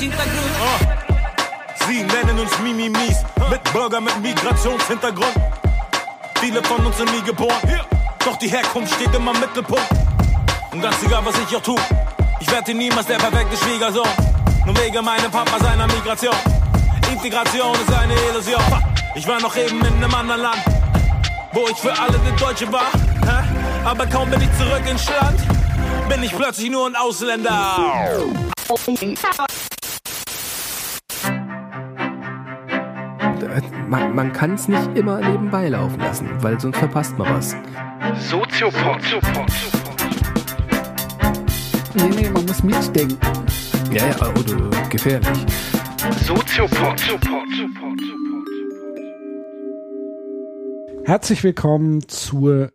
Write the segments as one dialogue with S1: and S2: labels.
S1: Migrationshintergrund.
S2: Oh. Sie nennen uns Mimimis, mit Bürger mit Migrationshintergrund. Viele von uns sind nie geboren, doch die Herkunft steht immer im Mittelpunkt. Und ganz egal, was ich auch tu, ich werde niemals der perfekte Schwiegersohn. Nur wegen meinem Papa seiner Migration. Integration ist eine Illusion. Ich war noch eben in einem anderen Land, wo ich für alle der Deutsche war. Aber kaum bin ich zurück ins Land, bin ich plötzlich nur ein Ausländer.
S3: Man, man kann es nicht immer nebenbei laufen lassen, weil sonst verpasst man was.
S4: Soziopod.
S3: Nee, nee, man muss mitdenken. Ja, ja, oder gefährlich.
S4: Soziopod.
S5: Herzlich willkommen zur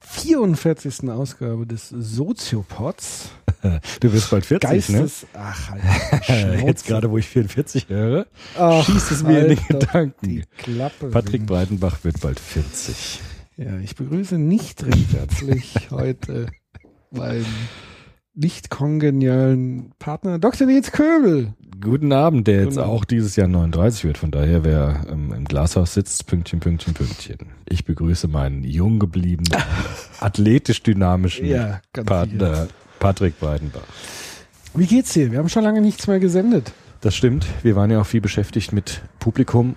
S5: 44. Ausgabe des Soziopods.
S6: Du bist bald 40,
S5: Geistes, ach, halt,
S6: ne? Jetzt gerade, wo ich 44 höre,
S5: Ach,
S6: schießt es mir in den
S5: halt
S6: Gedanken.
S5: die Klappe.
S6: Patrick Breitenbach wird bald 40.
S5: Ja, ich begrüße nicht recht herzlich heute meinen nicht kongenialen Partner Dr. Nils Köbel.
S6: Guten Abend, der jetzt auch dieses Jahr 39 wird. Von daher, wer ähm, im Glashaus sitzt, Pünktchen, Pünktchen, Pünktchen. Ich begrüße meinen jung gebliebenen, athletisch dynamischen
S5: Ja,
S6: Partner Patrick Breitenbach.
S5: Wie geht's dir? Wir haben schon lange nichts mehr gesendet.
S6: Das stimmt. Wir waren ja auch viel beschäftigt mit Publikum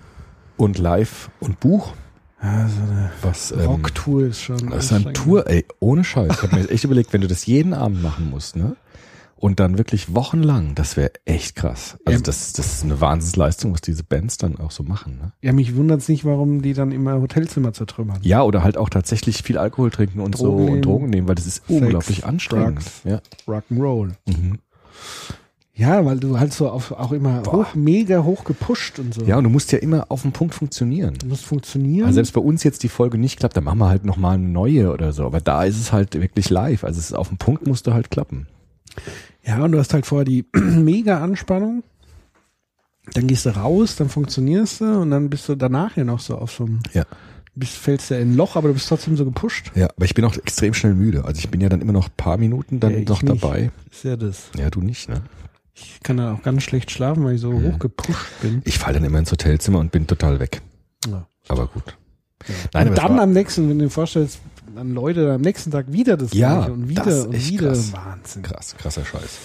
S6: und Live und Buch.
S5: Ja, so eine
S6: Was, ähm,
S5: Rocktour ist schon.
S6: Das ist eine. Tour, ey, ohne Scheiß. Ich habe mir jetzt echt überlegt, wenn du das jeden Abend machen musst, ne? Und dann wirklich wochenlang, das wäre echt krass. Also
S5: Ja.
S6: das, das ist eine Wahnsinnsleistung, was diese Bands dann auch so machen, ne?
S5: Ja, mich wundert's nicht, warum die dann immer Hotelzimmer zertrümmern.
S6: Ja, oder halt auch tatsächlich viel Alkohol trinken und
S5: Drogen
S6: so
S5: nehmen.
S6: und Drogen nehmen, weil das ist
S5: Sex,
S6: unglaublich anstrengend.
S5: Drugs.
S6: Ja.
S5: Rock'n'Roll.
S6: Mhm.
S5: Ja, weil du halt so auf, auch immer hoch, mega hoch gepusht und so.
S6: ja, und du musst ja immer auf den Punkt funktionieren.
S5: Du musst funktionieren.
S6: Also selbst bei uns jetzt die Folge nicht klappt, dann machen wir halt nochmal eine neue oder so. Aber da ist es halt wirklich live. Also es ist auf den Punkt musst du halt klappen.
S5: Ja, und du hast halt vorher die mega Anspannung. Dann gehst du raus, dann funktionierst du und dann bist du danach ja noch so auf so einem,
S6: Ja.
S5: bist, fällst ja in ein Loch, aber du bist trotzdem so gepusht.
S6: Ja, aber ich bin auch extrem schnell müde. Also ich bin ja dann immer noch ein paar Minuten dann
S5: Ja, ich
S6: noch
S5: nicht.
S6: dabei.
S5: Ist ja das.
S6: Ja, du nicht, ne?
S5: Ich kann dann auch ganz schlecht schlafen, weil ich so hoch gepusht bin.
S6: Ich falle dann immer ins Hotelzimmer und bin total weg.
S5: Ja.
S6: Aber gut. Nein, aber
S5: und dann
S6: war-
S5: am nächsten, wenn du dir vorstellst, dann Leute am nächsten Tag wieder das
S6: Ja,
S5: Gleiche und wieder
S6: das ist
S5: und wieder.
S6: krass.
S5: Wahnsinn.
S6: krass, krasser Scheiß.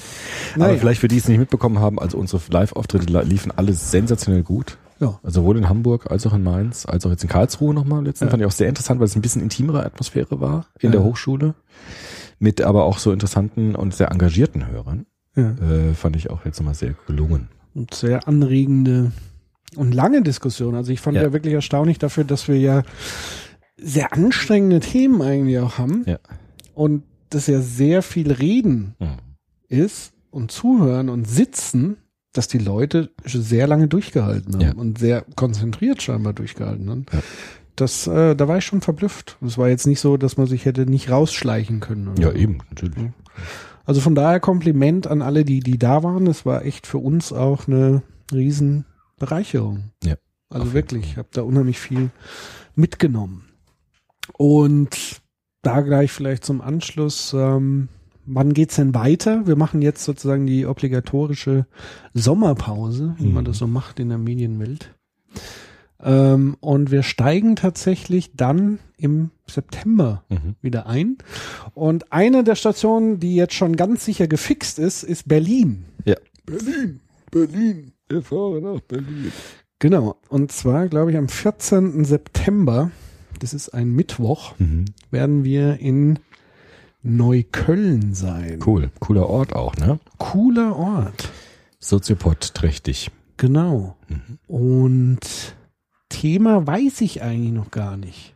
S5: Naja.
S6: Aber vielleicht für die die es nicht mitbekommen haben, also unsere Live-Auftritte liefen alle sensationell gut.
S5: Ja.
S6: Also sowohl in Hamburg als auch in Mainz, als auch jetzt in Karlsruhe nochmal letztens.
S5: Ja.
S6: Fand ich auch sehr interessant, weil es ein bisschen intimere Atmosphäre war in
S5: Ja.
S6: der Hochschule. Mit aber auch so interessanten und sehr engagierten Hörern.
S5: Ja.
S6: Äh, fand ich auch jetzt nochmal sehr gelungen.
S5: Und sehr anregende und lange Diskussion. Also ich fand ja.
S6: Ja.
S5: wirklich erstaunlich dafür, dass wir ja sehr anstrengende Themen eigentlich auch haben.
S6: Ja.
S5: Und das ja sehr viel Reden
S6: Mhm.
S5: ist und zuhören und sitzen, dass die Leute sehr lange durchgehalten haben
S6: Ja.
S5: und sehr konzentriert scheinbar durchgehalten haben.
S6: Ja.
S5: Das, äh, da war ich schon verblüfft. Es war jetzt nicht so, dass man sich hätte nicht rausschleichen können. oder
S6: Ja, eben, natürlich.
S5: Also von daher Kompliment an alle, die, die da waren. Es war echt für uns auch eine riesen Bereicherung.
S6: Ja,
S5: Also wirklich, ich habe da unheimlich viel mitgenommen. Und da gleich vielleicht zum Anschluss, ähm, wann geht's denn weiter? Wir machen jetzt sozusagen die obligatorische Sommerpause, wie man
S6: Mhm.
S5: das so macht in der Medienwelt. Ähm, und wir steigen tatsächlich dann im September
S6: Mhm.
S5: wieder ein. Und eine der Stationen, die jetzt schon ganz sicher gefixt ist, ist Berlin.
S6: Ja.
S5: Berlin, Berlin.
S6: Wir fahren nach Berlin.
S5: Genau. Und zwar, glaube ich, am 14. September, das ist ein Mittwoch,
S6: Mhm.
S5: werden wir in Neukölln sein.
S6: Cool, cooler Ort auch, ne?
S5: Cooler Ort.
S6: Soziopod trächtig.
S5: Genau.
S6: Mhm.
S5: Und Thema weiß ich eigentlich noch gar nicht.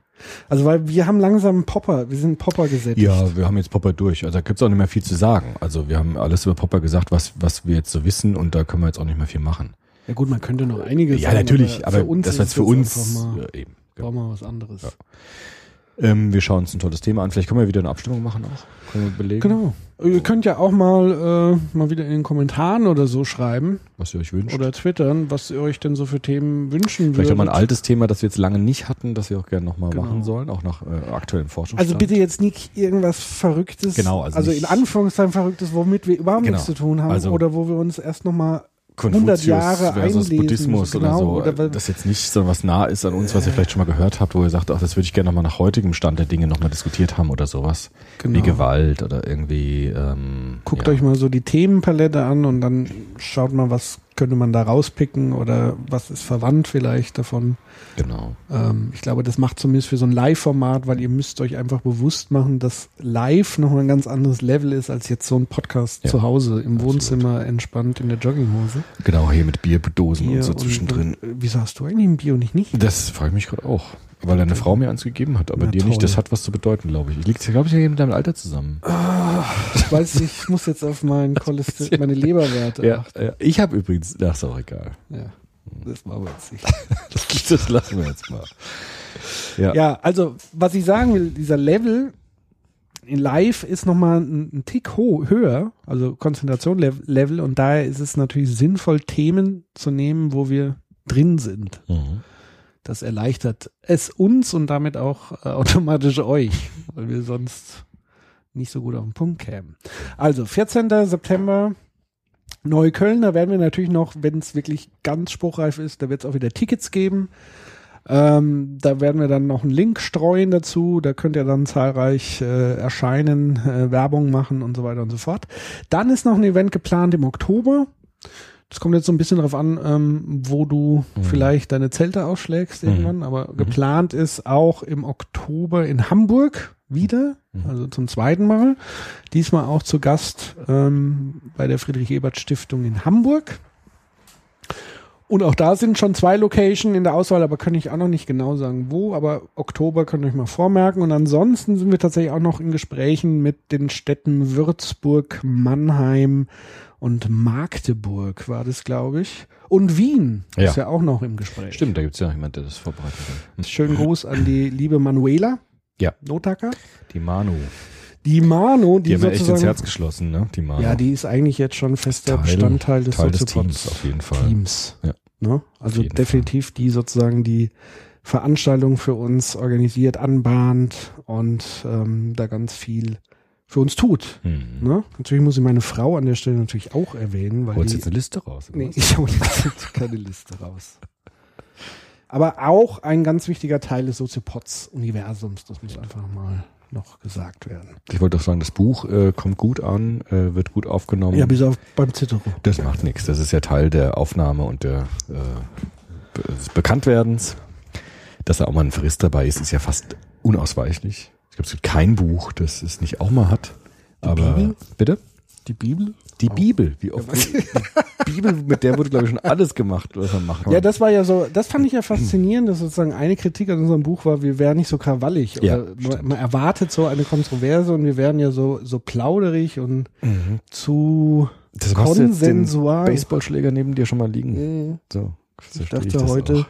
S5: Also, weil wir haben langsam Popper, wir sind Popper gesättigt.
S6: Ja, wir haben jetzt Popper durch. Also da gibt's auch nicht mehr viel zu sagen. Also wir haben alles über Popper gesagt, was, was wir jetzt so wissen und da können wir jetzt auch nicht mehr viel machen.
S5: Ja gut, man könnte noch einiges
S6: ja,
S5: sagen,
S6: natürlich, aber,
S5: uns
S6: das war jetzt für
S5: es
S6: uns eben.
S5: Brauchen wir was anderes.
S6: Ja. Ähm, wir schauen uns ein tolles Thema an. Vielleicht können wir wieder eine Abstimmung machen auch. Können wir belegen,
S5: Genau. Ihr könnt ja auch mal, äh, mal wieder in den Kommentaren oder so schreiben
S6: was ihr euch wünscht.
S5: oder twittern, was ihr euch denn so für Themen wünschen
S6: Vielleicht auch mal ein
S5: würdet.
S6: altes Thema, das wir jetzt lange nicht hatten, das wir auch gerne nochmal
S5: Genau.
S6: machen sollen, auch nach äh, aktuellen Forschungsstand.
S5: Also bitte jetzt nicht irgendwas Verrücktes.
S6: Genau, also
S5: also in Anführungszeichen Verrücktes, womit wir überhaupt
S6: Genau.
S5: nichts zu tun haben
S6: Also-
S5: oder wo wir uns erst nochmal 100 Jahre
S6: versus
S5: einlesen.
S6: Buddhismus
S5: genau,
S6: oder so.
S5: Oder,
S6: das jetzt nicht so was nah ist an uns, was ihr vielleicht schon mal gehört habt, wo ihr sagt, ach, das würde ich gerne nochmal nach heutigem Stand der Dinge nochmal diskutiert haben oder sowas.
S5: Genau.
S6: Wie Gewalt oder irgendwie. Ähm,
S5: Guckt
S6: ja.
S5: euch mal so die Themenpalette an und dann schaut mal, was könnte man da rauspicken oder was ist verwandt vielleicht davon.
S6: Genau.
S5: Ähm, ich glaube, das macht zumindest für so ein Live-Format, weil ihr müsst euch einfach bewusst machen, dass Live nochmal ein ganz anderes Level ist als jetzt so ein Podcast
S6: Ja,
S5: zu Hause im
S6: absolut.
S5: Wohnzimmer entspannt in der Jogginghose.
S6: Genau, hier mit Bierdosen
S5: Hier
S6: und so
S5: und-
S6: zwischendrin.
S5: Und, äh, wieso hast du eigentlich ein Bier und ich nicht?
S6: Das frage ich mich gerade auch. Weil deine Frau mir eins gegeben hat, aber
S5: Na
S6: dir
S5: toll.
S6: nicht. Das hat was zu bedeuten, glaube ich. Liegt, glaube ich, mit deinem Alter zusammen.
S5: Ich weiß, ich muss jetzt auf mein Cholester meine Leberwerte
S6: Ja, ja. Ich habe übrigens, ach, ist auch egal.
S5: Ja. Das machen wir jetzt nicht.
S6: Das, das lassen wir jetzt mal. Ja.
S5: Ja, also was ich sagen will, dieser Level in Live ist nochmal ein, ein Tick ho höher, also Konzentration Lev- Level und daher ist es natürlich sinnvoll, Themen zu nehmen, wo wir drin sind.
S6: Mhm.
S5: Das erleichtert es uns und damit auch äh, automatisch euch, weil wir sonst nicht so gut auf den Punkt kämen. Also 14. September Neukölln, da werden wir natürlich noch, wenn es wirklich ganz spruchreif ist, da wird es auch wieder Tickets geben. Ähm, da werden wir dann noch einen Link streuen dazu. Da könnt ihr dann zahlreich äh, erscheinen, äh, Werbung machen und so weiter und so fort. Dann ist noch ein Event geplant im Oktober. Das kommt jetzt so ein bisschen darauf an, ähm, wo du vielleicht deine Zelte ausschlägst irgendwann. Aber geplant ist auch im Oktober in Hamburg wieder, also zum zweiten Mal. Diesmal auch zu Gast ähm, bei der Friedrich-Ebert-Stiftung in Hamburg. Und auch da sind schon zwei Location in der Auswahl, aber kann ich auch noch nicht genau sagen, wo. Aber Oktober könnt ihr euch mal vormerken. Und ansonsten sind wir tatsächlich auch noch in Gesprächen mit den Städten Würzburg, Mannheim und Magdeburg war das, glaube ich. Und Wien
S6: Ja.
S5: ist ja auch noch im Gespräch.
S6: Stimmt, da gibt es ja noch jemand, der das vorbereitet hat.
S5: Schönen Gruß an die liebe Manuela.
S6: Ja.
S5: Notaka.
S6: Die Manu.
S5: Die Mano, die,
S6: Die, haben mir echt ins. Herz geschlossen, ne? Die Manu.
S5: ja, die ist eigentlich jetzt schon fester
S6: Teil-
S5: Bestandteil des,
S6: Teil des Teams, auf jeden Fall.
S5: Teams.
S6: Ja.
S5: Ne? Also definitiv die sozusagen die Veranstaltung für uns organisiert, anbahnt und ähm, da ganz viel für uns tut.
S6: Hm.
S5: Ne? Natürlich muss ich meine Frau an der Stelle natürlich auch erwähnen, weil
S6: Holst
S5: die,
S6: jetzt eine Liste raus?
S5: nee,
S6: was?
S5: ich hole jetzt keine Liste raus. Aber auch ein ganz wichtiger Teil des Soziopods-Universums, das muss einfach mal noch gesagt werden.
S6: Ich wollte doch sagen, das Buch äh, kommt gut an, äh, wird gut aufgenommen.
S5: Ja, bis auf beim Citero.
S6: das macht nichts. Das ist ja Teil der Aufnahme und der äh, des Bekanntwerdens. Dass da auch mal ein Verriss dabei ist, ist ja fast unausweichlich. Ich glaube, es gibt kein Buch, das es nicht auch mal hat. Aber
S5: Bibel?
S6: bitte?
S5: Die Bibel?
S6: Die Bibel. Wie oft die Bibel, mit der wurde, glaube ich, schon alles gemacht, was man machen.
S5: Ja, das war ja so, das fand ich ja faszinierend, dass sozusagen eine Kritik an unserem Buch war, wir wären nicht so krawallig.
S6: Ja,
S5: man, man erwartet so eine Kontroverse und wir wären ja so, so plauderig und
S6: Mhm.
S5: zu
S6: Das jetzt den
S5: konsensual.
S6: Baseballschläger neben dir schon mal liegen.
S5: Mhm.
S6: So, so
S5: Ich dachte,
S6: das
S5: heute
S6: auch.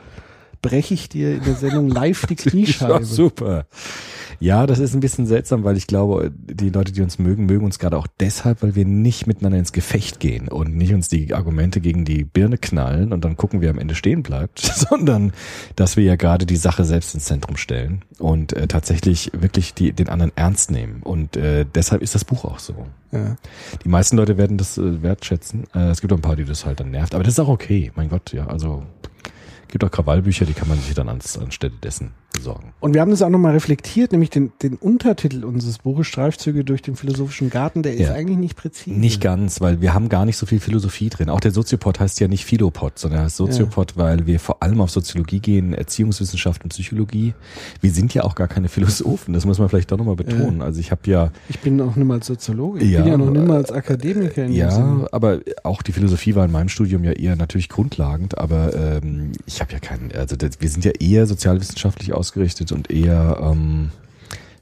S5: breche ich dir in der Sendung live die
S6: Ja,
S5: Kniescheibe.
S6: super. Ja, das ist ein bisschen seltsam, weil ich glaube, die Leute, die uns mögen, mögen uns gerade auch deshalb, weil wir nicht miteinander ins Gefecht gehen und nicht uns die Argumente gegen die Birne knallen und dann gucken, wer am Ende stehen bleibt, sondern dass wir ja gerade die Sache selbst ins Zentrum stellen und äh, tatsächlich wirklich die, den anderen ernst nehmen. Und äh, deshalb ist das Buch auch so.
S5: Ja.
S6: Die meisten Leute werden das äh, wertschätzen. Äh, es gibt auch ein paar, die das halt dann nervt, aber das ist auch okay. Mein Gott, ja, also gibt auch Krawallbücher, die kann man sich dann ans, anstelle dessen besorgen.
S5: Und wir haben das auch nochmal reflektiert, nämlich den, den Untertitel unseres Buches Streifzüge durch den philosophischen Garten, der ist
S6: Ja.
S5: eigentlich nicht präzise.
S6: Nicht ganz, weil wir haben gar nicht so viel Philosophie drin. Auch der Soziopod heißt ja nicht Philopod, sondern heißt Soziopod, weil wir vor allem auf Soziologie gehen, Erziehungswissenschaft und Psychologie. Wir sind ja auch gar keine Philosophen, das muss man vielleicht doch nochmal betonen. Also ich habe ja,
S5: Ich bin noch niemals Soziologe. Ich
S6: Ja,
S5: bin ja noch niemals Akademiker in dem Sinne.
S6: ja, aber auch die Philosophie war in meinem Studium ja eher natürlich grundlagend, aber ähm, ich habe ja keinen, also das, wir sind ja eher sozialwissenschaftlich ausgerichtet und eher ähm,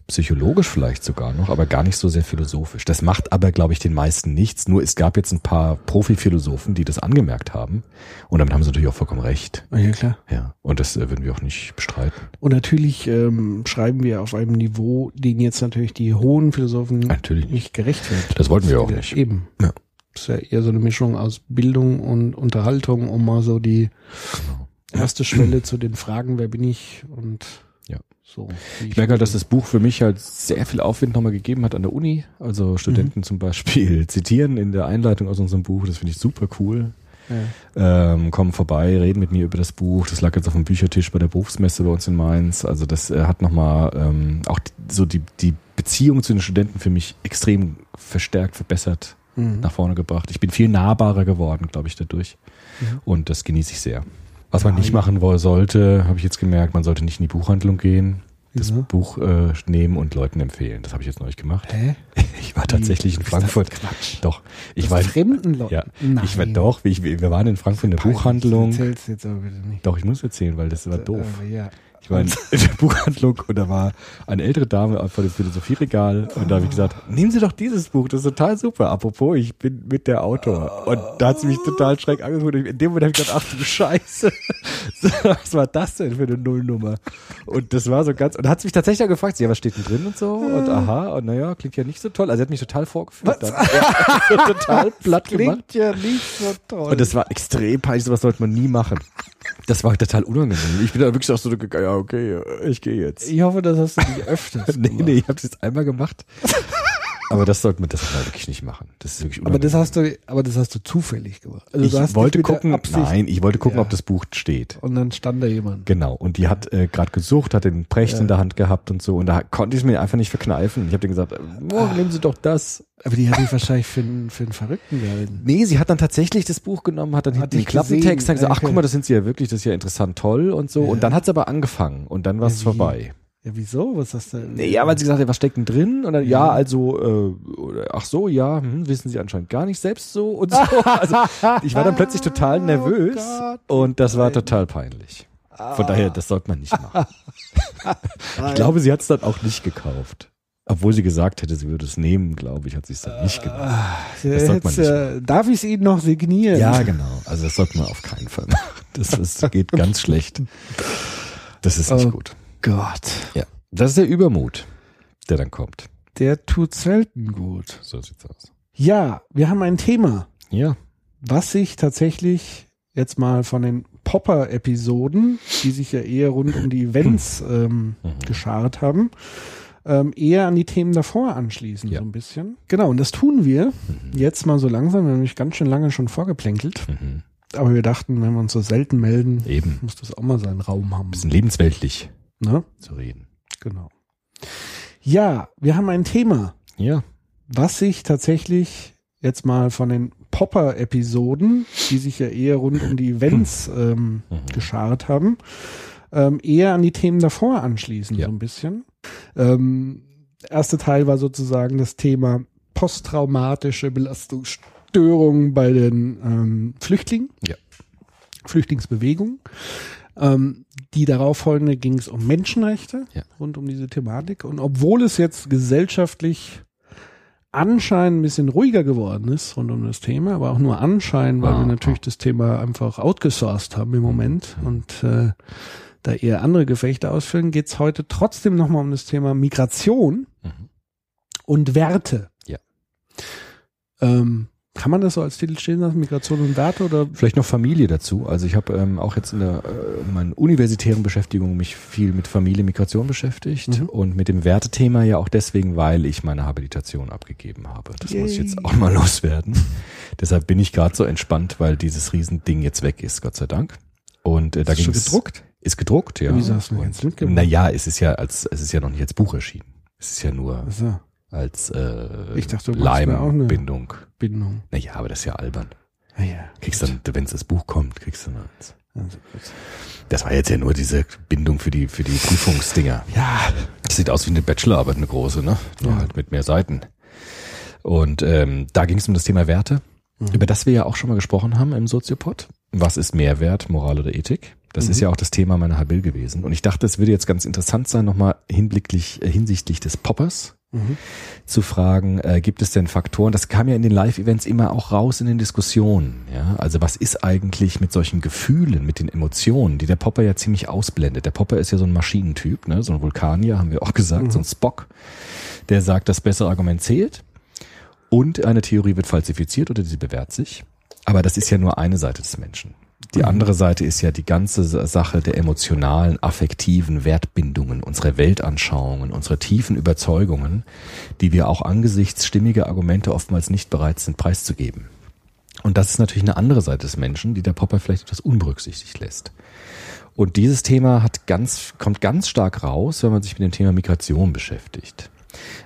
S6: psychologisch vielleicht sogar noch, aber gar nicht so sehr philosophisch. Das macht aber, glaube ich, den meisten nichts. Nur es gab jetzt ein paar Profi-Philosophen, die das angemerkt haben. Und damit haben sie natürlich auch vollkommen recht.
S5: Ah, Ja, klar.
S6: Ja. Und das äh, würden wir auch nicht bestreiten.
S5: Und natürlich ähm, schreiben wir auf einem Niveau, den jetzt natürlich die hohen Philosophen
S6: Natürlich
S5: nicht gerecht wird.
S6: Das wollten wir auch nicht.
S5: Eben.
S6: Ja.
S5: Das ist ja eher so eine Mischung aus Bildung und Unterhaltung, um mal so die
S6: Genau.
S5: Erste Schwelle zu den Fragen, wer bin ich und
S6: Ja.
S5: so. wie
S6: Ich merke halt, dass das Buch für mich halt sehr viel Aufwind nochmal gegeben hat an der Uni. Also Studenten zum Beispiel zitieren in der Einleitung aus unserem Buch. Das finde ich super cool. ähm, kommen vorbei, reden mit mir über das Buch. Das lag jetzt auf dem Büchertisch bei der Berufsmesse bei uns in Mainz. Also das äh, hat nochmal ähm, auch die, so die, die Beziehung zu den Studenten für mich extrem verstärkt, verbessert,
S5: Mhm.
S6: nach vorne gebracht. Ich bin viel nahbarer geworden, glaube ich, dadurch.
S5: Mhm.
S6: Und das genieße ich sehr. Was man
S5: Ja,
S6: nicht
S5: ja.
S6: machen sollte, habe ich jetzt gemerkt, man sollte nicht in die Buchhandlung gehen, das
S5: Wieso?
S6: Buch äh, nehmen und Leuten empfehlen. Das habe ich jetzt neulich gemacht.
S5: Hä?
S6: Ich war tatsächlich in
S5: Ist das
S6: Frankfurt.
S5: Quatsch.
S6: Doch, ich
S5: Das
S6: war
S5: fremden Leuten?
S6: ja,
S5: Nein.
S6: ich war doch, ich, wir waren in Frankfurt in der. Buchhandlung.
S5: Du jetzt aber bitte nicht.
S6: Doch, ich muss erzählen, weil das war doof.
S5: Äh, ja.
S6: Ich war in der Buchhandlung und da war eine ältere Dame vor dem Philosophieregal und da habe ich gesagt, nehmen Sie doch dieses Buch, das ist total super. Apropos, ich bin mit der Autor. Und da hat sie mich total schreck angeguckt. In dem Moment habe ich gedacht, ach du Scheiße. Was war das denn für eine Nullnummer? Und das war so ganz, und da hat sie mich tatsächlich auch gefragt, ja, was steht denn drin und so? Und aha, und naja, klingt ja nicht so toll. Also sie hat mich total vorgeführt. Dann. Ja, total platt gemacht.
S5: Klingt ja nicht so toll.
S6: Und das war extrem peinlich, sowas sollte man nie machen. Das war total unangenehm. Ich bin da wirklich auch so, ja, okay, ich gehe jetzt.
S5: ich hoffe, das hast du nicht öfters
S6: Nee, nee, ich habe es jetzt einmal gemacht. Aber das sollte man, das man wirklich nicht machen. Das ist wirklich
S5: Aber das
S6: unangenehm.
S5: hast du, aber das hast du zufällig gemacht. Also du hast
S6: ich wollte gucken, nein, ich wollte gucken,
S5: Ja.
S6: ob das Buch steht.
S5: Und dann stand da jemand.
S6: Genau. Und die hat äh, gerade gesucht, hat den Precht
S5: Ja.
S6: in der Hand gehabt und so. Und da konnte ich es mir einfach nicht verkneifen. Ich habe denen gesagt, morgen nehmen Sie doch das.
S5: Aber die hat dich wahrscheinlich für einen, für einen Verrückten gehalten.
S6: Nee, sie hat dann tatsächlich das Buch genommen, hat dann
S5: Hat
S6: den Klappentext,
S5: gesehen.
S6: hat gesagt, ach
S5: Okay.
S6: guck mal, das sind sie ja wirklich, das ist ja interessant, toll und so.
S5: Ja.
S6: Und dann hat es aber angefangen und dann war es vorbei.
S5: Ja, wieso? Was hast du?
S6: Nee, ja, weil sie gesagt hat, was steckt denn drin? Und dann, ja,
S5: Ja.
S6: also, äh, oder, ach so, ja, hm, wissen sie anscheinend gar nicht selbst so und so. Also, ich war dann plötzlich total nervös
S5: Oh
S6: und das war total peinlich. Von daher, das sollte man nicht machen. Ich glaube, sie hat es dann auch nicht gekauft. Obwohl sie gesagt hätte, sie würde es nehmen, glaube ich, hat sie es dann nicht genommen.
S5: das
S6: sollte man
S5: jetzt, äh, darf ich es Ihnen noch signieren?
S6: Ja, genau. Also das sollte man auf keinen Fall machen. Das, das geht ganz schlecht. Das ist nicht
S5: Oh.
S6: gut.
S5: Gott,
S6: Ja. Das ist der Übermut, der dann kommt.
S5: der tut selten gut.
S6: So sieht's aus.
S5: Ja, wir haben ein Thema,
S6: Ja.
S5: was sich tatsächlich jetzt mal von den Popper-Episoden, die sich ja eher rund um die Events ähm,
S6: Mhm.
S5: geschart haben, ähm, eher an die Themen davor anschließen,
S6: Ja.
S5: so ein bisschen. Genau, und das tun wir
S6: Mhm.
S5: jetzt mal so langsam. Wir haben nämlich ganz schön lange schon vorgeplänkelt.
S6: Mhm.
S5: Aber wir dachten, wenn wir uns so selten melden,
S6: Eben.
S5: muss das auch mal seinen Raum haben.
S6: bisschen lebensweltlich
S5: Ne?
S6: zu reden.
S5: Genau. Ja, wir haben ein Thema,
S6: Ja.
S5: was sich tatsächlich jetzt mal von den Popper-Episoden, die sich ja eher rund um die Events ähm,
S6: Mhm.
S5: geschart haben, ähm, eher an die Themen davor anschließen,
S6: Ja.
S5: so ein bisschen. Ähm, der erste Teil war sozusagen das Thema posttraumatische Belastungsstörungen bei den ähm, Flüchtlingen,
S6: Ja.
S5: Flüchtlingsbewegung. Ähm, die darauffolgende ging es um Menschenrechte
S6: Ja.
S5: rund um diese Thematik. Und obwohl es jetzt gesellschaftlich anscheinend ein bisschen ruhiger geworden ist rund um das Thema, aber auch nur anscheinend, weil
S6: Ah,
S5: wir natürlich
S6: ah.
S5: das Thema einfach outgesourced haben im Moment und äh, da eher andere Gefechte ausführen, geht es heute trotzdem nochmal um das Thema Migration
S6: Mhm.
S5: und Werte.
S6: Ja.
S5: Ähm, kann man das so als Titel stehen lassen, Migration und Werte oder
S6: Vielleicht noch Familie dazu. Also ich habe ähm, auch jetzt in der äh, in meinen universitären Beschäftigungen mich viel mit Familie, Migration beschäftigt
S5: Mhm.
S6: und mit dem Wertethema ja auch deswegen, weil ich meine Habilitation abgegeben habe. Das muss ich jetzt
S5: Yay.
S6: auch mal loswerden. Deshalb bin ich gerade so entspannt, weil dieses Riesending jetzt weg ist, Gott sei Dank. Und äh, da
S5: Ist schon
S6: ging's-
S5: gedruckt?
S6: Ist gedruckt, ja.
S5: Wieso hast du jetzt mitgebracht?
S6: Naja, es ist ja als es ist ja noch nicht als Buch erschienen. Es ist ja nur
S5: Also,
S6: als äh,
S5: Ich dachte,
S6: Leimbindung.
S5: Bindung.
S6: Naja, aber das ist ja albern.
S5: Ah ja.
S6: Kriegst dann, wenn das Buch kommt, kriegst du dann eins.
S5: Also gut.
S6: Das war jetzt ja nur diese Bindung für die, für die Prüfungsdinger.
S5: Ja,
S6: Das sieht aus wie eine Bachelorarbeit, eine große, ne? Nur
S5: Ja.
S6: halt mit mehr Seiten. Und ähm, da ging es um das Thema Werte,
S5: Mhm.
S6: über das wir ja auch schon mal gesprochen haben im Soziopod. Was ist Mehrwert, Moral oder Ethik? Das
S5: Mhm.
S6: ist ja auch das Thema meiner Habil gewesen. Und ich dachte, es würde jetzt ganz interessant sein, nochmal hinblicklich, äh, hinsichtlich des Poppers
S5: Mhm.
S6: zu fragen, äh, gibt es denn Faktoren, das kam ja in den Live-Events immer auch raus in den Diskussionen, ja, also was ist eigentlich mit solchen Gefühlen, mit den Emotionen, die der Popper ja ziemlich ausblendet. Der Popper ist ja so ein Maschinentyp, ne? so ein Vulkanier, haben wir auch gesagt,
S5: Mhm.
S6: so ein Spock, der sagt, das bessere Argument zählt und eine Theorie wird falsifiziert oder sie bewährt sich. Aber das ist ja nur eine Seite des Menschen. Die
S5: Mhm.
S6: andere Seite ist ja die ganze Sache der emotionalen, affektiven Wertbindungen, unsere Weltanschauungen, unsere tiefen Überzeugungen, die wir auch angesichts stimmiger Argumente oftmals nicht bereit sind preiszugeben. Und das ist natürlich eine andere Seite des Menschen, die der Popper vielleicht etwas unberücksichtigt lässt. Und dieses Thema hat ganz, kommt ganz stark raus, wenn man sich mit dem Thema Migration beschäftigt.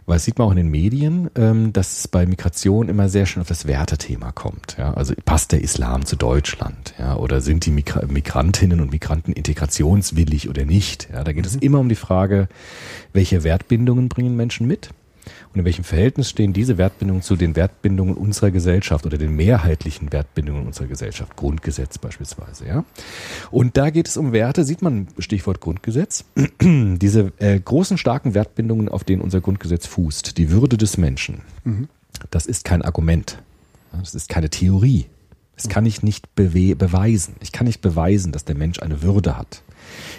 S6: Weil es sieht man auch in den Medien, ähm, dass es bei Migration immer sehr schön auf das Wertethema kommt. Ja? Also passt der Islam zu Deutschland? Ja? Oder sind die Migra Migrantinnen und Migranten integrationswillig oder nicht? Ja? Da geht es immer um die Frage, welche Wertbindungen bringen Menschen mit? Und in welchem Verhältnis stehen diese Wertbindungen zu den Wertbindungen unserer Gesellschaft oder den mehrheitlichen Wertbindungen unserer Gesellschaft? Grundgesetz beispielsweise, ja. Und da geht es um Werte, sieht man Stichwort Grundgesetz. Diese äh, großen, starken Wertbindungen, auf denen unser Grundgesetz fußt, die Würde des Menschen, das ist kein Argument. Das ist keine Theorie. Das kann ich nicht bewe beweisen. Ich kann nicht beweisen, dass der Mensch eine Würde hat.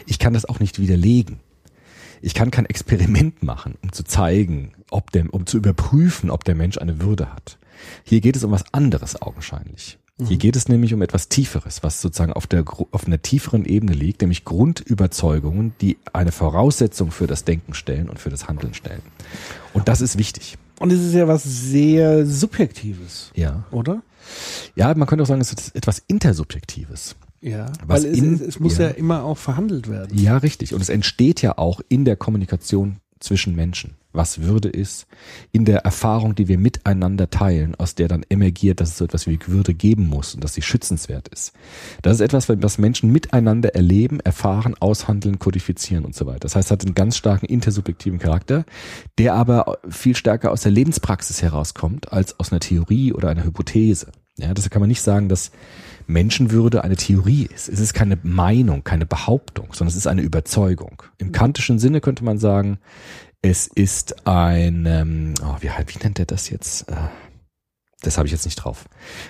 S6: Ich kann das auch nicht widerlegen. Ich kann kein Experiment machen, um zu zeigen, ob der, um zu überprüfen, ob der Mensch eine Würde hat. Hier geht es um was anderes augenscheinlich. Hier geht es nämlich um etwas Tieferes, was sozusagen auf der, auf einer tieferen Ebene liegt, nämlich Grundüberzeugungen, die eine Voraussetzung für das Denken stellen und für das Handeln stellen. Und das ist wichtig.
S5: Und es ist ja was sehr Subjektives,
S6: Ja.
S5: oder?
S6: Ja, man könnte auch sagen, es ist etwas Intersubjektives.
S5: Ja.
S6: Was
S5: Weil es,
S6: in-
S5: es muss ja.
S6: ja.
S5: immer auch verhandelt werden.
S6: Ja, richtig. Und es entsteht ja auch in der Kommunikation zwischen Menschen, was Würde ist, in der Erfahrung, die wir miteinander teilen, aus der dann emergiert, dass es so etwas wie Würde geben muss und dass sie schützenswert ist. Das ist etwas, was Menschen miteinander erleben, erfahren, aushandeln, kodifizieren und so weiter. Das heißt, es hat einen ganz starken intersubjektiven Charakter, der aber viel stärker aus der Lebenspraxis herauskommt als aus einer Theorie oder einer Hypothese. Ja, deshalb kann man nicht sagen, dass Menschenwürde eine Theorie ist. Es ist keine Meinung, keine Behauptung, sondern es ist eine Überzeugung. Im kantischen Sinne könnte man sagen, es ist ein, ähm, oh, wie, wie nennt er das jetzt? Äh, das habe ich jetzt nicht drauf.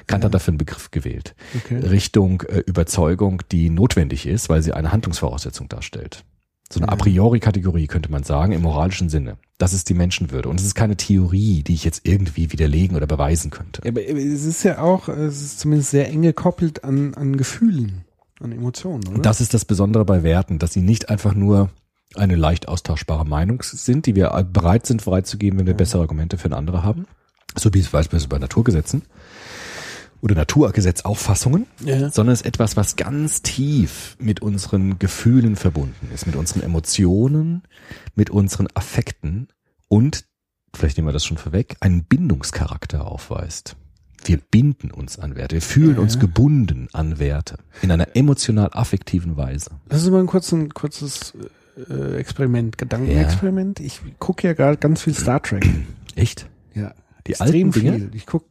S6: Kant hat dafür einen Begriff gewählt.
S5: Okay.
S6: Richtung äh, Überzeugung, die notwendig ist, weil sie eine Handlungsvoraussetzung darstellt. So eine a priori Kategorie könnte man sagen, im moralischen Sinne. Das ist die Menschenwürde. Und es ist keine Theorie, die ich jetzt irgendwie widerlegen oder beweisen könnte.
S5: Ja, aber es ist ja auch, es ist zumindest sehr eng gekoppelt an, an Gefühlen, an Emotionen, oder?
S6: Das ist das Besondere bei Werten, dass sie nicht einfach nur eine leicht austauschbare Meinung sind, die wir bereit sind freizugeben, wenn wir bessere Argumente für eine andere haben. So wie es beispielsweise bei Naturgesetzen oder Naturgesetzauffassungen,
S5: Ja.
S6: sondern es ist etwas, was ganz tief mit unseren Gefühlen verbunden ist, mit unseren Emotionen, mit unseren Affekten und, vielleicht nehmen wir das schon vorweg, einen Bindungscharakter aufweist. Wir binden uns an Werte, wir fühlen uns gebunden an Werte in einer emotional-affektiven Weise.
S5: Lass uns mal ein kurzes, ein kurzes äh, Experiment, Gedankenexperiment. Ich gucke ja gerade ganz viel Star Trek.
S6: Echt?
S5: Ja.
S6: Die
S5: extrem
S6: alten Dinge?
S5: viel. Ich gucke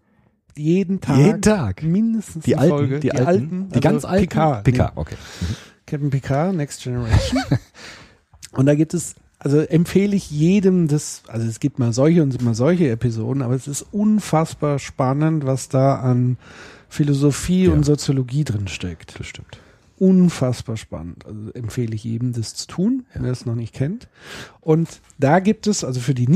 S5: jeden Tag.
S6: Jeden Tag?
S5: Mindestens
S6: Die alten,
S5: Folge.
S6: die, alten, die
S5: also
S6: ganz alten?
S5: Picard.
S6: Picard,
S5: Nee,
S6: okay.
S5: Captain Picard, Next Generation. und da gibt es, also empfehle ich jedem das, also es gibt mal solche und mal solche Episoden, aber es ist unfassbar spannend, was da an Philosophie
S6: Ja.
S5: und Soziologie drin steckt.
S6: Das stimmt.
S5: Unfassbar spannend. Also empfehle ich jedem, das zu tun, wer es noch nicht kennt. Und da gibt es, also für die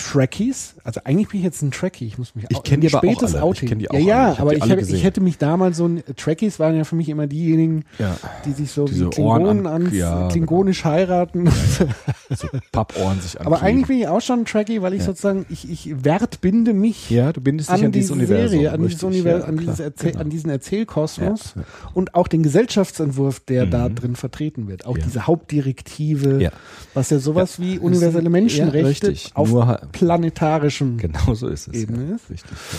S5: Nicht-Trekkies, also eigentlich bin ich jetzt ein Trekkie, ich muss mich
S6: Ich
S5: au-
S6: kenn die aber auch alle. Ich
S5: Outing.
S6: kenn die auch
S5: ja, ja.
S6: Ich
S5: aber ich, hab, ich hätte mich damals so ein, Trekkies waren ja für mich immer diejenigen,
S6: Ja.
S5: die sich so
S6: Diese
S5: wie Klingonen
S6: an-
S5: ans,
S6: ja, genau.
S5: klingonisch heiraten.
S6: So Pappohren sich
S5: Aber
S6: ankleben.
S5: eigentlich bin ich auch schon ein Trekkie, weil ich sozusagen, ich, ich wertbinde mich
S6: Ja, du bindest dich
S5: an,
S6: an,
S5: diese
S6: Universum.
S5: Serie, an, dieses
S6: richtig.
S5: Univers
S6: Ja,
S5: an, dieses Erzähl
S6: genau.
S5: an diesen Erzählkosmos
S6: Ja,
S5: und auch den Gesellschaftsentwurf, der da
S6: Mhm.
S5: drin vertreten wird. Auch
S6: Ja.
S5: diese Hauptdirektive,
S6: Ja.
S5: was ja sowas wie universelle Menschenrechte
S6: ja,
S5: auf
S6: Nur
S5: planetarischem.
S6: Genau so ist es.
S5: Ebene
S6: ja.
S5: ist.
S6: Richtig. Ja.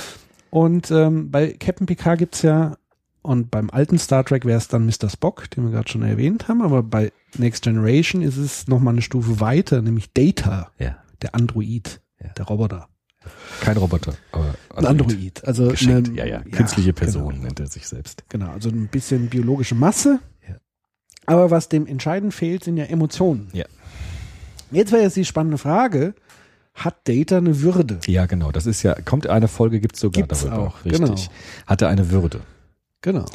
S5: Und ähm, bei Captain Picard gibt's ja, und beim alten Star Trek wäre es dann Mr. Spock, den wir gerade schon erwähnt haben, aber bei Next Generation ist es nochmal eine Stufe weiter, nämlich Data,
S6: ja.
S5: der Android, der Roboter.
S6: Kein Roboter, aber
S5: Ein Android. Also
S6: Geschenkt.
S5: eine-
S6: ja, ja. Künstliche
S5: genau.
S6: Person nennt er sich selbst.
S5: Genau, also ein bisschen biologische Masse. Aber was dem entscheidend fehlt, sind ja Emotionen.
S6: Ja.
S5: Jetzt wäre jetzt die spannende Frage, hat Data eine Würde?
S6: Ja, genau. Das ist ja, kommt eine Folge, gibt's sogar
S5: Gibt's
S6: darüber.
S5: auch,
S6: Richtig.
S5: genau.
S6: Hat er eine Würde?
S5: Genau.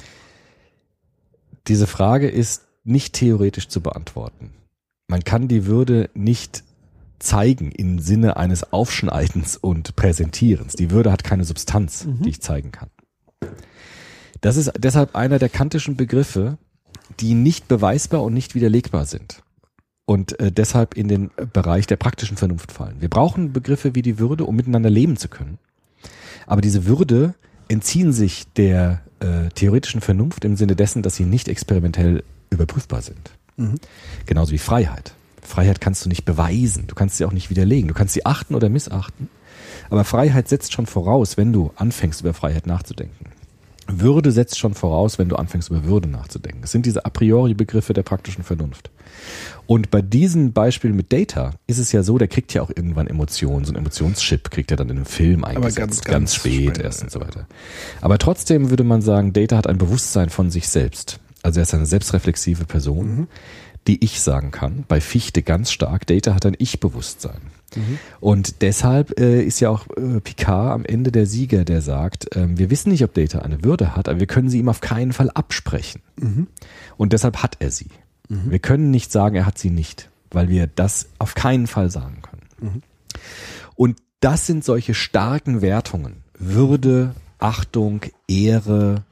S6: Diese Frage ist nicht theoretisch zu beantworten. Man kann die Würde nicht zeigen im Sinne eines Aufschneidens und Präsentierens. Die Würde hat keine Substanz,
S5: Mhm.
S6: die ich zeigen kann. Das ist deshalb einer der kantischen Begriffe, die nicht beweisbar und nicht widerlegbar sind. Und äh, deshalb in den Bereich der praktischen Vernunft fallen. Wir brauchen Begriffe wie die Würde, um miteinander leben zu können. Aber diese Würde entziehen sich der äh, theoretischen Vernunft im Sinne dessen, dass sie nicht experimentell überprüfbar sind. Genauso wie Freiheit. Freiheit kannst du nicht beweisen, du kannst sie auch nicht widerlegen, du kannst sie achten oder missachten. Aber Freiheit setzt schon voraus, wenn du anfängst, über Freiheit nachzudenken. Würde setzt schon voraus, wenn du anfängst, über Würde nachzudenken. Es sind diese a priori Begriffe der praktischen Vernunft. Und bei diesem Beispiel mit Data ist es ja so, der kriegt ja auch irgendwann Emotionen, so ein Emotionschip kriegt er dann in einem Film eingesetzt,
S5: ganz,
S6: ganz,
S5: ganz
S6: spät
S5: spät,
S6: erst und so weiter. Aber trotzdem würde man sagen, Data hat ein Bewusstsein von sich selbst. Also er ist eine selbstreflexive Person, die ich sagen kann. Bei Fichte ganz stark, Data hat ein Ich-Bewusstsein. Und deshalb äh, ist ja auch äh, Picard am Ende der Sieger, der sagt, ähm, wir wissen nicht, ob Data eine Würde hat, aber wir können sie ihm auf keinen Fall absprechen. Und deshalb hat er sie. Wir können nicht sagen, er hat sie nicht, weil wir das auf keinen Fall sagen können. Und das sind solche starken Wertungen. Würde, Achtung, Ehre,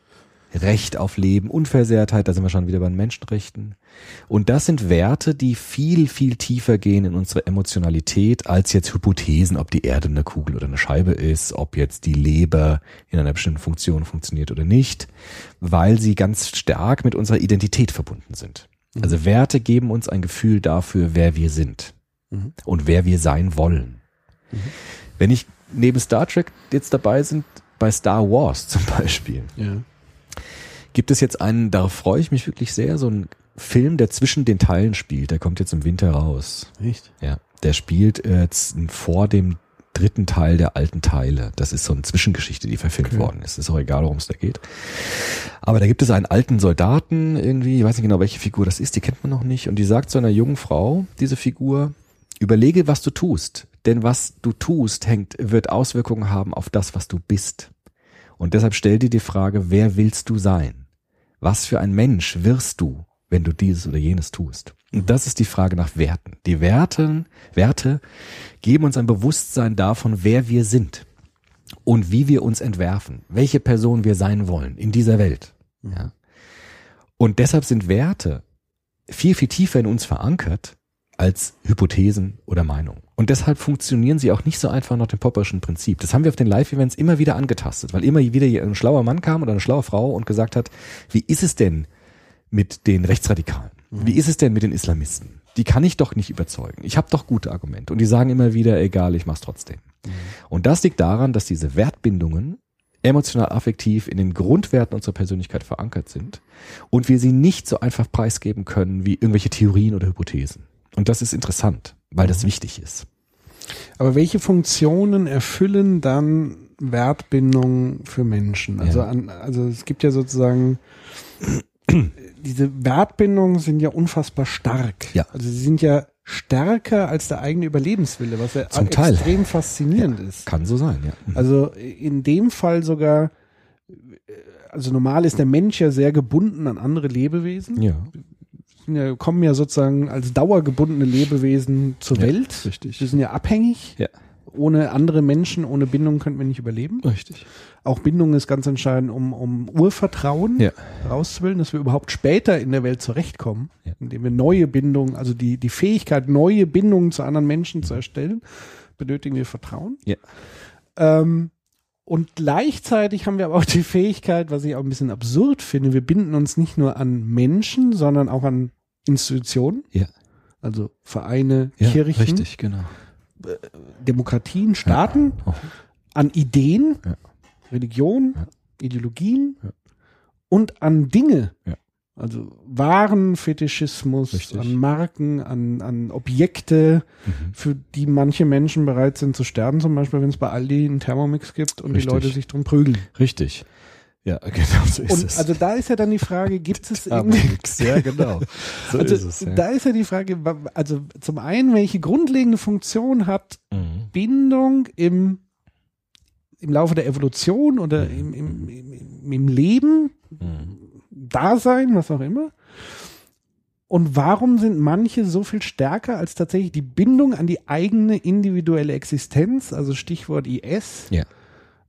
S6: Recht auf Leben, Unversehrtheit, da sind wir schon wieder bei den Menschenrechten. Und das sind Werte, die viel, viel tiefer gehen in unsere Emotionalität als jetzt Hypothesen, ob die Erde eine Kugel oder eine Scheibe ist, ob jetzt die Leber in einer bestimmten Funktion funktioniert oder nicht, weil sie ganz stark mit unserer Identität verbunden sind. Also Werte geben uns ein Gefühl dafür, wer wir sind und wer wir sein wollen. Wenn ich neben Star Trek jetzt dabei sind, bei Star Wars zum Beispiel,
S5: Ja.
S6: gibt es jetzt einen, darauf freue ich mich wirklich sehr, so einen Film, der zwischen den Teilen spielt. Der kommt jetzt im Winter raus.
S5: Echt?
S6: Ja, der spielt äh, vor dem dritten Teil der alten Teile. Das ist so eine Zwischengeschichte, die verfilmt worden ist. Ist auch egal, worum es da geht. Aber da gibt es einen alten Soldaten irgendwie, ich weiß nicht genau, welche Figur das ist, die kennt man noch nicht. Und die sagt zu einer jungen Frau, diese Figur, überlege, was du tust. Denn was du tust, hängt, wird Auswirkungen haben auf das, was du bist. Und deshalb stell dir die Frage, wer willst du sein? Was für ein Mensch wirst du, wenn du dieses oder jenes tust? Und das ist die Frage nach Werten. Die Werten, Werte geben uns ein Bewusstsein davon, wer wir sind und wie wir uns entwerfen, welche Person wir sein wollen in dieser Welt. Ja. Und deshalb sind Werte viel, viel tiefer in uns verankert als Hypothesen oder Meinungen. Und deshalb funktionieren sie auch nicht so einfach nach dem Popperschen Prinzip. Das haben wir auf den Live-Events immer wieder angetastet, weil immer wieder ein schlauer Mann kam oder eine schlaue Frau und gesagt hat, wie ist es denn mit den Rechtsradikalen? Wie ist es denn mit den Islamisten? Die kann ich doch nicht überzeugen. Ich habe doch gute Argumente. Und die sagen immer wieder, egal, ich mach's trotzdem. Und das liegt daran, dass diese Wertbindungen emotional affektiv in den Grundwerten unserer Persönlichkeit verankert sind und wir sie nicht so einfach preisgeben können wie irgendwelche Theorien oder Hypothesen. Und das ist interessant, weil das wichtig ist.
S5: Aber welche Funktionen erfüllen dann Wertbindung für Menschen? Also,
S6: Ja.
S5: an, also es gibt ja sozusagen diese Wertbindungen sind ja unfassbar stark.
S6: Ja.
S5: Also sie sind ja stärker als der eigene Überlebenswille, was ja
S6: Zum Teil.
S5: extrem faszinierend ist.
S6: Kann so sein, ja. Mhm.
S5: Also in dem Fall sogar, also normal ist der Mensch ja sehr gebunden an andere Lebewesen.
S6: Ja,
S5: ja, kommen ja sozusagen als dauergebundene Lebewesen zur
S6: Ja,
S5: Welt.
S6: richtig.
S5: Wir sind ja abhängig.
S6: ja,
S5: Ohne andere Menschen, ohne Bindung könnten wir nicht überleben.
S6: richtig.
S5: Auch Bindung ist ganz entscheidend, um, um Urvertrauen
S6: Ja.
S5: rauszuwählen, dass wir überhaupt später in der Welt zurechtkommen,
S6: Ja.
S5: indem wir neue Bindungen, also die, die Fähigkeit, neue Bindungen zu anderen Menschen zu erstellen, benötigen wir Vertrauen.
S6: Ja.
S5: Ähm, und gleichzeitig haben wir aber auch die Fähigkeit, was ich auch ein bisschen absurd finde, wir binden uns nicht nur an Menschen, sondern auch an Institutionen,
S6: Ja,
S5: also Vereine,
S6: ja
S5: Kirchen,
S6: richtig, genau.
S5: Demokratien, Staaten,
S6: Oh.
S5: an Ideen,
S6: Ja.
S5: Religion,
S6: Ja.
S5: Ideologien
S6: Ja.
S5: und an Dinge.
S6: Ja.
S5: Also Warenfetischismus,
S6: Richtig.
S5: an Marken, an, an Objekte,
S6: Mhm.
S5: für die manche Menschen bereit sind zu sterben, zum Beispiel, wenn es bei Aldi einen Thermomix gibt und
S6: Richtig.
S5: die Leute sich drum prügeln.
S6: Richtig. Ja, genau so ist
S5: Und
S6: es.
S5: also da ist ja dann die Frage, gibt es irgendwie.
S6: Ja, genau. So
S5: also,
S6: ist es. Ja.
S5: da ist ja die Frage, also zum einen, welche grundlegende Funktion hat
S6: Mhm.
S5: Bindung im, im Laufe der Evolution oder im, im, im, im Leben,
S6: Mhm.
S5: Dasein, was auch immer. Und warum sind manche so viel stärker als tatsächlich die Bindung an die eigene individuelle Existenz, also Stichwort IS,
S6: Ja.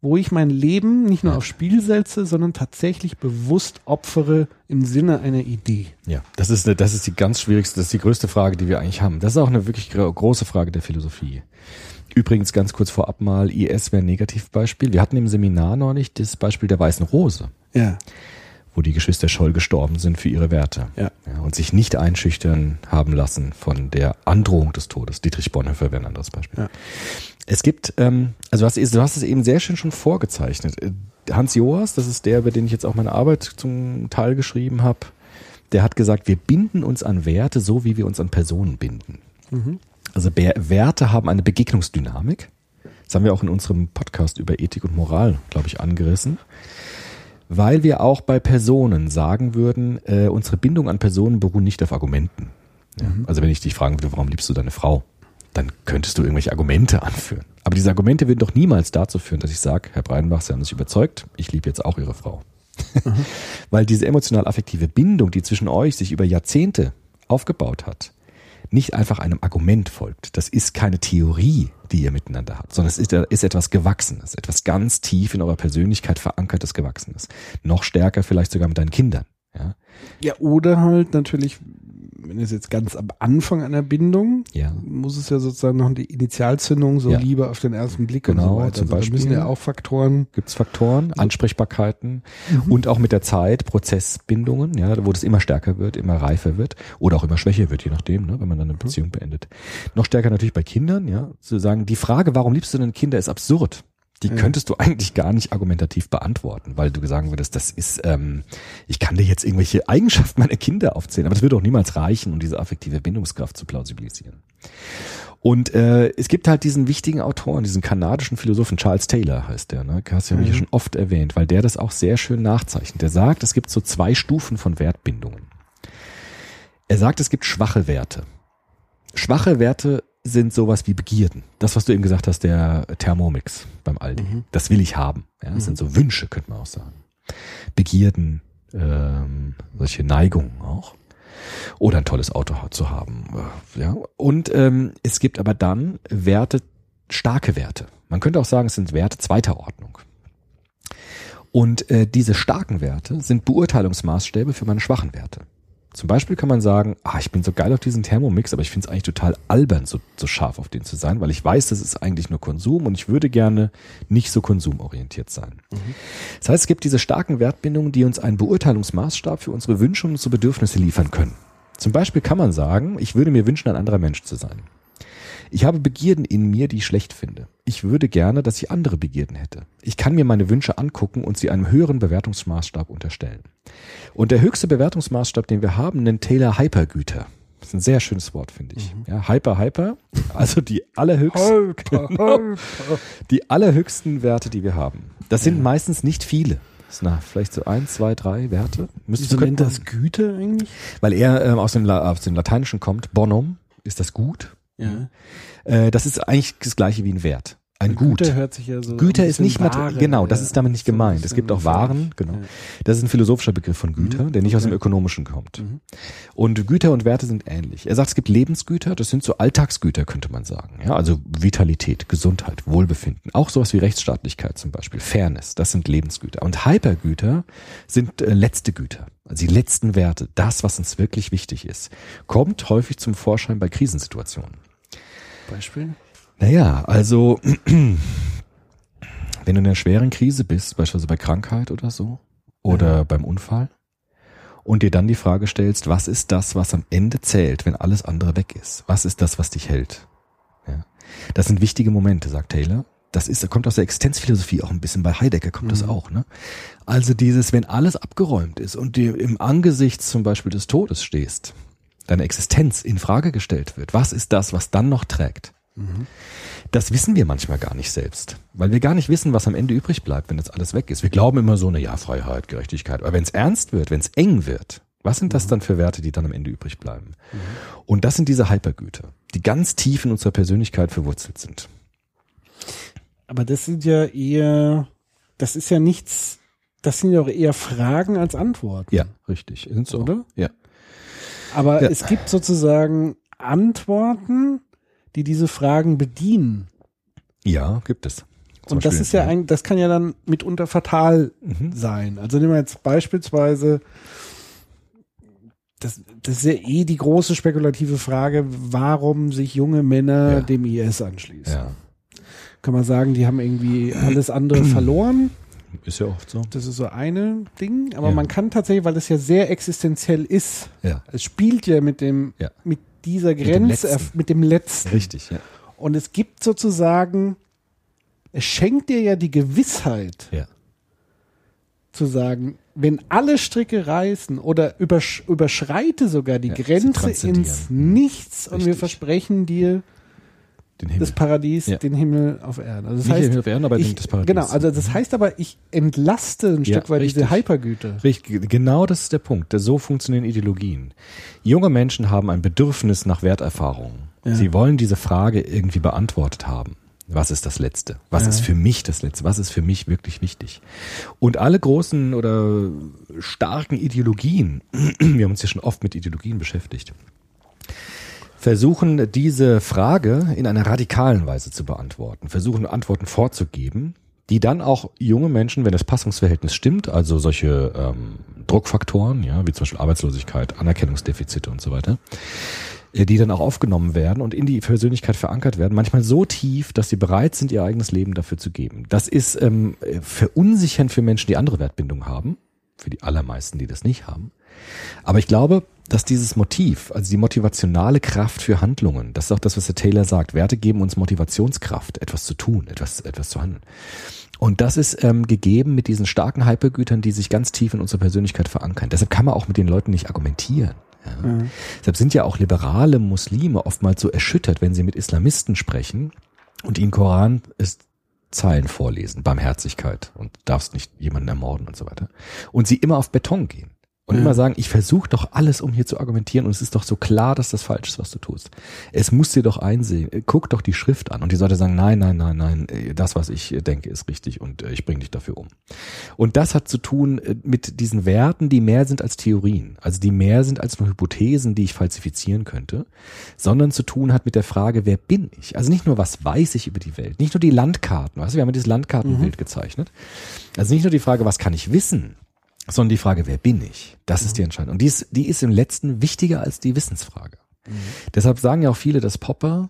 S5: Wo ich mein Leben nicht nur aufs Spiel setze, sondern tatsächlich bewusst opfere im Sinne einer Idee.
S6: Ja, das ist, eine, das ist die ganz schwierigste, das ist die größte Frage, die wir eigentlich haben. Das ist auch eine wirklich gro- große Frage der Philosophie. Übrigens ganz kurz vorab mal, IS wäre ein Negativbeispiel. Wir hatten im Seminar neulich das Beispiel der Weißen Rose,
S5: Ja.
S6: Wo die Geschwister Scholl gestorben sind für ihre Werte.
S5: Ja.
S6: Ja, und sich nicht einschüchtern haben lassen von der Androhung des Todes. Dietrich Bonhoeffer wäre ein anderes Beispiel.
S5: Ja.
S6: Es gibt, ähm, also du hast, du hast es eben sehr schön schon vorgezeichnet. Äh, Hans Joas, das ist der, über den ich jetzt auch meine Arbeit zum Teil geschrieben habe, der hat gesagt, wir binden uns an Werte so, wie wir uns an Personen binden. Also Be Werte haben eine Begegnungsdynamik. Das haben wir auch in unserem Podcast über Ethik und Moral, glaube ich, angerissen. Weil wir auch bei Personen sagen würden, äh, unsere Bindung an Personen beruhen nicht auf Argumenten. Ja? Also wenn ich dich fragen würde, warum liebst du deine Frau? Dann könntest du irgendwelche Argumente anführen. Aber diese Argumente würden doch niemals dazu führen, dass ich sage, Herr Breidenbach, Sie haben sich überzeugt, ich liebe jetzt auch Ihre Frau. Weil diese emotional-affektive Bindung, die zwischen euch sich über Jahrzehnte aufgebaut hat, nicht einfach einem Argument folgt. Das ist keine Theorie, die ihr miteinander habt, sondern es ist, ist etwas Gewachsenes, etwas ganz tief in eurer Persönlichkeit verankertes Gewachsenes. Noch stärker vielleicht sogar mit deinen Kindern. Ja,
S5: Ja, oder halt natürlich, wenn es jetzt ganz am Anfang einer Bindung,
S6: ja.
S5: muss es ja sozusagen noch die Initialzündung, so
S6: Ja.
S5: Liebe auf den ersten Blick
S6: Genau,
S5: und so weiter.
S6: zum
S5: Also da
S6: Beispiel.
S5: müssen ja auch Faktoren.
S6: Gibt es Faktoren, Ansprechbarkeiten und auch mit der Zeit Prozessbindungen, ja, wo das immer stärker wird, immer reifer wird oder auch immer schwächer wird, je nachdem, ne, wenn man dann eine Beziehung beendet. Noch stärker natürlich bei Kindern, ja, zu sagen, die Frage, warum liebst du denn Kinder, ist absurd. Die
S5: Ja.
S6: könntest du eigentlich gar nicht argumentativ beantworten, weil du sagen würdest, das ist, ähm, ich kann dir jetzt irgendwelche Eigenschaften meiner Kinder aufzählen, aber das würde auch niemals reichen, um diese affektive Bindungskraft zu plausibilisieren. Und äh, es gibt halt diesen wichtigen Autoren, diesen kanadischen Philosophen, Charles Taylor heißt der, ne? Hast du ja
S5: Mhm.
S6: hier schon oft erwähnt, weil der das auch sehr schön nachzeichnet. Der sagt, es gibt so zwei Stufen von Wertbindungen. Er sagt, es gibt schwache Werte. Schwache Werte sind sowas wie Begierden. Das, was du eben gesagt hast, der Thermomix beim Aldi. Das will ich haben. Ja, das sind so Wünsche, könnte man auch sagen. Begierden, ähm, solche Neigungen auch. Oder ein tolles Auto zu haben. äh, Ja. Und ähm, es gibt aber dann Werte, starke Werte. Man könnte auch sagen, es sind Werte zweiter Ordnung. Und äh, diese starken Werte sind Beurteilungsmaßstäbe für meine schwachen Werte. Zum Beispiel kann man sagen, ah, ich bin so geil auf diesen Thermomix, aber ich finde es eigentlich total albern, so, so scharf auf den zu sein, weil ich weiß, das ist eigentlich nur Konsum und ich würde gerne nicht so konsumorientiert sein. Das heißt, es gibt diese starken Wertbindungen, die uns einen Beurteilungsmaßstab für unsere Wünsche und unsere Bedürfnisse liefern können. Zum Beispiel kann man sagen, ich würde mir wünschen, ein anderer Mensch zu sein. Ich habe Begierden in mir, die ich schlecht finde. Ich würde gerne, dass ich andere Begierden hätte. Ich kann mir meine Wünsche angucken und sie einem höheren Bewertungsmaßstab unterstellen. Und der höchste Bewertungsmaßstab, den wir haben, nennt Taylor Hypergüter. Das ist ein sehr schönes Wort, finde ich. Ja, Hyper, Hyper. Also die allerhöchsten, Genau. die allerhöchsten Werte, die wir haben. Das sind meistens nicht viele. Na, vielleicht so ein, zwei, drei Werte. Müsste
S5: Wieso nennt das Güte eigentlich?
S6: Weil er ähm, aus, dem, La- aus dem Lateinischen kommt. Bonum ist das Gut.
S5: Ja.
S6: Äh, das ist eigentlich das gleiche wie ein Wert. Ein Gut.
S5: Güter hört sich ja so.
S6: Güter ist nicht
S5: Ware,
S6: genau, das
S5: ja.
S6: ist damit nicht
S5: So
S6: gemeint. Es gibt auch Waren, genau.
S5: Ja.
S6: Das ist ein philosophischer Begriff von Güter, der nicht aus dem Ökonomischen kommt. Und Güter und Werte sind ähnlich. Er sagt, es gibt Lebensgüter, das sind so Alltagsgüter, könnte man sagen. Ja, also Vitalität, Gesundheit, Wohlbefinden. Auch sowas wie Rechtsstaatlichkeit zum Beispiel, Fairness, das sind Lebensgüter. Und Hypergüter sind äh, letzte Güter. Also die letzten Werte, das, was uns wirklich wichtig ist, kommt häufig zum Vorschein bei Krisensituationen.
S5: Beispiel?
S6: Naja, also wenn du in einer schweren Krise bist, beispielsweise bei Krankheit oder so, oder beim Unfall, und dir dann die Frage stellst, was ist das, was am Ende zählt, wenn alles andere weg ist? Was ist das, was dich hält? Ja. Das sind wichtige Momente, sagt Taylor. Das ist, kommt aus der Existenzphilosophie auch ein bisschen. Bei Heidegger kommt das auch, ne? Also dieses, wenn alles abgeräumt ist und dir im Angesicht zum Beispiel des Todes stehst, deine Existenz in Frage gestellt wird. Was ist das, was dann noch trägt? Das wissen wir manchmal gar nicht selbst, weil wir gar nicht wissen, was am Ende übrig bleibt, wenn das alles weg ist. Wir glauben immer so, eine ja, Freiheit, Gerechtigkeit. Aber wenn es ernst wird, wenn es eng wird, was sind das dann für Werte, die dann am Ende übrig bleiben? Und das sind diese Hypergüter, die ganz tief in unserer Persönlichkeit verwurzelt sind.
S5: Aber das sind ja eher, das ist ja nichts, das sind ja auch eher Fragen als Antworten.
S6: Ja, richtig. Sind so.
S5: Oder?
S6: Ja.
S5: Aber
S6: Ja.
S5: es gibt sozusagen Antworten, die diese Fragen bedienen.
S6: Ja, gibt es. Zum
S5: Und das
S6: Beispiel,
S5: ist ja ein, das kann ja dann mitunter fatal
S6: Mhm.
S5: sein. Also nehmen wir jetzt beispielsweise, das, das ist ja eh die große spekulative Frage, warum sich junge Männer
S6: Ja.
S5: dem IS anschließen.
S6: Ja.
S5: kann man sagen, die haben irgendwie alles andere verloren.
S6: Ist ja oft so.
S5: Das ist so eine Ding. Aber
S6: Ja.
S5: man kann tatsächlich, weil es ja sehr existenziell ist,
S6: Ja.
S5: es spielt ja mit dem,
S6: Ja.
S5: mit dieser
S6: dem
S5: Grenze,
S6: Letzten.
S5: mit dem letzten.
S6: Richtig, ja.
S5: Und es gibt sozusagen, es schenkt dir ja die Gewissheit,
S6: Ja.
S5: zu sagen, wenn alle Stricke reißen oder übersch überschreite sogar die
S6: Ja,
S5: Grenze ins Nichts und wir
S6: Richtig.
S5: versprechen dir. Das Paradies,
S6: Ja.
S5: den Himmel auf Erden. Also das
S6: Nicht
S5: heißt,
S6: den Himmel auf Erden, aber
S5: ich,
S6: das Paradies.
S5: Genau, also das heißt aber, ich entlaste ein
S6: Ja,
S5: Stück weit diese
S6: richtig.
S5: Hypergüter.
S6: Richtig, genau das ist der Punkt. So funktionieren Ideologien. Junge Menschen haben ein Bedürfnis nach Werterfahrungen.
S5: Ja.
S6: Sie wollen diese Frage irgendwie beantwortet haben. Was ist das Letzte? Was ist für mich das Letzte? Was ist für mich wirklich wichtig? Und alle großen oder starken Ideologien, wir haben uns ja schon oft mit Ideologien beschäftigt, versuchen diese Frage in einer radikalen Weise zu beantworten, versuchen Antworten vorzugeben, die dann auch junge Menschen, wenn das Passungsverhältnis stimmt, also solche ähm, Druckfaktoren, ja, wie zum Beispiel Arbeitslosigkeit, Anerkennungsdefizite und so weiter, äh, die dann auch aufgenommen werden und in die Persönlichkeit verankert werden, manchmal so tief, dass sie bereit sind, ihr eigenes Leben dafür zu geben. Das ist ähm, äh, verunsichernd für Menschen, die andere Wertbindung haben, für die allermeisten, die das nicht haben. Aber ich glaube, dass dieses Motiv, also die motivationale Kraft für Handlungen, das ist auch das, was der Taylor sagt, Werte geben uns Motivationskraft, etwas zu tun, etwas, etwas zu handeln. Und das ist ähm, gegeben mit diesen starken Hypergütern, die sich ganz tief in unserer Persönlichkeit verankern. Deshalb kann man auch mit den Leuten nicht argumentieren. Ja. Deshalb sind ja auch liberale Muslime oftmals so erschüttert, wenn sie mit Islamisten sprechen und ihnen Koran ist Zeilen vorlesen, Barmherzigkeit und darfst nicht jemanden ermorden und so weiter. Und sie immer auf Beton gehen. Und
S5: Ja.
S6: immer sagen, ich versuche doch alles, um hier zu argumentieren und es ist doch so klar, dass das falsch ist, was du tust. Es muss dir doch einsehen, äh, guck doch die Schrift an und die sollte sagen, nein, nein, nein, nein, äh, das, was ich äh, denke, ist richtig und ich bringe dich dafür um. Und das hat zu tun mit diesen Werten, die mehr sind als Theorien, also die mehr sind als nur Hypothesen, die ich falsifizieren könnte, sondern zu tun hat mit der Frage, wer bin ich? Also nicht nur, was weiß ich über die Welt, nicht nur die Landkarten, weißt du, wir haben ja dieses Landkartenbild gezeichnet. Also nicht nur die Frage, was kann ich wissen, sondern die Frage, wer bin ich? Das ist die Entscheidung. Und die ist, die ist im letzten wichtiger als die Wissensfrage. Deshalb sagen ja auch viele, dass Popper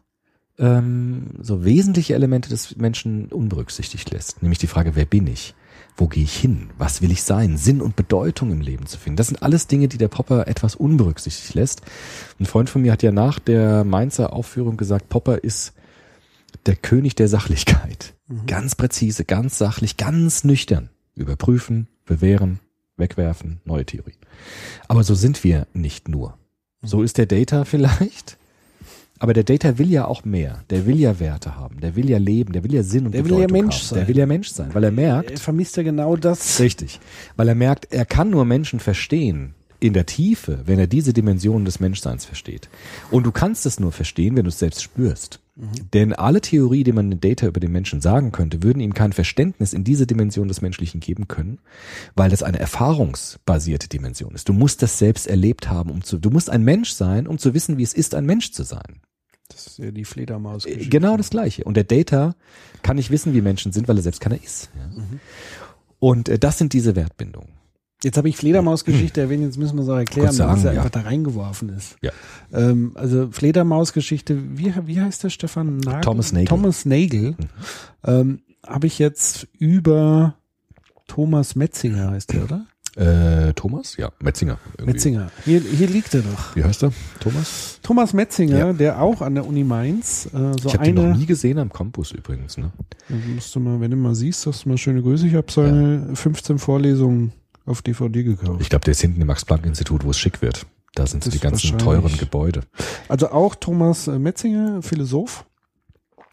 S6: ähm, so wesentliche Elemente des Menschen unberücksichtigt lässt. Nämlich die Frage, wer bin ich? Wo gehe ich hin? Was will ich sein? Sinn und Bedeutung im Leben zu finden. Das sind alles Dinge, die der Popper etwas unberücksichtigt lässt. Ein Freund von mir hat ja nach der Mainzer Aufführung gesagt, Popper ist der König der Sachlichkeit. Ganz präzise, ganz sachlich, ganz nüchtern. Überprüfen, bewähren, wegwerfen, neue Theorien. Aber so sind wir nicht nur. So ist der Data vielleicht. Aber der Data will ja auch mehr. Der will ja Werte haben. Der will ja leben. Der will ja Sinn und
S5: Der will ja
S6: Bedeutung
S5: Mensch
S6: haben.
S5: sein.
S6: Der will ja Mensch sein, weil er merkt,
S5: Er vermisst ja genau das.
S6: Richtig. Weil er merkt, er kann nur Menschen verstehen in der Tiefe, wenn er diese Dimensionen des Menschseins versteht. Und du kannst es nur verstehen, wenn du es selbst spürst. Denn alle Theorie, die man in Data über den Menschen sagen könnte, würden ihm kein Verständnis in diese Dimension des Menschlichen geben können, weil das eine erfahrungsbasierte Dimension ist. Du musst das selbst erlebt haben, um zu, du musst ein Mensch sein, um zu wissen, wie es ist, ein Mensch zu sein.
S5: Das ist ja die Fledermaus.
S6: Äh, Genau das Gleiche. Und der Data kann nicht wissen, wie Menschen sind, weil er selbst keiner ist. Ja. Und äh, das sind diese Wertbindungen.
S5: Jetzt habe ich Fledermaus-Geschichte erwähnt, jetzt müssen wir es auch erklären,
S6: sagen,
S5: er
S6: ja.
S5: einfach da reingeworfen ist.
S6: Ja.
S5: Ähm, also Fledermaus-Geschichte, wie, wie heißt der Stefan Nagel?
S6: Thomas Nagel.
S5: Thomas Nagel. Ähm, habe ich jetzt über Thomas Metzinger heißt der, oder?
S6: Äh, Thomas? Ja, Metzinger. irgendwie.
S5: Metzinger. Hier, hier liegt er doch.
S6: Wie heißt er? Thomas?
S5: Thomas Metzinger,
S6: Ja.
S5: der auch an der Uni Mainz äh, so
S6: ich habe den noch nie gesehen am Campus übrigens. Ne?
S5: Musst du mal, wenn du mal siehst, sagst du mal schöne Grüße. Ich habe seine 15 Vorlesungen auf DVD gekauft.
S6: Ich glaube, der ist hinten im Max-Planck-Institut, wo es schick wird. Da sind so die ganzen teuren Gebäude.
S5: Also auch Thomas äh, Metzinger, Philosoph,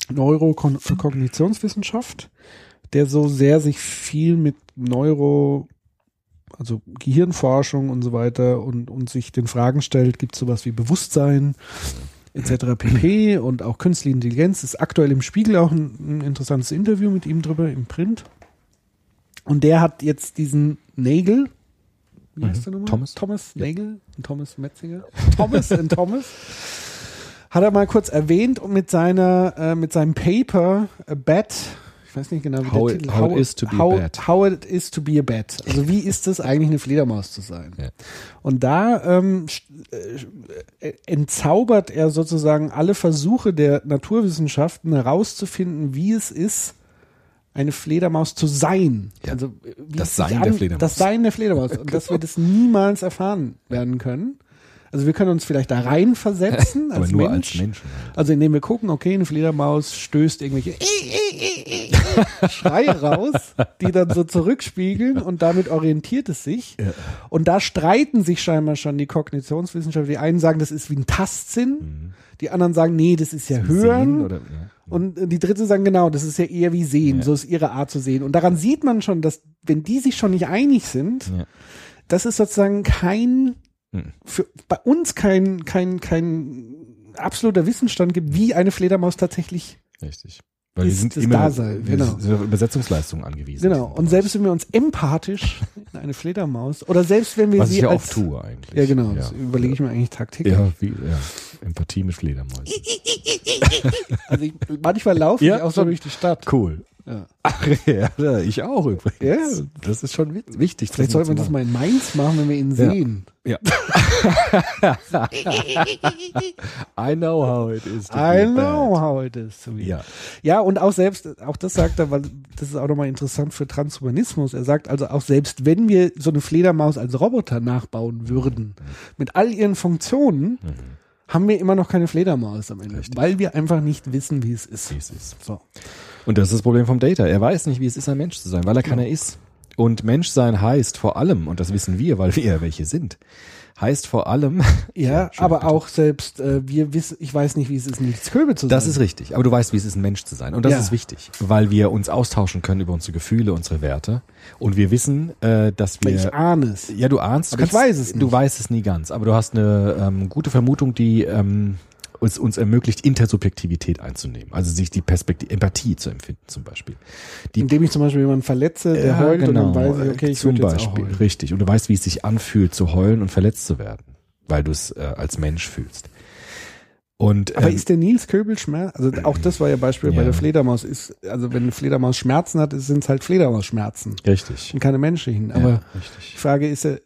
S5: Neurokognitionswissenschaft, der so sehr sich viel mit Neuro, also Gehirnforschung und so weiter und, und sich den Fragen stellt, gibt es sowas wie Bewusstsein etc. pp. und auch künstliche Intelligenz. Ist aktuell im Spiegel auch ein, ein interessantes Interview mit ihm drüber im Print. Und der hat jetzt diesen Nagel, wie heißt der nochmal?
S6: Thomas.
S5: Thomas Nagel und Thomas Metzinger. Thomas und Thomas. Hat er mal kurz erwähnt und mit seiner, äh, mit seinem Paper A Bat, Ich weiß nicht genau, wie
S6: How
S5: der
S6: it-
S5: Titel
S6: how it is to be a
S5: how,
S6: bat.
S5: How it is to be a bat. Also wie ist es eigentlich, eine Fledermaus zu sein?
S6: Ja.
S5: Und da ähm, st- äh, entzaubert er sozusagen alle Versuche der Naturwissenschaften herauszufinden, wie es ist, eine Fledermaus zu sein.
S6: Ja.
S5: Also äh, wie
S6: Das Sein der Fledermaus.
S5: Das Sein der Fledermaus. Und dass wir das niemals erfahren werden können. Also wir können uns vielleicht da reinversetzen als
S6: Aber nur
S5: Mensch.
S6: als Menschen. halt.
S5: Also indem wir gucken, okay, eine Fledermaus stößt irgendwelche Schreie raus, die dann so zurückspiegeln und damit orientiert es sich. Und da streiten sich scheinbar schon die Kognitionswissenschaftler. Die einen sagen, das ist wie ein Tastsinn. Die anderen sagen, nee, das ist ja Hören.
S6: Mhm. Oder, ja.
S5: Und die dritte sagen, genau, das ist ja eher wie Sehen.
S6: Ja.
S5: So ist ihre Art zu sehen. Und daran sieht man schon, dass wenn die sich schon nicht einig sind, das ist sozusagen kein,
S6: Mhm.
S5: für bei uns kein, kein, kein absoluter Wissensstand gibt, wie eine Fledermaus tatsächlich
S6: Richtig. Weil wir
S5: Ist
S6: sind immer
S5: Dasein, genau.
S6: sind auf Übersetzungsleistungen angewiesen.
S5: Genau. Und selbst wenn wir uns empathisch in eine Fledermaus oder selbst wenn wir
S6: Was
S5: sie
S6: ich ja
S5: als
S6: auch tue eigentlich.
S5: ja genau,
S6: Ja.
S5: das überlege ich mir eigentlich tagtäglich.
S6: Ja, wie, ja. Empathie mit Fledermäusen.
S5: Also ich, manchmal laufe
S6: Ja,
S5: ich auch so durch die Stadt.
S6: Cool.
S5: Ja.
S6: Ach ja, ich auch übrigens.
S5: Ja.
S6: Das ist schon wi- wichtig.
S5: Vielleicht sollte man das mal in Mainz machen, wenn wir ihn sehen.
S6: Ja. I know how it is. To
S5: I
S6: be
S5: know
S6: bad.
S5: how it is. to be.
S6: Ja.
S5: Ja, und auch selbst, auch das sagt er, weil das ist auch nochmal interessant für Transhumanismus. Er sagt also auch selbst, wenn wir so eine Fledermaus als Roboter nachbauen würden, mit all ihren Funktionen, haben wir immer noch keine Fledermaus am Ende,
S6: Richtig.
S5: weil wir einfach nicht wissen, wie es ist.
S6: Wie es ist.
S5: So.
S6: Und das ist das Problem vom Data. Er weiß nicht, wie es ist, ein Mensch zu sein, weil er keiner ist. Und Menschsein heißt vor allem, und das wissen wir, weil wir ja welche sind, heißt vor allem,
S5: Ja,
S6: schön,
S5: aber
S6: bitte.
S5: auch selbst, äh, wir wissen, ich weiß nicht, wie es ist, nichts Köbe zu
S6: Das
S5: sein.
S6: ist richtig. Aber du weißt, wie es ist, ein Mensch zu sein. Und das
S5: Ja.
S6: ist wichtig, weil wir uns austauschen können über unsere Gefühle, unsere Werte. Und wir wissen, äh, dass
S5: Weil ich
S6: wir.
S5: ahne es.
S6: Ja, du ahnst. Du
S5: Aber ich weiß es
S6: Du
S5: nicht.
S6: weißt es nie ganz. Aber du hast eine ähm, gute Vermutung, die ähm, uns, uns ermöglicht, Intersubjektivität einzunehmen. Also sich die Perspektive, Empathie zu empfinden zum Beispiel. Die
S5: Indem ich zum Beispiel jemanden verletze, der heult und dann weiß ich, okay, ich
S6: zum Beispiel, richtig. Und du weißt, wie es sich anfühlt, zu heulen und verletzt zu werden, weil du es äh, als Mensch fühlst. Und
S5: Aber
S6: ähm,
S5: ist der Nils Köbel Schmerz? Also auch das war ja Beispiel bei
S6: Ja.
S5: der Fledermaus. Ist also wenn eine Fledermaus Schmerzen hat, sind es halt Fledermausschmerzen
S6: richtig.
S5: und keine menschlichen. Aber
S6: ja,
S5: die
S6: richtig.
S5: Frage ist ja,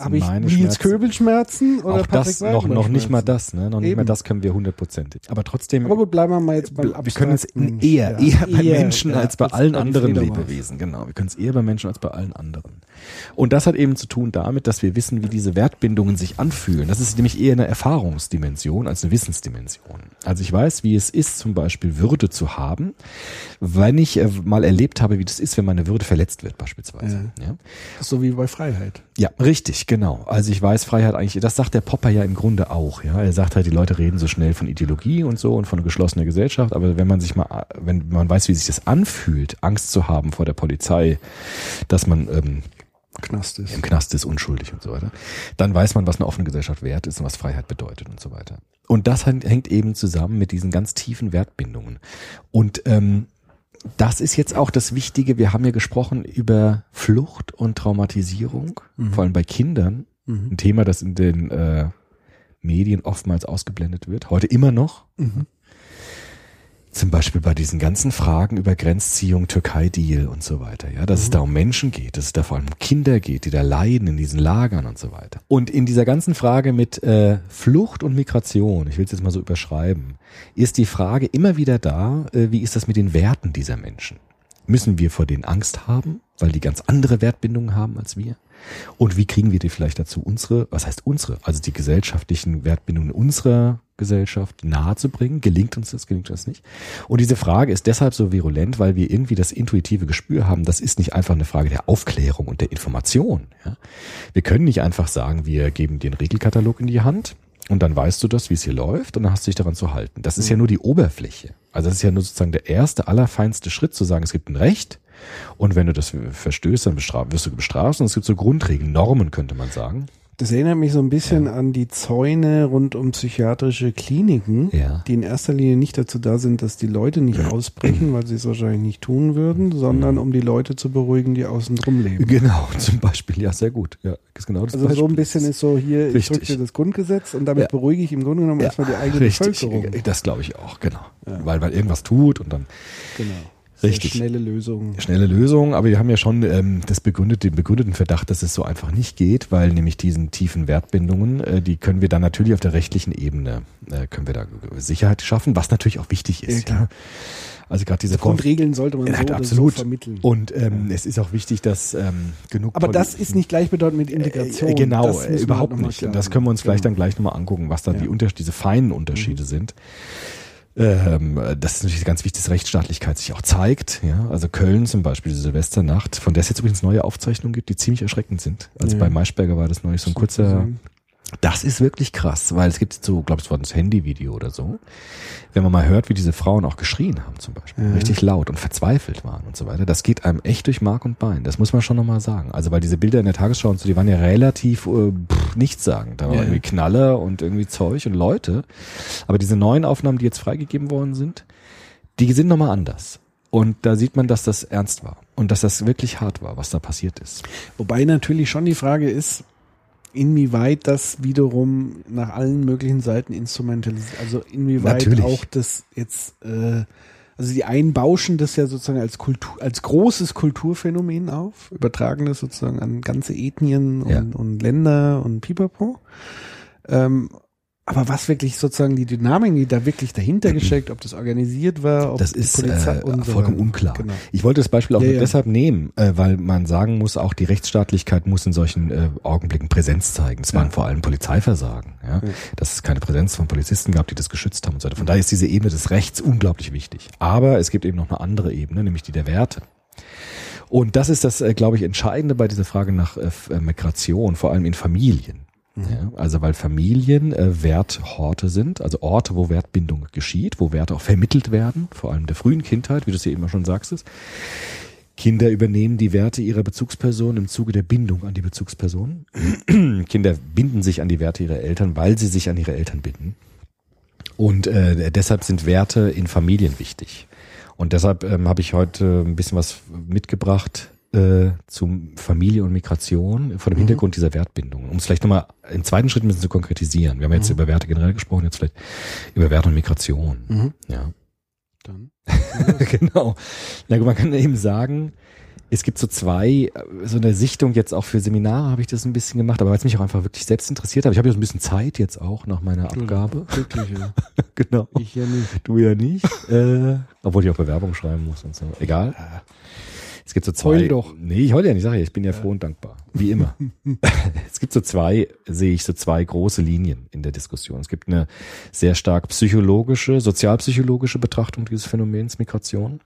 S5: habe ich
S6: meine
S5: Nils
S6: Schmerzen?
S5: Köbel Schmerzen oder
S6: Auch
S5: Patrick
S6: das noch, noch nicht mal das, ne? Noch nicht mal das können wir hundertprozentig. Aber trotzdem,
S5: Aber gut, bleiben wir mal jetzt beim
S6: wir können es
S5: abstrakten
S6: eher,
S5: Ja.
S6: eher bei
S5: Eher,
S6: Menschen
S5: ja,
S6: als bei allen
S5: die
S6: anderen. Lebewesen. Genau, wir können es eher bei Menschen als bei allen anderen. Und das hat eben zu tun damit, dass wir wissen, wie diese Wertbindungen sich anfühlen. Das ist nämlich eher eine Erfahrungsdimension als eine Wissensdimension. Also ich weiß, wie es ist, zum Beispiel Würde zu haben, wenn ich äh, mal erlebt habe, wie das ist, wenn meine Würde verletzt wird, beispielsweise. Ja.
S5: So wie bei Freiheit.
S6: Ja, richtig, genau. Also ich weiß Freiheit eigentlich, das sagt der Popper ja im Grunde auch, ja. Er sagt halt, die Leute reden so schnell von Ideologie und so und von geschlossener Gesellschaft, aber wenn man sich mal, wenn man weiß, wie sich das anfühlt, Angst zu haben vor der Polizei, dass man ähm,
S5: Knast ist.
S6: im Knast ist, unschuldig und so weiter, dann weiß man, was eine offene Gesellschaft wert ist und was Freiheit bedeutet und so weiter. Und das hängt eben zusammen mit diesen ganz tiefen Wertbindungen. Und ähm, das ist jetzt auch das Wichtige. Wir haben ja gesprochen über Flucht und Traumatisierung, vor allem bei Kindern. Ein Thema, das in den äh, Medien oftmals ausgeblendet wird. Heute immer noch. Zum Beispiel bei diesen ganzen Fragen über Grenzziehung, Türkei-Deal und so weiter, ja, dass es da um Menschen geht, dass es da vor allem um Kinder geht, die da leiden in diesen Lagern und so weiter. Und in dieser ganzen Frage mit äh, Flucht und Migration, ich will es jetzt mal so überschreiben, ist die Frage immer wieder da, äh, wie ist das mit den Werten dieser Menschen? Müssen wir vor denen Angst haben, weil die ganz andere Wertbindungen haben als wir? Und wie kriegen wir die vielleicht dazu, unsere, was heißt unsere, also die gesellschaftlichen Wertbindungen unserer Gesellschaft nahezubringen? Gelingt uns das, gelingt uns das nicht? Und diese Frage ist deshalb so virulent, weil wir irgendwie das intuitive Gespür haben, das ist nicht einfach eine Frage der Aufklärung und der Information. Ja? Wir können nicht einfach sagen, wir geben einen Regelkatalog in die Hand und dann weißt du das, wie es hier läuft und dann hast du dich daran zu halten. Das ist ja nur die Oberfläche. Also das ist ja nur sozusagen der erste, allerfeinste Schritt zu sagen, es gibt ein Recht und wenn du das verstößt, dann wirst du bestraft und es gibt so Grundregeln, Normen könnte man sagen.
S5: Das erinnert mich so ein bisschen an die Zäune rund um psychiatrische Kliniken,
S6: Ja.
S5: die in erster Linie nicht dazu da sind, dass die Leute nicht ausbrechen, weil sie es wahrscheinlich nicht tun würden, sondern um die Leute zu beruhigen, die außen drum leben.
S6: Genau, zum Beispiel, ja, sehr gut. Ja, ist genau das
S5: Also so ein bisschen ist so hier, ich
S6: Richtig.
S5: drücke das Grundgesetz und damit
S6: Ja.
S5: beruhige ich im Grunde genommen erstmal die eigene
S6: richtig.
S5: Bevölkerung.
S6: Das glaube ich auch, genau. Weil man irgendwas tut und dann
S5: Genau. Sehr
S6: Richtig.
S5: schnelle Lösungen.
S6: schnelle Lösung, aber wir haben ja schon ähm, das begründet, den begründeten Verdacht, dass es so einfach nicht geht, weil nämlich diesen tiefen Wertbindungen, äh, die können wir dann natürlich auf der rechtlichen Ebene, äh, können wir da Sicherheit schaffen, was natürlich auch wichtig ist.
S5: Ja, klar.
S6: Also gerade diese
S5: Grundregeln sollte man so
S6: Ja, absolut.
S5: so vermitteln.
S6: Und ähm, es ist auch wichtig, dass ähm, genug
S5: Aber das ist nicht gleichbedeutend mit Integration.
S6: Äh, genau,
S5: Das müssen
S6: äh,
S5: wir
S6: überhaupt nicht. Das können wir uns vielleicht
S5: Genau.
S6: dann gleich nochmal angucken, was da
S5: Ja. Mhm.
S6: die Unter diese feinen Unterschiede sind. Ähm, das ist natürlich ganz wichtig, dass Rechtsstaatlichkeit sich auch zeigt. Ja, also Köln zum Beispiel, die Silvesternacht, von der es jetzt übrigens neue Aufzeichnungen gibt, die ziemlich erschreckend sind. Also
S5: Ja.
S6: bei Maischberger war das neulich so ein kurzer. Das ist wirklich krass, weil es gibt so, glaube ich, es war das Handyvideo oder so. Wenn man mal hört, wie diese Frauen auch geschrien haben zum Beispiel,
S5: Ja.
S6: richtig laut und verzweifelt waren und so weiter, das geht einem echt durch Mark und Bein. Das muss man schon nochmal sagen. Also weil diese Bilder in der Tagesschau und so, die waren ja relativ äh, pff, nichtssagend. Da war
S5: Ja.
S6: irgendwie Knaller und irgendwie Zeug und Leute. Aber diese neuen Aufnahmen, die jetzt freigegeben worden sind, die sind nochmal anders. Und da sieht man, dass das ernst war und dass das wirklich hart war, was da passiert ist.
S5: Wobei natürlich schon die Frage ist, inwieweit das wiederum nach allen möglichen Seiten instrumentalisiert, also inwieweit
S6: Natürlich.
S5: auch das jetzt, äh, also die einen bauschen das ja sozusagen als Kultur, als großes Kulturphänomen auf, übertragen das sozusagen an ganze Ethnien und,
S6: Ja.
S5: und Länder und Pipapo. Ähm, aber was wirklich sozusagen die Dynamik, die da wirklich dahinter gesteckt, ob das organisiert war, ob
S6: Das ist
S5: Polizei
S6: äh, vollkommen unklar.
S5: Genau.
S6: Ich wollte das Beispiel auch
S5: Ja,
S6: nur
S5: ja.
S6: deshalb nehmen, äh, weil man sagen muss, auch die Rechtsstaatlichkeit muss in solchen äh, Augenblicken Präsenz zeigen. Es
S5: Ja.
S6: waren vor allem Polizeiversagen, ja? Dass es keine Präsenz von Polizisten gab, die das geschützt haben und so weiter. Von daher ist diese Ebene des Rechts unglaublich wichtig. Aber es gibt eben noch eine andere Ebene, nämlich die der Werte. Und das ist das, äh, glaube ich, Entscheidende bei dieser Frage nach äh, äh, Migration, vor allem in Familien. Ja, also weil Familien äh, Werthorte sind, also Orte, wo Wertbindung geschieht, wo Werte auch vermittelt werden, vor allem der frühen Kindheit, wie du es ja eben schon sagst. Kinder übernehmen die Werte ihrer Bezugsperson im Zuge der Bindung an die Bezugsperson. Kinder binden sich an die Werte ihrer Eltern, weil sie sich an ihre Eltern binden. Und äh, deshalb sind Werte in Familien wichtig. Und deshalb ähm, habe ich heute ein bisschen was mitgebracht äh, zum Familie und Migration vor dem Hintergrund dieser Wertbindung. Um es vielleicht nochmal im zweiten Schritt ein bisschen zu konkretisieren. Wir haben jetzt über Werte generell gesprochen, jetzt vielleicht über Werte und Migration.
S5: Mhm.
S6: Ja.
S5: Dann.
S6: genau. Na gut, man kann eben sagen, es gibt so zwei, äh, so eine Sichtung jetzt auch für Seminare habe ich das ein bisschen gemacht, aber weil es mich auch einfach wirklich selbst interessiert hat. Ich habe ja so ein bisschen Zeit jetzt auch nach meiner Abgabe.
S5: Wirklich, ja.
S6: genau.
S5: Ich ja nicht.
S6: Du ja nicht. äh, obwohl ich auch Bewerbung schreiben muss und so. Egal. Es gibt so zwei.
S5: Heul doch.
S6: Nee, ich heul ja nicht, sag ich. Ich bin ja froh und dankbar. Wie immer. es gibt so zwei, sehe ich so zwei große Linien in der Diskussion. Es gibt eine sehr stark psychologische, sozialpsychologische Betrachtung dieses Phänomens Migration,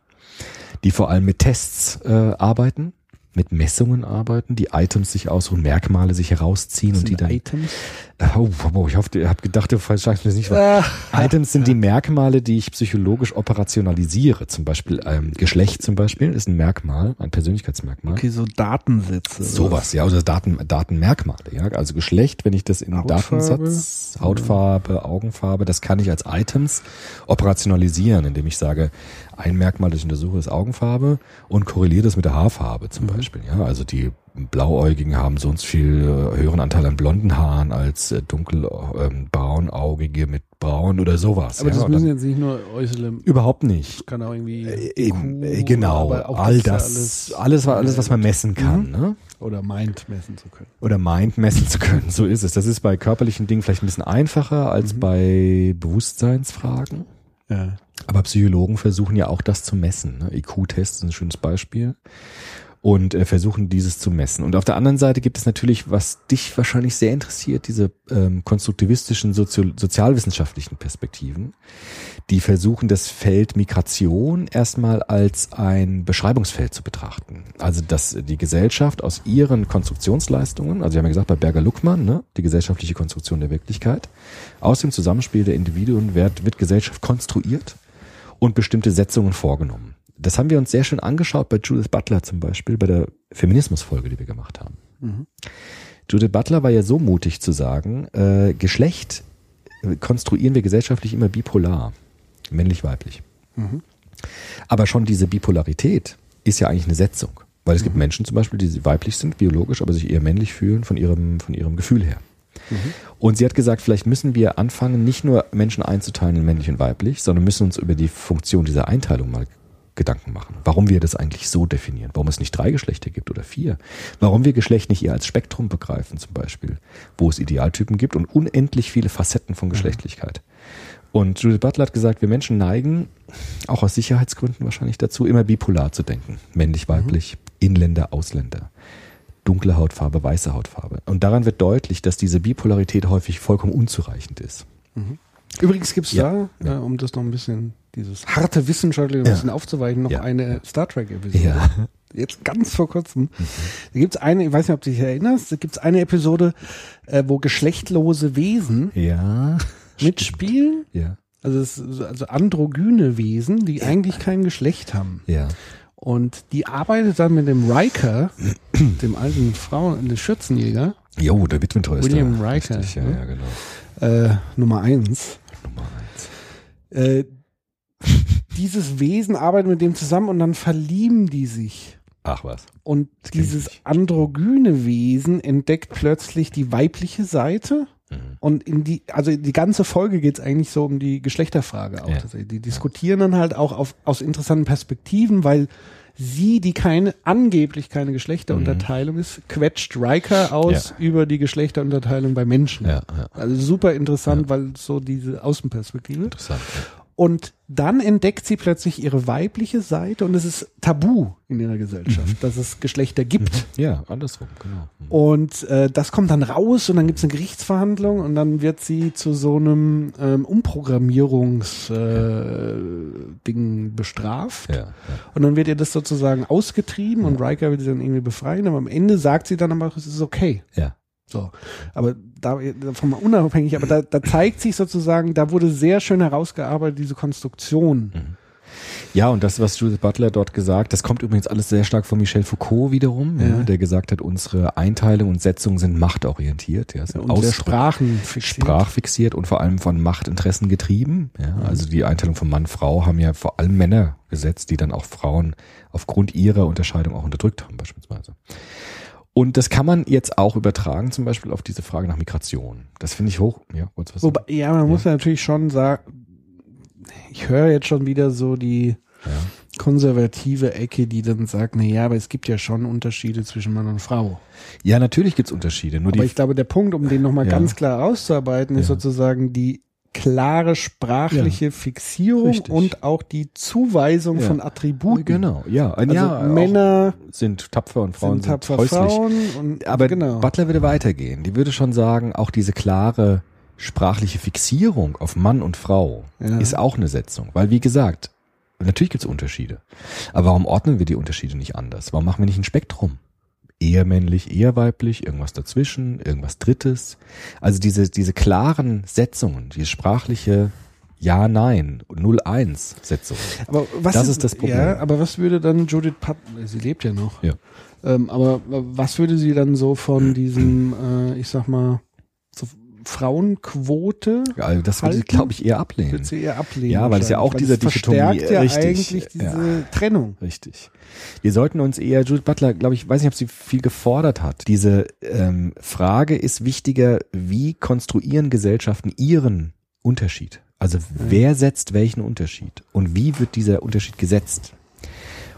S6: die vor allem mit Tests äh, arbeiten, mit Messungen arbeiten, die Items sich aussuchen, Merkmale sich herausziehen und die dann.
S5: Items.
S6: Oh, oh, ich hoffe, ihr habt gedacht, du sagst mir das nicht. was. Items sind die Merkmale, die ich psychologisch operationalisiere. Zum Beispiel ähm, Geschlecht zum Beispiel ist ein Merkmal, ein Persönlichkeitsmerkmal.
S5: Okay, so Datensätze.
S6: Sowas, ja, oder Daten, Datenmerkmale, ja. Also Geschlecht, wenn ich das in
S5: Hautfarbe.
S6: Datensatz, Hautfarbe, Augenfarbe, das kann ich als Items operationalisieren, indem ich sage, ein Merkmal, das ich untersuche, ist Augenfarbe und korreliere das mit der Haarfarbe zum Beispiel, ja. Also die Blauäugigen haben so und so viel äh, höheren Anteil an blonden Haaren als äh, dunkel ähm, mit braun oder sowas.
S5: Aber
S6: ja.
S5: das müssen
S6: dann,
S5: jetzt nicht nur äußere,
S6: überhaupt nicht.
S5: kann auch irgendwie
S6: Äh, eben, äh, genau, all
S5: ja
S6: das, alles, alles, was man messen kann, ne?
S5: oder meint messen zu können.
S6: oder meint messen zu können. So ist es. Das ist bei körperlichen Dingen vielleicht ein bisschen einfacher als bei Bewusstseinsfragen.
S5: Ja.
S6: Aber Psychologen versuchen ja auch das zu messen. Ne? IQ-Test ist ein schönes Beispiel. Und äh, versuchen dieses zu messen. Und auf der anderen Seite gibt es natürlich, was dich wahrscheinlich sehr interessiert, diese ähm, konstruktivistischen Sozio sozialwissenschaftlichen Perspektiven, die versuchen, das Feld Migration erstmal als ein Beschreibungsfeld zu betrachten. Also, dass die Gesellschaft aus ihren Konstruktionsleistungen, also wir haben ja gesagt bei Berger Luckmann, ne, die gesellschaftliche Konstruktion der Wirklichkeit, aus dem Zusammenspiel der Individuen wird, wird Gesellschaft konstruiert und bestimmte Setzungen vorgenommen. Das haben wir uns sehr schön angeschaut bei Judith Butler zum Beispiel, bei der Feminismusfolge, die wir gemacht haben. Judith Butler war ja so mutig zu sagen, äh, Geschlecht äh, konstruieren wir gesellschaftlich immer bipolar, männlich-weiblich. Aber schon diese Bipolarität ist ja eigentlich eine Setzung. Weil es gibt Menschen zum Beispiel, die weiblich sind, biologisch, aber sich eher männlich fühlen von ihrem, von ihrem Gefühl her. Und sie hat gesagt, vielleicht müssen wir anfangen, nicht nur Menschen einzuteilen in männlich und weiblich, sondern müssen uns über die Funktion dieser Einteilung mal Gedanken machen, warum wir das eigentlich so definieren, warum es nicht drei Geschlechter gibt oder vier, warum wir Geschlecht nicht eher als Spektrum begreifen zum Beispiel, wo es Idealtypen gibt und unendlich viele Facetten von Geschlechtlichkeit. Und Judith Butler hat gesagt, wir Menschen neigen, auch aus Sicherheitsgründen wahrscheinlich dazu, immer bipolar zu denken. Männlich, weiblich, Inländer, Ausländer. Dunkle Hautfarbe, weiße Hautfarbe. Und daran wird deutlich, dass diese Bipolarität häufig vollkommen unzureichend ist.
S5: Übrigens gibt's
S6: Ja,
S5: da, äh, um das noch ein bisschen, dieses harte Wissenschaftliche ein
S6: Ja.
S5: bisschen aufzuweichen, noch
S6: Ja.
S5: eine Star Trek-Episode.
S6: Ja.
S5: Jetzt ganz vor kurzem. Da gibt's eine, ich weiß nicht, ob du dich erinnerst, da gibt's eine Episode, äh, wo geschlechtlose Wesen
S6: Ja.
S5: mitspielen.
S6: Ja.
S5: Also, es also androgyne Wesen, die eigentlich kein Geschlecht haben.
S6: Ja.
S5: Und die arbeitet dann mit dem Riker, dem alten Frauen, dem Schürzenjäger,
S6: Jo, der Witwentreuster.
S5: William Riker,
S6: Richtig, ja,
S5: ne?
S6: ja, genau.
S5: äh, Nummer eins.
S6: Nummer eins.
S5: Äh, dieses Wesen arbeitet mit dem zusammen und dann verlieben die sich.
S6: Ach was.
S5: Und dieses androgyne Wesen entdeckt plötzlich die weibliche Seite.
S6: Mhm.
S5: Und in die, also die ganze Folge geht's eigentlich so um die Geschlechterfrage auch.
S6: Ja.
S5: Die diskutieren dann halt auch auf, aus interessanten Perspektiven, weil sie, die keine, angeblich keine Geschlechterunterteilung ist, quetscht Riker aus über die Geschlechterunterteilung bei Menschen.
S6: Ja, ja.
S5: Also super interessant, weil so diese Außenperspektive.
S6: Interessant.
S5: Und dann entdeckt sie plötzlich ihre weibliche Seite und es ist tabu in ihrer Gesellschaft, dass es Geschlechter gibt.
S6: Ja, ja andersrum, genau. Mhm.
S5: Und äh, das kommt dann raus und dann gibt es eine Gerichtsverhandlung und dann wird sie zu so einem ähm, Umprogrammierungs-Ding äh, Ding bestraft.
S6: Ja, ja.
S5: Und dann wird ihr das sozusagen ausgetrieben und Riker will sie dann irgendwie befreien, aber am Ende sagt sie dann aber, es ist okay.
S6: Ja.
S5: So. Aber da, davon mal unabhängig, aber da, da zeigt sich sozusagen, da wurde sehr schön herausgearbeitet, diese Konstruktion.
S6: Ja, und das, was Judith Butler dort gesagt, das kommt übrigens alles sehr stark von Michel Foucault wiederum, ja.
S5: Ja.
S6: der gesagt hat, unsere Einteilung und Setzung sind machtorientiert, ja, sind
S5: Und Sprachen fixiert.
S6: sprachfixiert und vor allem von Machtinteressen getrieben. Ja, also die Einteilung von Mann, Frau haben ja vor allem Männer gesetzt, die dann auch Frauen aufgrund ihrer Unterscheidung auch unterdrückt haben beispielsweise. Und das kann man jetzt auch übertragen, zum Beispiel auf diese Frage nach Migration. Das finde ich hoch. Ja, du was
S5: Wobei, ja, man muss ja natürlich schon sagen, ich höre jetzt schon wieder so die konservative Ecke, die dann sagt, na ja, aber es gibt ja schon Unterschiede zwischen Mann und Frau.
S6: Ja, natürlich gibt's Unterschiede. Nur
S5: Aber
S6: die
S5: ich glaube, der Punkt, um den nochmal
S6: Ja.
S5: ganz klar auszuarbeiten, ist
S6: Ja.
S5: sozusagen die klare sprachliche Fixierung
S6: Richtig.
S5: und auch die Zuweisung
S6: Ja.
S5: von Attributen.
S6: genau, ja, ein
S5: Also
S6: ja,
S5: Männer
S6: sind tapfer und Frauen
S5: sind
S6: sind,
S5: tapfer
S6: häuslich.
S5: Frauen und
S6: Aber
S5: genau.
S6: Butler würde weitergehen. Die würde schon sagen, auch diese klare sprachliche Fixierung auf Mann und Frau
S5: Ja.
S6: ist auch eine Setzung. Weil, wie gesagt, natürlich gibt es Unterschiede. Aber warum ordnen wir die Unterschiede nicht anders? Warum machen wir nicht ein Spektrum? Eher männlich, eher weiblich, irgendwas dazwischen, irgendwas Drittes. Also diese, diese klaren Setzungen, diese sprachliche Ja-Nein, 0-1-Setzung.
S5: Aber was
S6: Das ist das Problem.
S5: Ja, aber was würde dann Judith Pat, sie lebt ja noch.
S6: Ja.
S5: Ähm, aber was würde sie dann so von diesem, äh, ich sag mal, Frauenquote
S6: Also das würde sie, glaube ich, eher ablehnen.
S5: würde sie eher ablehnen?
S6: Ja, weil es ja auch dieser
S5: es verstärkt
S6: Dichotomie-
S5: ja
S6: richtig,
S5: eigentlich diese
S6: ja.
S5: Trennung.
S6: Richtig. Wir sollten uns eher, Judith Butler, glaube ich, weiß nicht, ob sie viel gefordert hat. Diese ähm, Frage ist wichtiger, wie konstruieren Gesellschaften ihren Unterschied? Also wer setzt welchen Unterschied? Und wie wird dieser Unterschied gesetzt?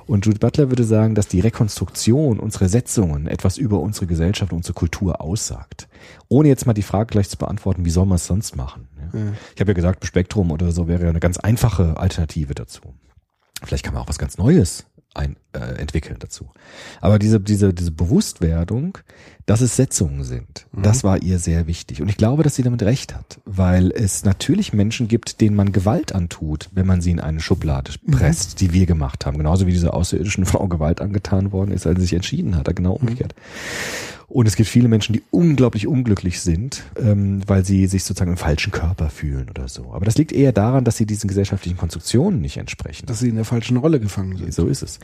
S6: Und Judith Butler würde sagen, dass die Rekonstruktion unserer Setzungen etwas über unsere Gesellschaft und unsere Kultur aussagt. Ohne jetzt mal die Frage gleich zu beantworten, wie soll man es sonst machen? Ja.
S5: Ja.
S6: Ich habe ja gesagt, Spektrum oder so wäre ja eine ganz einfache Alternative dazu. Vielleicht kann man auch was ganz Neues ein, äh, entwickeln dazu. Aber diese, diese, diese Bewusstwerdung, dass es Setzungen sind, das war ihr sehr wichtig. Und ich glaube, dass sie damit recht hat, weil es natürlich Menschen gibt, denen man Gewalt antut, wenn man sie in eine Schublade presst, die wir gemacht haben. Genauso wie dieser außerirdischen Frau Gewalt angetan worden ist, als sie sich entschieden hat, genau umgekehrt. Und es gibt viele Menschen, die unglaublich unglücklich sind, ähm, weil sie sich sozusagen im falschen Körper fühlen oder so. Aber das liegt eher daran, dass sie diesen gesellschaftlichen Konstruktionen nicht entsprechen.
S5: Dass sie in der falschen Rolle gefangen sind.
S6: So ist es.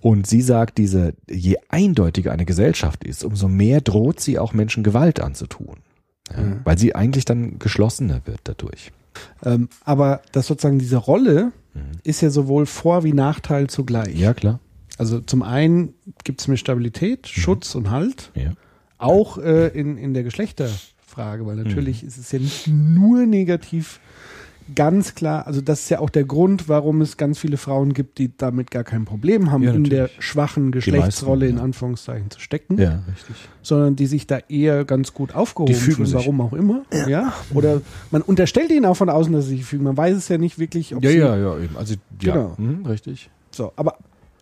S6: Und sie sagt, diese, je eindeutiger eine Gesellschaft ist, umso mehr droht sie auch Menschen Gewalt anzutun. Ja,
S5: Mhm.
S6: Weil sie eigentlich dann geschlossener wird dadurch.
S5: Ähm, aber dass sozusagen diese Rolle ist ja sowohl Vor- wie Nachteil zugleich.
S6: Ja, klar.
S5: Also zum einen gibt es mir Stabilität, Schutz und Halt.
S6: Ja.
S5: Auch äh, in, in der Geschlechterfrage, weil natürlich ist es ja nicht nur negativ ganz klar, also das ist ja auch der Grund, warum es ganz viele Frauen gibt, die damit gar kein Problem haben,
S6: Ja,
S5: in der schwachen Geschlechtsrolle
S6: meisten,
S5: in
S6: ja.
S5: Anführungszeichen zu stecken,
S6: Ja, richtig.
S5: sondern die sich da eher ganz gut aufgehoben fühlen,
S6: sich.
S5: warum auch immer. Ja. Oder man unterstellt ihnen auch von außen, dass sie sich fügen. Man weiß es ja nicht wirklich, ob
S6: Ja,
S5: sie
S6: ja, ja, eben. Also, ja,
S5: Genau.
S6: mhm, richtig.
S5: so, aber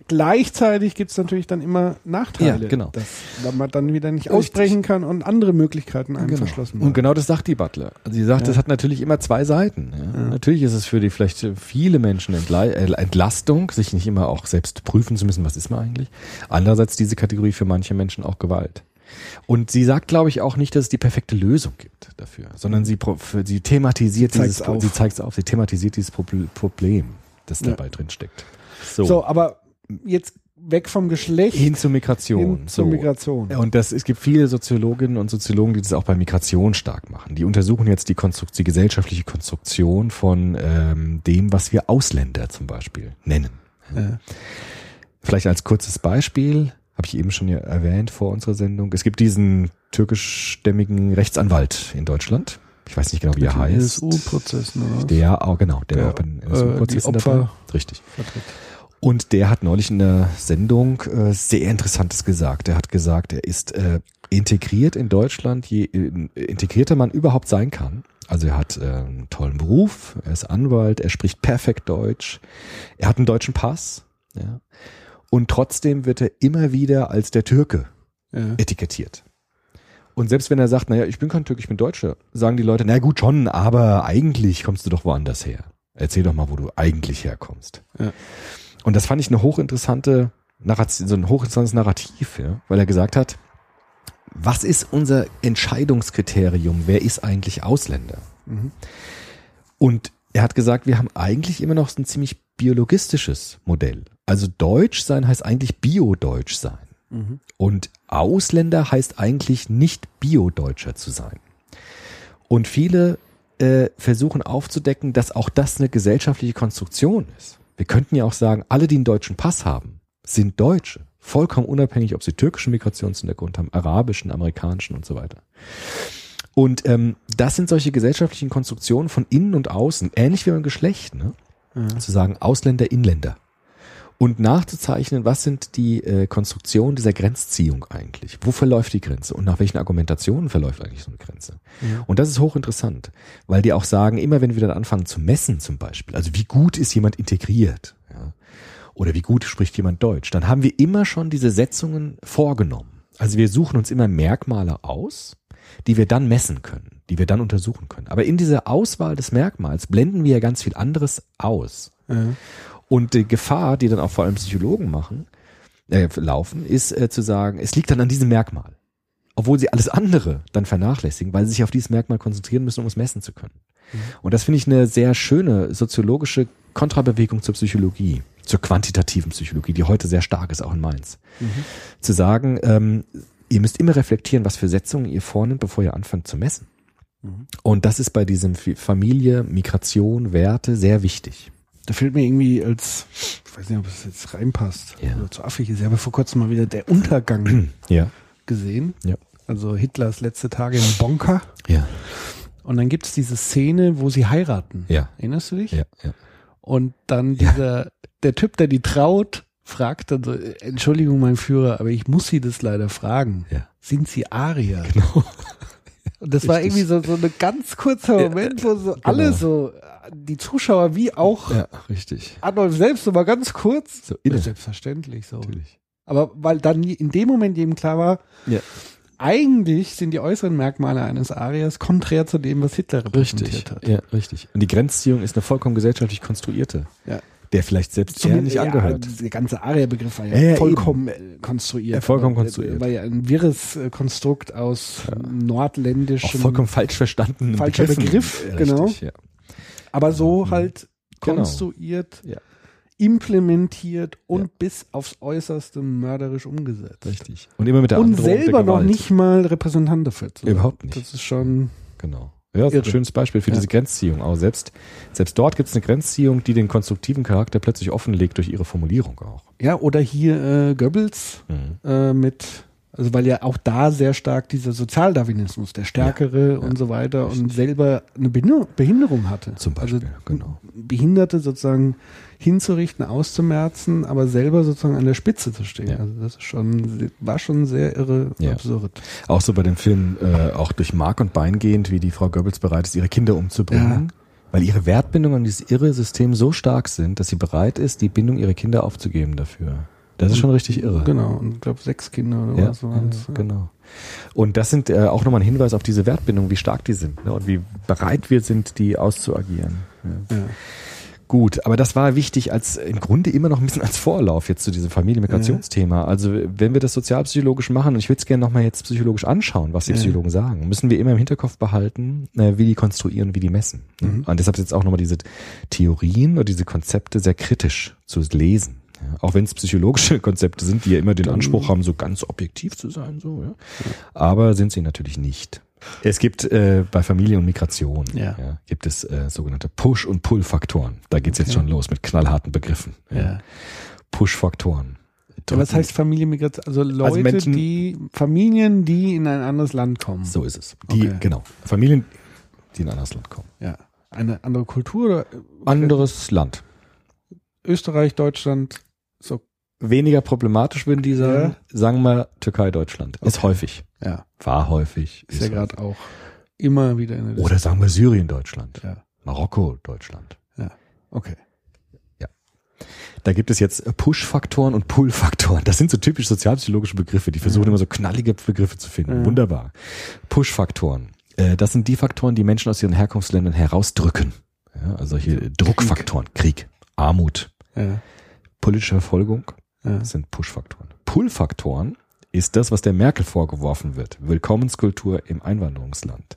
S5: gleichzeitig gibt es natürlich dann immer Nachteile,
S6: Ja, genau.
S5: dass weil man dann wieder nicht ausbrechen kann und andere Möglichkeiten einem
S6: Genau.
S5: verschlossen
S6: Und
S5: werden.
S6: genau das sagt die Butler. Also sie sagt,
S5: Ja.
S6: das hat natürlich immer zwei Seiten. Ja. Natürlich ist es für die vielleicht viele Menschen äh, Entlastung, sich nicht immer auch selbst prüfen zu müssen, was ist man eigentlich. Andererseits diese Kategorie für manche Menschen auch Gewalt. Und sie sagt, glaube ich, auch nicht, dass es die perfekte Lösung gibt dafür, sondern sie, sie thematisiert
S5: Sie zeigt's
S6: dieses,
S5: auf.
S6: sie zeigt es auf, sie thematisiert dieses Proble- Problem, das
S5: Ja.
S6: dabei drin steckt.
S5: so, aber jetzt weg vom Geschlecht
S6: Hin zur Migration.
S5: hin zur
S6: so.
S5: Migration.
S6: Und das, es gibt viele Soziologinnen und Soziologen, die das auch bei Migration stark machen. Die untersuchen jetzt die, Konstrukt, die gesellschaftliche Konstruktion von ähm, dem, was wir Ausländer zum Beispiel nennen.
S5: Ja.
S6: Vielleicht als kurzes Beispiel, habe ich eben schon ja erwähnt vor unserer Sendung. Es gibt diesen türkischstämmigen Rechtsanwalt in Deutschland. Ich weiß nicht genau, wie er heißt.
S5: NSU-Prozessen oder was?
S6: Der auch, genau, der
S5: Der,
S6: auch bei den
S5: äh,
S6: NSU-Prozessen
S5: die Opfer
S6: dabei. Und der hat neulich in der Sendung äh, sehr Interessantes gesagt. Er hat gesagt, er ist äh, integriert in Deutschland, je integrierter man überhaupt sein kann. Also er hat äh, einen tollen Beruf, er ist Anwalt, er spricht perfekt Deutsch, er hat einen deutschen Pass, ja. Und trotzdem wird er immer wieder als der Türke
S5: Ja.
S6: etikettiert. Und selbst wenn er sagt, naja, ich bin kein Türke, ich bin Deutscher, sagen die Leute, na gut schon, aber eigentlich kommst du doch woanders her. Erzähl doch mal, wo du eigentlich herkommst.
S5: Ja.
S6: Und das fand ich eine hochinteressante Narration, so ein hochinteressantes Narrativ, ja, weil er gesagt hat, was ist unser Entscheidungskriterium? Wer ist eigentlich Ausländer?
S5: Mhm.
S6: Und er hat gesagt, wir haben eigentlich immer noch so ein ziemlich biologistisches Modell. Also Deutsch sein heißt eigentlich Bio-Deutsch sein.
S5: Mhm.
S6: Und Ausländer heißt eigentlich nicht Bio-Deutscher zu sein. Und viele äh, versuchen aufzudecken, dass auch das eine gesellschaftliche Konstruktion ist. Wir könnten ja auch sagen, alle, die einen deutschen Pass haben, sind Deutsche. Vollkommen unabhängig, ob sie türkischen Migrationshintergrund haben, arabischen, amerikanischen und so weiter. Und ähm, das sind solche gesellschaftlichen Konstruktionen von innen und außen, ähnlich wie beim Geschlecht, ne? zu sagen Ausländer, Inländer. Und nachzuzeichnen, was sind die äh, Konstruktionen dieser Grenzziehung eigentlich? Wo verläuft die Grenze und nach welchen Argumentationen verläuft eigentlich so eine Grenze? Und das ist hochinteressant, weil die auch sagen, immer wenn wir dann anfangen zu messen zum Beispiel, also wie gut ist jemand integriert, ja, oder wie gut spricht jemand Deutsch, dann haben wir immer schon diese Setzungen vorgenommen. Also wir suchen uns immer Merkmale aus, die wir dann messen können, die wir dann untersuchen können. Aber in dieser Auswahl des Merkmals blenden wir ja ganz viel anderes aus.
S5: Ja.
S6: Und die Gefahr, die dann auch vor allem Psychologen machen, äh, laufen, ist äh, zu sagen, es liegt dann an diesem Merkmal. Obwohl sie alles andere dann vernachlässigen, weil sie sich auf dieses Merkmal konzentrieren müssen, um es messen zu können. Und das finde ich eine sehr schöne soziologische Kontrabewegung zur Psychologie, zur quantitativen Psychologie, die heute sehr stark ist, auch in Mainz. Zu sagen, ähm, ihr müsst immer reflektieren, was für Setzungen ihr vornimmt, bevor ihr anfangt zu messen. Und das ist bei diesem Familie, Migration, Werte sehr wichtig.
S5: Da fehlt mir irgendwie als, ich weiß nicht, ob es jetzt reinpasst
S6: Ja.
S5: oder zu affig ist. Ich habe vor kurzem mal wieder der Untergang
S6: Ja.
S5: gesehen.
S6: Ja.
S5: Also Hitlers letzte Tage im Bonker.
S6: Ja.
S5: Und dann gibt es diese Szene, wo sie heiraten.
S6: Ja.
S5: Erinnerst du dich?
S6: Ja. ja.
S5: Und dann dieser, der Typ, der die traut, fragt dann so, äh, Entschuldigung, mein Führer, aber ich muss Sie das leider fragen.
S6: Ja.
S5: Sind Sie Arier?
S6: Genau.
S5: Und das war
S6: Richtig.
S5: irgendwie so, so ein ganz kurzer Moment, wo so alle so, die Zuschauer wie auch
S6: Ja, richtig.
S5: Adolf selbst so mal ganz kurz.
S6: So inne.
S5: Selbstverständlich so.
S6: Natürlich.
S5: Aber weil dann in dem Moment jedem klar war,
S6: Ja.
S5: eigentlich sind die äußeren Merkmale eines Ariers konträr zu dem, was Hitler repräsentiert
S6: Richtig.
S5: hat.
S6: Ja, richtig. Und die Grenzziehung ist eine vollkommen gesellschaftlich konstruierte,
S5: Ja.
S6: Der vielleicht selbst
S5: Zum-
S6: er nicht
S5: ja,
S6: angehört.
S5: Der ganze Aria-Begriff war ja,
S6: Ja, ja,
S5: vollkommen äh, konstruiert.
S6: Ja, vollkommen
S5: War-
S6: konstruiert.
S5: War ja ein wirres äh, Konstrukt aus
S6: Auch
S5: nordländischen,
S6: vollkommen falsch verstandenen
S5: Falscher. Begriff,
S6: Ja,
S5: genau.
S6: Richtig, ja.
S5: aber so halt
S6: Genau.
S5: konstruiert,
S6: Ja.
S5: implementiert und
S6: Ja.
S5: bis aufs Äußerste mörderisch umgesetzt.
S6: Richtig. Und immer mit der
S5: Und
S6: Androhung der
S5: selber noch nicht mal Repräsentant dafür zu.
S6: Überhaupt nicht.
S5: Das ist schon,
S6: Genau. Ja, das ist ein schönes Beispiel für
S5: Ja.
S6: diese Grenzziehung. Auch selbst, selbst dort gibt es eine Grenzziehung, die den konstruktiven Charakter plötzlich offenlegt durch ihre Formulierung auch.
S5: ja, oder hier äh, Goebbels
S6: Mhm.
S5: äh, mit Also weil ja auch da sehr stark dieser Sozialdarwinismus, der Stärkere
S6: Ja,
S5: und so weiter und selber eine Behinderung- hatte.
S6: Zum Beispiel,
S5: also
S6: genau.
S5: Behinderte sozusagen hinzurichten, auszumerzen, aber selber sozusagen an der Spitze zu stehen.
S6: Ja.
S5: Also das ist schon, war schon sehr irre
S6: Ja.
S5: absurd.
S6: Auch so bei dem Film, äh, auch durch Mark und Bein gehend, wie die Frau Goebbels bereit ist, ihre Kinder umzubringen. Weil ihre Wertbindungen an dieses irre System so stark sind, dass sie bereit ist, die Bindung ihrer Kinder aufzugeben dafür. Das ist schon richtig irre.
S5: Genau, und ich glaube sechs Kinder oder
S6: Ja,
S5: was waren's.
S6: ja, genau. Und das sind äh, auch nochmal ein Hinweis auf diese Wertbindung, wie stark die sind ne? und wie bereit wir sind, die auszuagieren. Ja.
S5: Ja.
S6: Gut, aber das war wichtig als im Grunde immer noch ein bisschen als Vorlauf jetzt zu diesem Familienmigrationsthema. Also wenn wir das sozialpsychologisch machen, und ich würde es gerne nochmal jetzt psychologisch anschauen, was die
S5: Ja.
S6: Psychologen sagen, müssen wir immer im Hinterkopf behalten, äh, wie die konstruieren, wie die messen. ne? Und deshalb jetzt auch nochmal diese Theorien oder diese Konzepte sehr kritisch zu lesen. Ja, auch wenn es psychologische Konzepte sind, die ja immer den Anspruch haben, so ganz objektiv zu sein, so, ja. Aber sind sie natürlich nicht. Es gibt äh, bei Familie und Migration
S5: Ja.
S6: gibt es äh, sogenannte Push- und Pull-Faktoren. Da geht's jetzt
S5: Okay.
S6: schon los mit knallharten Begriffen.
S5: Ja.
S6: Push-Faktoren.
S5: Ja, was heißt Familienmigration? Also Leute,
S6: Menschen-
S5: die, Familien, die in ein anderes Land kommen.
S6: So ist es. Die,
S5: Okay.
S6: genau. Familien, die in ein anderes Land kommen.
S5: Ja. Eine andere Kultur oder
S6: Anderes Land.
S5: Österreich, Deutschland,
S6: Weniger problematisch würden die sagen. Sagen wir Türkei, Deutschland. Ist
S5: Okay.
S6: häufig.
S5: ja.
S6: War häufig.
S5: Ist ja gerade auch immer wieder in der
S6: Oder sagen wir Syrien, Deutschland.
S5: Ja.
S6: Marokko, Deutschland.
S5: Okay.
S6: Da gibt es jetzt Push-Faktoren und Pull-Faktoren. Das sind so typisch sozialpsychologische Begriffe. Die versuchen immer so knallige Begriffe zu finden.
S5: Ja.
S6: Wunderbar. Push-Faktoren. Äh, Das sind die Faktoren, die Menschen aus ihren Herkunftsländern herausdrücken. Ja, also solche Druckfaktoren. Krieg, Armut,
S5: Ja.
S6: politische Verfolgung.
S5: Ja.
S6: Das sind Push-Faktoren. Pull-Faktoren ist das, was der Merkel vorgeworfen wird. Willkommenskultur im Einwanderungsland.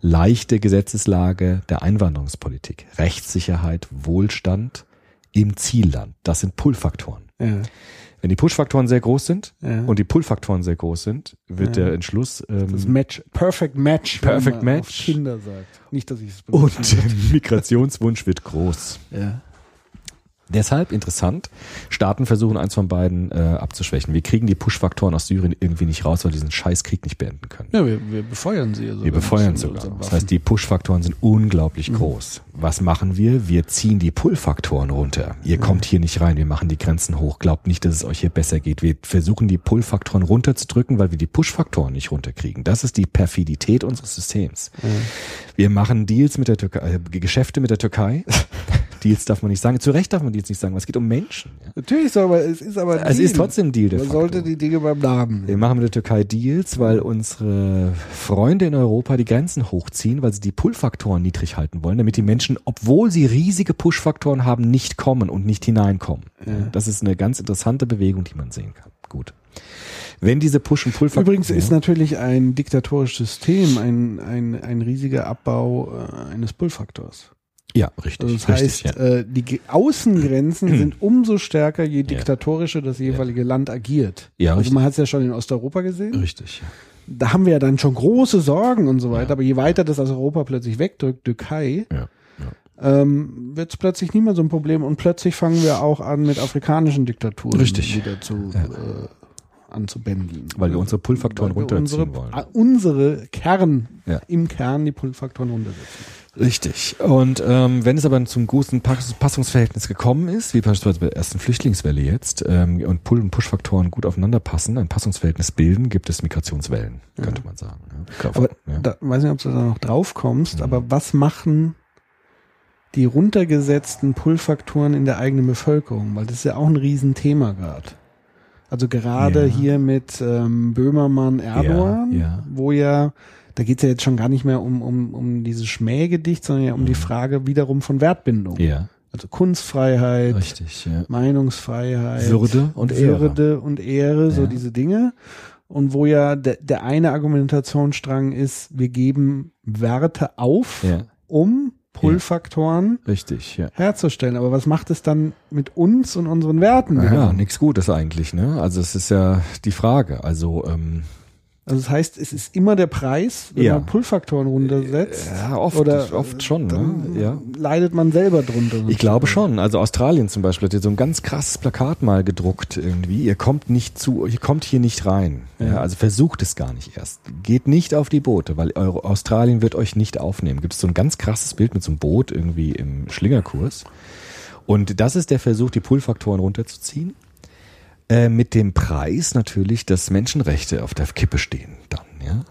S6: Leichte Gesetzeslage der Einwanderungspolitik. Rechtssicherheit, Wohlstand im Zielland. Das sind Pull-Faktoren.
S5: Ja.
S6: Wenn die Push-Faktoren sehr groß sind
S5: Ja.
S6: und die Pull-Faktoren sehr groß sind, wird
S5: Ja.
S6: der Entschluss ähm,
S5: das Match, Perfect Match. wenn
S6: Perfect
S5: man
S6: Match.
S5: Auf Kinder sagt. Nicht, dass ich es
S6: und der Migrationswunsch wird groß.
S5: Ja.
S6: Deshalb interessant, Staaten versuchen eins von beiden äh, abzuschwächen. Wir kriegen die Push-Faktoren aus Syrien irgendwie nicht raus, weil wir diesen Scheißkrieg nicht beenden können.
S5: Ja, wir, wir befeuern sie. Also
S6: Wir befeuern sogar. Das heißt, die Push-Faktoren sind unglaublich groß. Was machen wir? Wir ziehen die Pull-Faktoren runter. Ihr kommt hier nicht rein. Wir machen die Grenzen hoch. Glaubt nicht, dass es euch hier besser geht. Wir versuchen die Pull-Faktoren runterzudrücken, weil wir die Push-Faktoren nicht runterkriegen. Das ist die Perfidität unseres Systems. Wir machen Deals mit der Türkei, äh, Geschäfte mit der Türkei. Deals darf man nicht sagen. Zu Recht darf man Deals nicht sagen, weil es geht um Menschen. Ja.
S5: Natürlich ist aber, es ist aber ein
S6: Es
S5: Deal.
S6: ist trotzdem ein Deal de
S5: Man
S6: facto.
S5: sollte die Dinge beim Namen
S6: Wir machen mit der Türkei Deals, weil unsere Freunde in Europa die Grenzen hochziehen, weil sie die Pull-Faktoren niedrig halten wollen, damit die Menschen, obwohl sie riesige Push-Faktoren haben, nicht kommen und nicht hineinkommen. Das ist eine ganz interessante Bewegung, die man sehen kann. Gut. Wenn diese Push- und Pull-Faktoren...
S5: Übrigens ist natürlich ein diktatorisches System ein, ein, ein riesiger Abbau äh, eines Pull-Faktors.
S6: Ja, richtig.
S5: Also das
S6: richtig,
S5: heißt,
S6: ja.
S5: äh, die Außengrenzen sind umso stärker, je diktatorischer das jeweilige Land agiert.
S6: Ja,
S5: also
S6: richtig.
S5: man hat es ja schon in Osteuropa gesehen.
S6: Richtig. ja.
S5: Da haben wir ja dann schon große Sorgen und so weiter. Aber je weiter das aus Europa plötzlich wegdrückt, Türkei,
S6: Ja.
S5: ähm, wird es plötzlich nicht mehr so ein Problem. Und plötzlich fangen wir auch an, mit afrikanischen Diktaturen
S6: Richtig.
S5: wieder zu äh, anzubändeln.
S6: Weil wir unsere Pull-Faktoren runterziehen
S5: unsere,
S6: wollen.
S5: Unsere Kern,
S6: Ja.
S5: im Kern die Pull-Faktoren runtersetzen.
S6: Richtig. Und ähm, wenn es aber zum guten Pass Passungsverhältnis gekommen ist, wie beispielsweise bei der ersten Flüchtlingswelle jetzt, ähm, und Pull- und Push-Faktoren gut aufeinander passen, ein Passungsverhältnis bilden, gibt es Migrationswellen, könnte man sagen. Ja.
S5: Aber
S6: ja.
S5: da weiß nicht, ob du da noch drauf kommst,
S6: Mhm.
S5: aber was machen die runtergesetzten Pull-Faktoren in der eigenen Bevölkerung? Weil das ist ja auch ein Riesenthema gerade. Also gerade
S6: Ja.
S5: hier mit ähm, Böhmermann Erdogan,
S6: Ja, ja.
S5: wo ja, da geht's ja jetzt schon gar nicht mehr um, um, um dieses Schmähgedicht, sondern ja um die Frage wiederum von Wertbindung.
S6: Mhm. ja,
S5: Also Kunstfreiheit,
S6: richtig. Ja.
S5: Meinungsfreiheit,
S6: Würde und Ehre.
S5: Würde und Ehre, so
S6: Ja.
S5: diese Dinge. Und wo ja der, der eine Argumentationsstrang ist, wir geben Werte auf,
S6: ja,
S5: um Pull-Faktoren
S6: richtig. Ja.
S5: herzustellen. Aber was macht es dann mit uns und unseren Werten?
S6: Ja, nichts Gutes eigentlich, ne? Also es ist ja die Frage. Also ähm,
S5: Also das heißt, es ist immer der Preis, wenn
S6: Ja.
S5: man Pull-Faktoren runtersetzt.
S6: Ja, oft,
S5: Oder
S6: oft schon. Ne? Ja.
S5: leidet man selber drunter.
S6: Ich glaube schon. Also Australien zum Beispiel hat hier so ein ganz krasses Plakat mal gedruckt irgendwie. Ihr kommt nicht zu, ihr kommt hier nicht rein. Ja. also versucht es gar nicht erst. Geht nicht auf die Boote, weil Euro Australien wird euch nicht aufnehmen. Gibt es so ein ganz krasses Bild mit so einem Boot irgendwie im Schlingerkurs. Und das ist der Versuch, die Pull-Faktoren runterzuziehen. Äh, mit dem Preis natürlich, dass Menschenrechte auf der Kippe stehen dann, ja.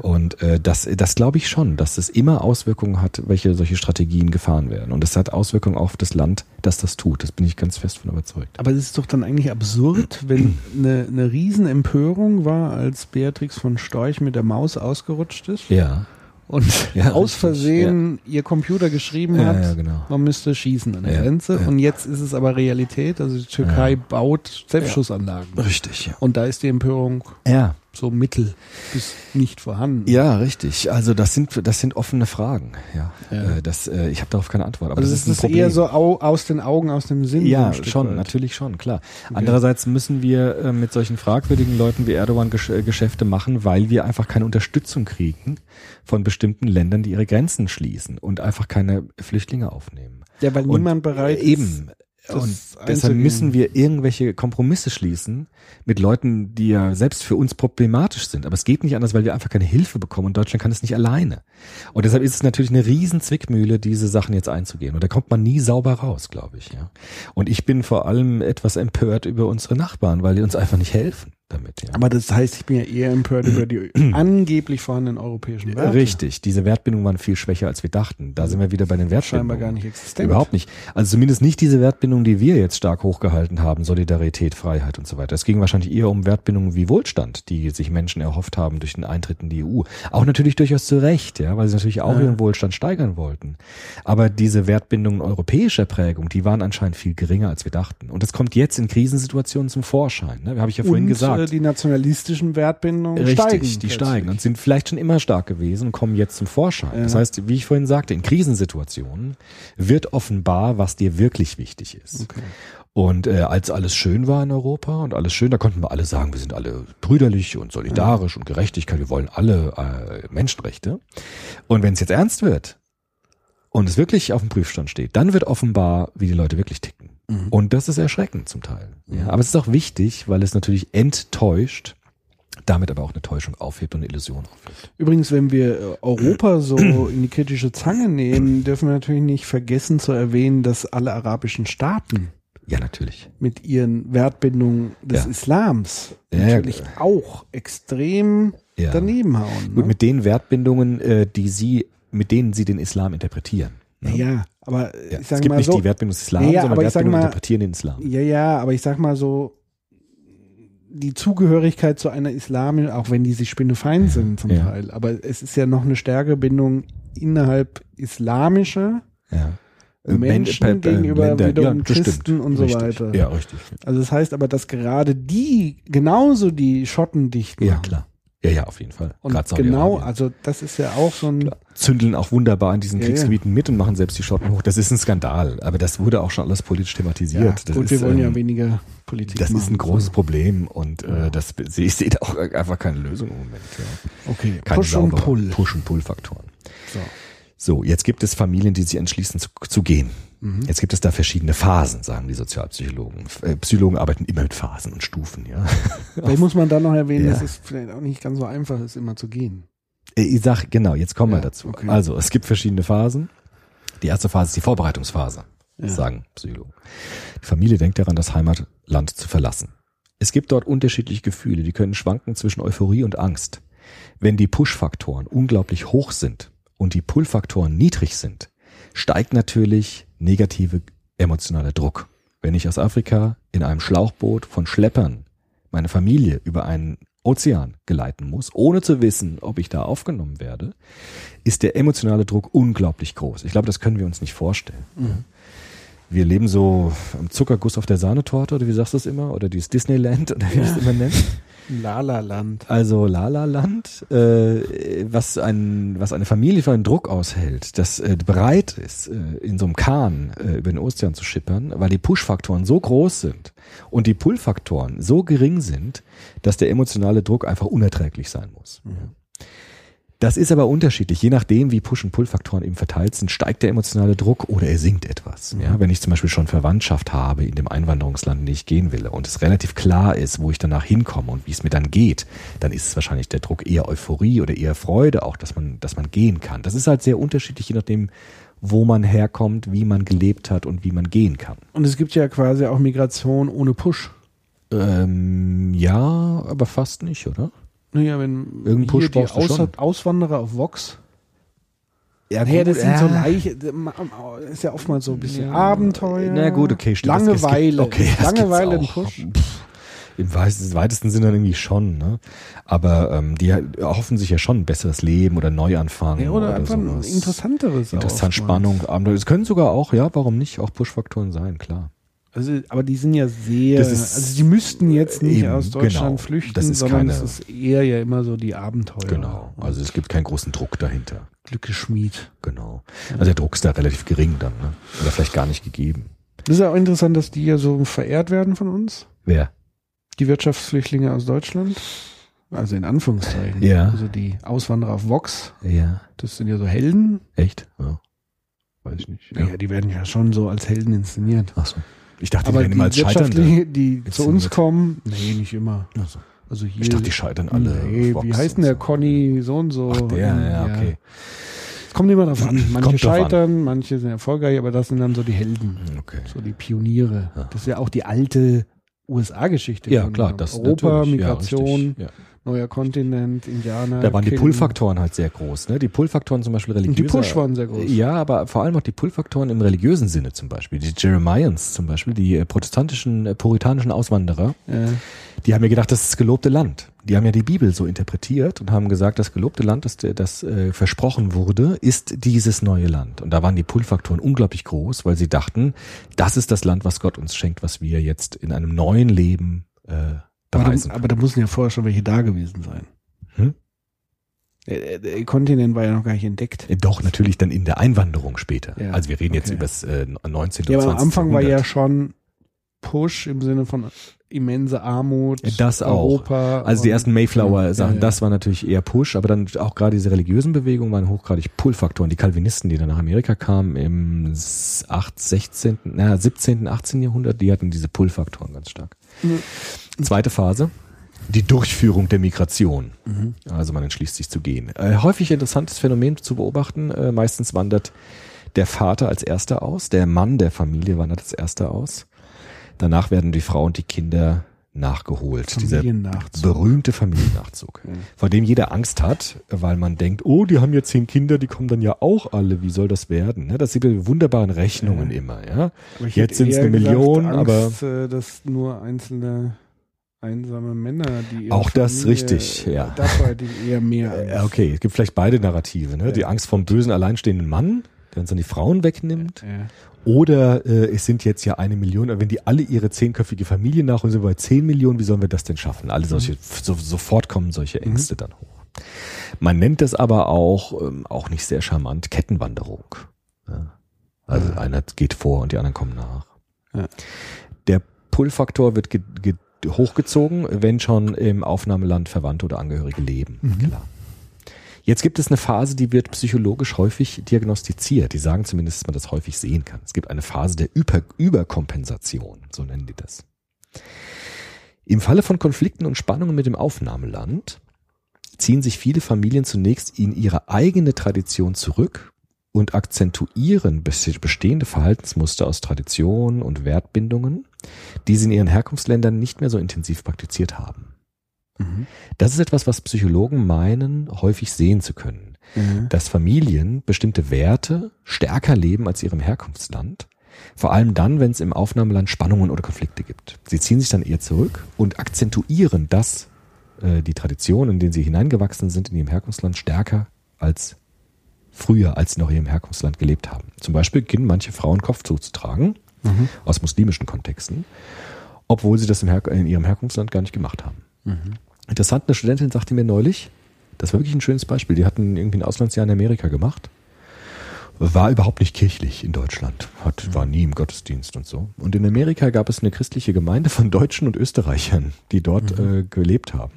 S6: Und äh, das, das glaube ich schon, dass es immer Auswirkungen hat, welche solche Strategien gefahren werden. Und es hat Auswirkungen auf das Land, das das tut. Das bin ich ganz fest von überzeugt.
S5: Aber es ist doch dann eigentlich absurd, wenn eine, eine Riesenempörung war, als Beatrix von Storch mit der Maus ausgerutscht ist
S6: Ja.
S5: Und
S6: Ja,
S5: aus Versehen ihr Computer geschrieben
S6: Ja,
S5: hat,
S6: ja, genau.
S5: man müsste schießen an der
S6: Ja,
S5: Grenze.
S6: ja.
S5: Und jetzt ist es aber Realität. Also die Türkei baut Selbstschussanlagen.
S6: Richtig, ja.
S5: Und da ist die Empörung
S6: Ja.
S5: So mittel bis nicht vorhanden.
S6: Ja, richtig. Also das sind das sind offene Fragen. Ja.
S5: Ja.
S6: Äh, das, äh, ich habe darauf keine Antwort. Aber
S5: also
S6: das ist ein
S5: ist eher so au, aus den Augen, aus dem Sinn.
S6: Ja, schon,
S5: weit.
S6: natürlich schon, klar. Andererseits müssen wir äh, mit solchen fragwürdigen Leuten wie Erdogan Gesch äh, Geschäfte machen, weil wir einfach keine Unterstützung kriegen von bestimmten Ländern, die ihre Grenzen schließen und einfach keine Flüchtlinge aufnehmen.
S5: Ja, weil
S6: Und
S5: niemand bereit ist.
S6: Eben.
S5: Das
S6: Und deshalb müssen wir irgendwelche Kompromisse schließen mit Leuten, die ja selbst für uns problematisch sind. Aber es geht nicht anders, weil wir einfach keine Hilfe bekommen und Deutschland kann es nicht alleine. Und deshalb ist es natürlich eine riesen Zwickmühle, diese Sachen jetzt einzugehen. Und da kommt man nie sauber raus, glaube ich. Ja. Und ich bin vor allem etwas empört über unsere Nachbarn, weil die uns einfach nicht helfen damit. Ja.
S5: Aber das heißt, ich bin ja eher empört über die angeblich vorhandenen europäischen Werte.
S6: Richtig, diese Wertbindungen waren viel schwächer, als wir dachten. Da sind wir wieder bei den Wertbindungen.
S5: Scheinbar gar nicht existent.
S6: Überhaupt nicht. Also zumindest nicht diese Wertbindung, die wir jetzt stark hochgehalten haben, Solidarität, Freiheit und so weiter. Es ging wahrscheinlich eher um Wertbindungen wie Wohlstand, die sich Menschen erhofft haben durch den Eintritt in die EU. Auch natürlich durchaus zu Recht, ja, weil sie natürlich auch
S5: Ja.
S6: ihren Wohlstand steigern wollten. Aber diese Wertbindungen europäischer Prägung, die waren anscheinend viel geringer, als wir dachten. Und das kommt jetzt in Krisensituationen zum Vorschein. Ne? Habe ich ja vorhin
S5: und
S6: gesagt.
S5: Äh, die nationalistischen Wertbindungen
S6: Richtig,
S5: steigen.
S6: die
S5: plötzlich.
S6: steigen und sind vielleicht schon immer stark gewesen und kommen jetzt zum Vorschein.
S5: Ja.
S6: Das heißt, wie ich vorhin sagte, in Krisensituationen wird offenbar, was dir wirklich wichtig ist.
S5: Okay.
S6: Und äh, als alles schön war in Europa und alles schön, da konnten wir alle sagen, wir sind alle brüderlich und solidarisch und Gerechtigkeit, wir wollen alle äh, Menschenrechte. Und wenn es jetzt ernst wird und es wirklich auf dem Prüfstand steht, dann wird offenbar, wie die Leute wirklich ticken.
S5: Mhm.
S6: Und das ist erschreckend zum Teil. Ja, aber es ist auch wichtig, weil es natürlich enttäuscht, damit aber auch eine Täuschung aufhebt und eine Illusion aufhebt.
S5: Übrigens, wenn wir äh, Europa so in die kritische Zange nehmen, dürfen wir natürlich nicht vergessen zu erwähnen, dass alle arabischen Staaten
S6: Ja, natürlich.
S5: mit ihren Wertbindungen des
S6: Ja.
S5: Islams
S6: Ja, ja.
S5: natürlich auch extrem
S6: Ja.
S5: daneben hauen.
S6: Gut,
S5: Ne?
S6: mit den Wertbindungen, äh, die sie, mit denen sie den Islam interpretieren. ne?
S5: ja, aber
S6: Ja.
S5: ich
S6: Es
S5: sage
S6: gibt
S5: mal
S6: nicht
S5: so,
S6: die Wertbindung des Islams,
S5: Ja, ja,
S6: sondern Wertbindungen
S5: mal-
S6: interpretieren den Islam.
S5: ja, ja, aber ich sag mal so, die Zugehörigkeit zu einer Islamin, auch wenn die sich spinnefeind sind zum
S6: Ja.
S5: Teil, aber es ist ja noch eine stärkere Bindung innerhalb islamischer
S6: Ja.
S5: Menschen
S6: Äh, äh,
S5: gegenüber
S6: Länder-
S5: wiederum
S6: stimmt.
S5: Christen und so
S6: Richtig.
S5: weiter.
S6: Ja, richtig.
S5: Also das heißt aber, dass gerade die genauso die Schotten dicht machen.
S6: Ja, klar. Ja, ja, auf jeden Fall.
S5: Und genau, also das ist ja auch so ein,
S6: zündeln auch wunderbar in diesen
S5: Ja,
S6: Kriegsgebieten mit und machen selbst die Schotten hoch. Das ist ein Skandal, aber das wurde auch schon alles politisch thematisiert.
S5: ja, gut, wir wollen ja
S6: ähm,
S5: weniger Politik
S6: Das
S5: machen.
S6: ist ein großes Problem und
S5: Ja.
S6: äh, das, ich sehe da auch einfach keine Lösung im Moment. Ja.
S5: Okay,
S6: Keine
S5: Push und Pull.
S6: Push- und Pull-Faktoren.
S5: So.
S6: So, jetzt gibt es Familien, die sich entschließen zu, zu gehen.
S5: Mhm.
S6: Jetzt gibt es da verschiedene Phasen, sagen die Sozialpsychologen. Äh, Psychologen arbeiten immer mit Phasen und Stufen, ja.
S5: Vielleicht muss man da noch erwähnen,
S6: Ja.
S5: dass es vielleicht auch nicht ganz so einfach ist, immer zu gehen.
S6: Äh, Ich sag, genau, jetzt kommen wir
S5: Ja,
S6: dazu.
S5: okay.
S6: Also, es gibt verschiedene Phasen. Die erste Phase ist die Vorbereitungsphase,
S5: Ja.
S6: sagen Psychologen. Die Familie denkt daran, das Heimatland zu verlassen. Es gibt dort unterschiedliche Gefühle, die können schwanken zwischen Euphorie und Angst. Wenn die Push-Faktoren unglaublich hoch sind und die Pull-Faktoren niedrig sind, steigt natürlich negative emotionaler Druck. Wenn ich aus Afrika in einem Schlauchboot von Schleppern meine Familie über einen Ozean geleiten muss, ohne zu wissen, ob ich da aufgenommen werde, ist der emotionale Druck unglaublich groß. Ich glaube, das können wir uns nicht vorstellen. Wir leben so am Zuckerguss auf der Sahnetorte, oder wie sagst du es immer? Oder dieses Disneyland, oder wie du es immer nennst.
S5: Lala-Land.
S6: Also Lala-Land, äh, was, ein, was eine Familie für einen Druck aushält, das äh, bereit ist, äh, in so einem Kahn äh, über den Ozean zu schippern, weil die Push-Faktoren so groß sind und die Pull-Faktoren so gering sind, dass der emotionale Druck einfach unerträglich sein muss. Das ist aber unterschiedlich. Je nachdem, wie Push- und Pull-Faktoren eben verteilt sind, steigt der emotionale Druck oder er sinkt etwas. Ja, wenn ich zum Beispiel schon Verwandtschaft habe in dem Einwanderungsland, in dem ich gehen will und es relativ klar ist, wo ich danach hinkomme und wie es mir dann geht, dann ist es wahrscheinlich der Druck eher Euphorie oder eher Freude auch, dass man, dass man gehen kann. Das ist halt sehr unterschiedlich, je nachdem, wo man herkommt, wie man gelebt hat und wie man gehen kann.
S5: Und es gibt ja quasi auch Migration ohne Push.
S6: Ähm, ja, aber fast nicht, oder?
S5: Naja, wenn
S6: Irgendeinen
S5: hier
S6: Push
S5: die Aus
S6: schon.
S5: Auswanderer auf Vox.
S6: Ja,
S5: Ja, das sind so
S6: äh,
S5: leicht, ist ja oftmals so ein bisschen Abenteuer.
S6: Na gut, okay, stimmt.
S5: Langeweile.
S6: okay,
S5: Langeweile ein. Push.
S6: Pff, Im weitesten, Sinne dann irgendwie schon, ne? Aber ähm, die erhoffen sich ja schon ein besseres Leben oder Neuanfang
S5: Ja, oder, einfach ein
S6: sowas.
S5: interessanteres.
S6: Interessant, Spannung, Abenteuer. Es können sogar auch, ja, warum nicht, auch Push-Faktoren sein, klar.
S5: Also, aber die sind ja sehr,
S6: ist-
S5: also die müssten jetzt nicht
S6: Eben,
S5: aus Deutschland
S6: genau.
S5: flüchten,
S6: Das ist
S5: sondern
S6: keine-
S5: es ist eher ja immer so die Abenteuer.
S6: Genau. Also es gibt keinen großen Druck dahinter.
S5: Glückeschmied.
S6: Genau. Also der Druck ist da relativ gering dann, ne? Oder vielleicht gar nicht gegeben.
S5: Das ist ja auch interessant, dass die ja so verehrt werden von uns.
S6: Wer?
S5: Die Wirtschaftsflüchtlinge aus Deutschland. Also in Anführungszeichen.
S6: Ja.
S5: Also die Auswanderer auf Vox.
S6: Ja.
S5: Das sind ja so Helden.
S6: Echt? Ja. Weiß ich nicht.
S5: Ja. die werden ja schon so als Helden inszeniert.
S6: Ach so. Ich dachte,
S5: Aber
S6: die werden
S5: die
S6: immer als Scheiternde.
S5: Wirtschaftliche, die zu uns kommen, nee, nicht immer.
S6: So.
S5: Also hier.
S6: Ich dachte, die scheitern alle.
S5: Nee, wie heißt denn der
S6: so.
S5: Conny so und so?
S6: Ach, der, ja, okay.
S5: Es kommt immer drauf an. Manche
S6: Kommt drauf an.
S5: scheitern, manche sind erfolgreich, aber das sind dann so die Helden.
S6: Okay.
S5: So die Pioniere.
S6: Ja.
S5: Das ist ja auch die alte USA-Geschichte.
S6: Ja, klar, das
S5: Europa.
S6: Ja,
S5: Migration.
S6: Ja.
S5: Neuer Kontinent, Indianer.
S6: Da waren die
S5: Killen.
S6: Pull-Faktoren halt sehr groß. Ne? Die Pull-Faktoren zum Beispiel religiöser.
S5: Und die Push waren sehr groß.
S6: Ja, aber vor allem auch die Pull-Faktoren im religiösen Sinne zum Beispiel. Die Jeremians zum Beispiel, die äh, protestantischen, äh, puritanischen Auswanderer,
S5: Ja.
S6: die haben ja gedacht, das ist das gelobte Land. Die haben ja die Bibel so interpretiert und haben gesagt, das gelobte Land, das, das äh, versprochen wurde, ist dieses neue Land. Und da waren die Pull-Faktoren unglaublich groß, weil sie dachten, das ist das Land, was Gott uns schenkt, was wir jetzt in einem neuen Leben äh,
S5: Aber, da, aber da mussten ja vorher schon welche da gewesen sein.
S6: Hm?
S5: Der, der Kontinent war ja noch gar nicht entdeckt.
S6: Äh, Doch, natürlich dann in der Einwanderung später.
S5: Ja,
S6: also wir reden jetzt
S5: okay.
S6: über das äh, 19.
S5: Ja, aber am
S6: 20.
S5: Anfang war ja schon Push im Sinne von immense Armut.
S6: Ja, das auch.
S5: Europa.
S6: Also die ersten Mayflower-Sachen,
S5: ja.
S6: das war natürlich eher Push, aber dann auch gerade diese religiösen Bewegungen waren hochgradig Pull-Faktoren. Die Calvinisten, die dann nach Amerika kamen im 8., 16., na, 17., 18. Jahrhundert, die hatten diese Pull-Faktoren ganz stark. Zweite Phase. Die Durchführung der Migration. Also man entschließt sich zu gehen. Äh, häufig interessantes Phänomen zu beobachten. Äh, meistens wandert der Vater als erster aus, der Mann der Familie wandert als erster aus. Danach werden die Frau und die Kinder nachgeholt. Dieser
S5: Familiennachzug.
S6: berühmte Familiennachzug, vor dem jeder Angst hat, weil man denkt, oh, die haben ja zehn Kinder, die kommen dann ja auch alle, wie soll das werden? Ne? Das sind die wunderbaren Rechnungen immer. Ja?
S5: Aber ich
S6: Jetzt sind es eine Million,
S5: gesagt,
S6: aber
S5: Angst, äh, dass nur einzelne einsame Männer, die
S6: Auch das
S5: Familie-
S6: richtig, ja.
S5: Hätte ich eher mehr Angst.
S6: äh, okay, es gibt vielleicht beide Narrative. Ne? Die
S5: Ja.
S6: Angst vom bösen, alleinstehenden Mann, der uns dann die Frauen wegnimmt.
S5: Ja.
S6: Oder äh, es sind jetzt ja eine Million, aber wenn die alle ihre zehnköpfige Familie nachholen, sind wir bei zehn Millionen, wie sollen wir das denn schaffen? Alle solche, so, sofort kommen solche Ängste dann hoch. Man nennt das aber auch, ähm, auch nicht sehr charmant, Kettenwanderung. Ja. Also einer geht vor und die anderen kommen nach.
S5: Ja.
S6: Der Pull-Faktor wird ge ge hochgezogen, wenn schon im Aufnahmeland Verwandte oder Angehörige leben. Klar. Jetzt gibt es eine Phase, die wird psychologisch häufig diagnostiziert. Die sagen zumindest, dass man das häufig sehen kann. Es gibt eine Phase der Über Überkompensation, so nennen die das. Im Falle von Konflikten und Spannungen mit dem Aufnahmeland ziehen sich viele Familien zunächst in ihre eigene Tradition zurück und akzentuieren bes- bestehende Verhaltensmuster aus Tradition und Wertbindungen, die sie in ihren Herkunftsländern nicht mehr so intensiv praktiziert haben.
S5: Mhm.
S6: Das ist etwas, was Psychologen meinen, häufig sehen zu können.
S5: Mhm.
S6: Dass Familien bestimmte Werte stärker leben als ihrem Herkunftsland. Vor allem dann, wenn es im Aufnahmeland Spannungen oder Konflikte gibt. Sie ziehen sich dann eher zurück und akzentuieren das, äh, die Tradition, in denen sie hineingewachsen sind in ihrem Herkunftsland, stärker als früher, als sie noch in ihrem Herkunftsland gelebt haben. Zum Beispiel beginnen manche Frauen Kopftuch zu tragen, aus muslimischen Kontexten, obwohl sie das in ihrem Herkunftsland gar nicht gemacht haben. Interessant, eine Studentin sagte mir neulich, das war wirklich ein schönes Beispiel, die hatten irgendwie ein Auslandsjahr in Amerika gemacht, war überhaupt nicht kirchlich in Deutschland, hat, war nie im Gottesdienst und so. Und in Amerika gab es eine christliche Gemeinde von Deutschen und Österreichern, die dort äh, gelebt haben.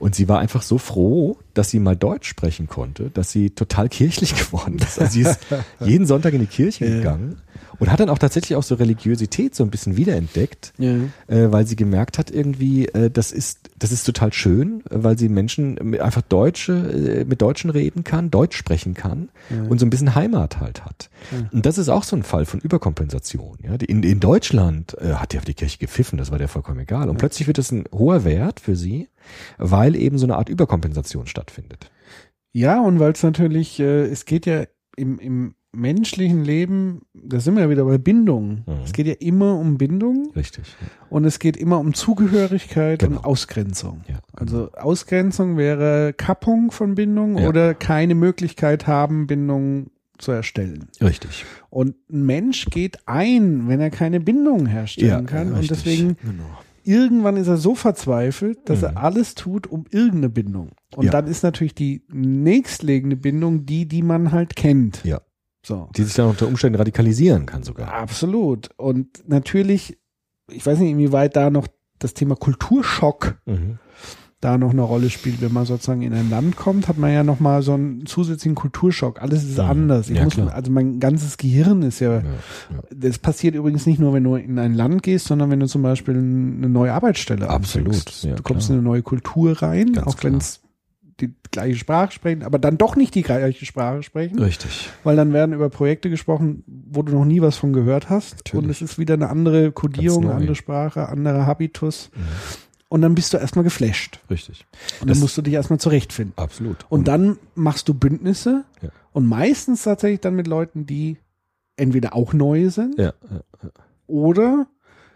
S6: Und sie war einfach so froh, dass sie mal Deutsch sprechen konnte, dass sie total kirchlich geworden ist. Also sie ist jeden Sonntag in die Kirche gegangen und hat dann auch tatsächlich auch so Religiosität so ein bisschen wiederentdeckt,
S5: Ja.
S6: äh, weil sie gemerkt hat irgendwie, äh, das ist das ist total schön, weil sie Menschen mit- einfach Deutsche äh, mit Deutschen reden kann, Deutsch sprechen kann und so ein bisschen Heimat halt hat. Und das ist auch so ein Fall von Überkompensation. Ja, in, in Deutschland äh, hat die auf die Kirche gepfiffen, das war der vollkommen egal. Und plötzlich wird das ein hoher Wert für sie, weil eben so eine Art Überkompensation stattfindet.
S5: Ja, und weil es natürlich, äh, es geht ja im, im menschlichen Leben, da sind wir ja wieder bei Bindung.
S6: Mhm.
S5: Es geht ja immer um Bindung
S6: Richtig.
S5: und es geht immer um Zugehörigkeit
S6: Genau.
S5: und Ausgrenzung.
S6: Ja,
S5: Also Ausgrenzung wäre Kappung von Bindung
S6: Ja.
S5: oder keine Möglichkeit haben, Bindung zu erstellen.
S6: Richtig.
S5: Und ein Mensch geht ein, wenn er keine Bindung herstellen kann. Und
S6: richtig.
S5: deswegen
S6: Genau.
S5: Irgendwann ist er so verzweifelt, dass
S6: Mhm.
S5: er alles tut, um irgendeine Bindung. Und
S6: Ja.
S5: dann ist natürlich die nächstlegende Bindung die, die man halt kennt.
S6: Ja.
S5: So.
S6: Die sich dann unter Umständen radikalisieren kann sogar.
S5: Absolut. Und natürlich, ich weiß nicht, inwieweit da noch das Thema Kulturschock
S6: Mhm.
S5: Da noch eine Rolle spielt. Wenn man sozusagen in ein Land kommt, hat man ja noch mal so einen zusätzlichen Kulturschock. Alles ist
S6: Mhm.
S5: anders. Ich
S6: Ja,
S5: muss, also mein ganzes Gehirn ist ja,
S6: Ja, ja.
S5: das passiert übrigens nicht nur, wenn du in ein Land gehst, sondern wenn du zum Beispiel eine neue Arbeitsstelle
S6: Absolut, ja,
S5: du kommst
S6: klar.
S5: in eine neue Kultur rein,
S6: Ganz
S5: auch wenn es die gleiche Sprache sprechen, aber dann doch nicht die gleiche Sprache sprechen,
S6: Richtig.
S5: weil dann werden über Projekte gesprochen, wo du noch nie was von gehört hast
S6: Natürlich.
S5: und es ist wieder eine andere Kodierung, andere Sprache, anderer Habitus und dann bist du erstmal geflasht
S6: Richtig.
S5: und
S6: Das-
S5: dann musst du dich erstmal zurechtfinden.
S6: Absolut.
S5: Und dann machst du Bündnisse
S6: Ja.
S5: und meistens tatsächlich dann mit Leuten, die entweder auch neu sind
S6: ja, ja.
S5: oder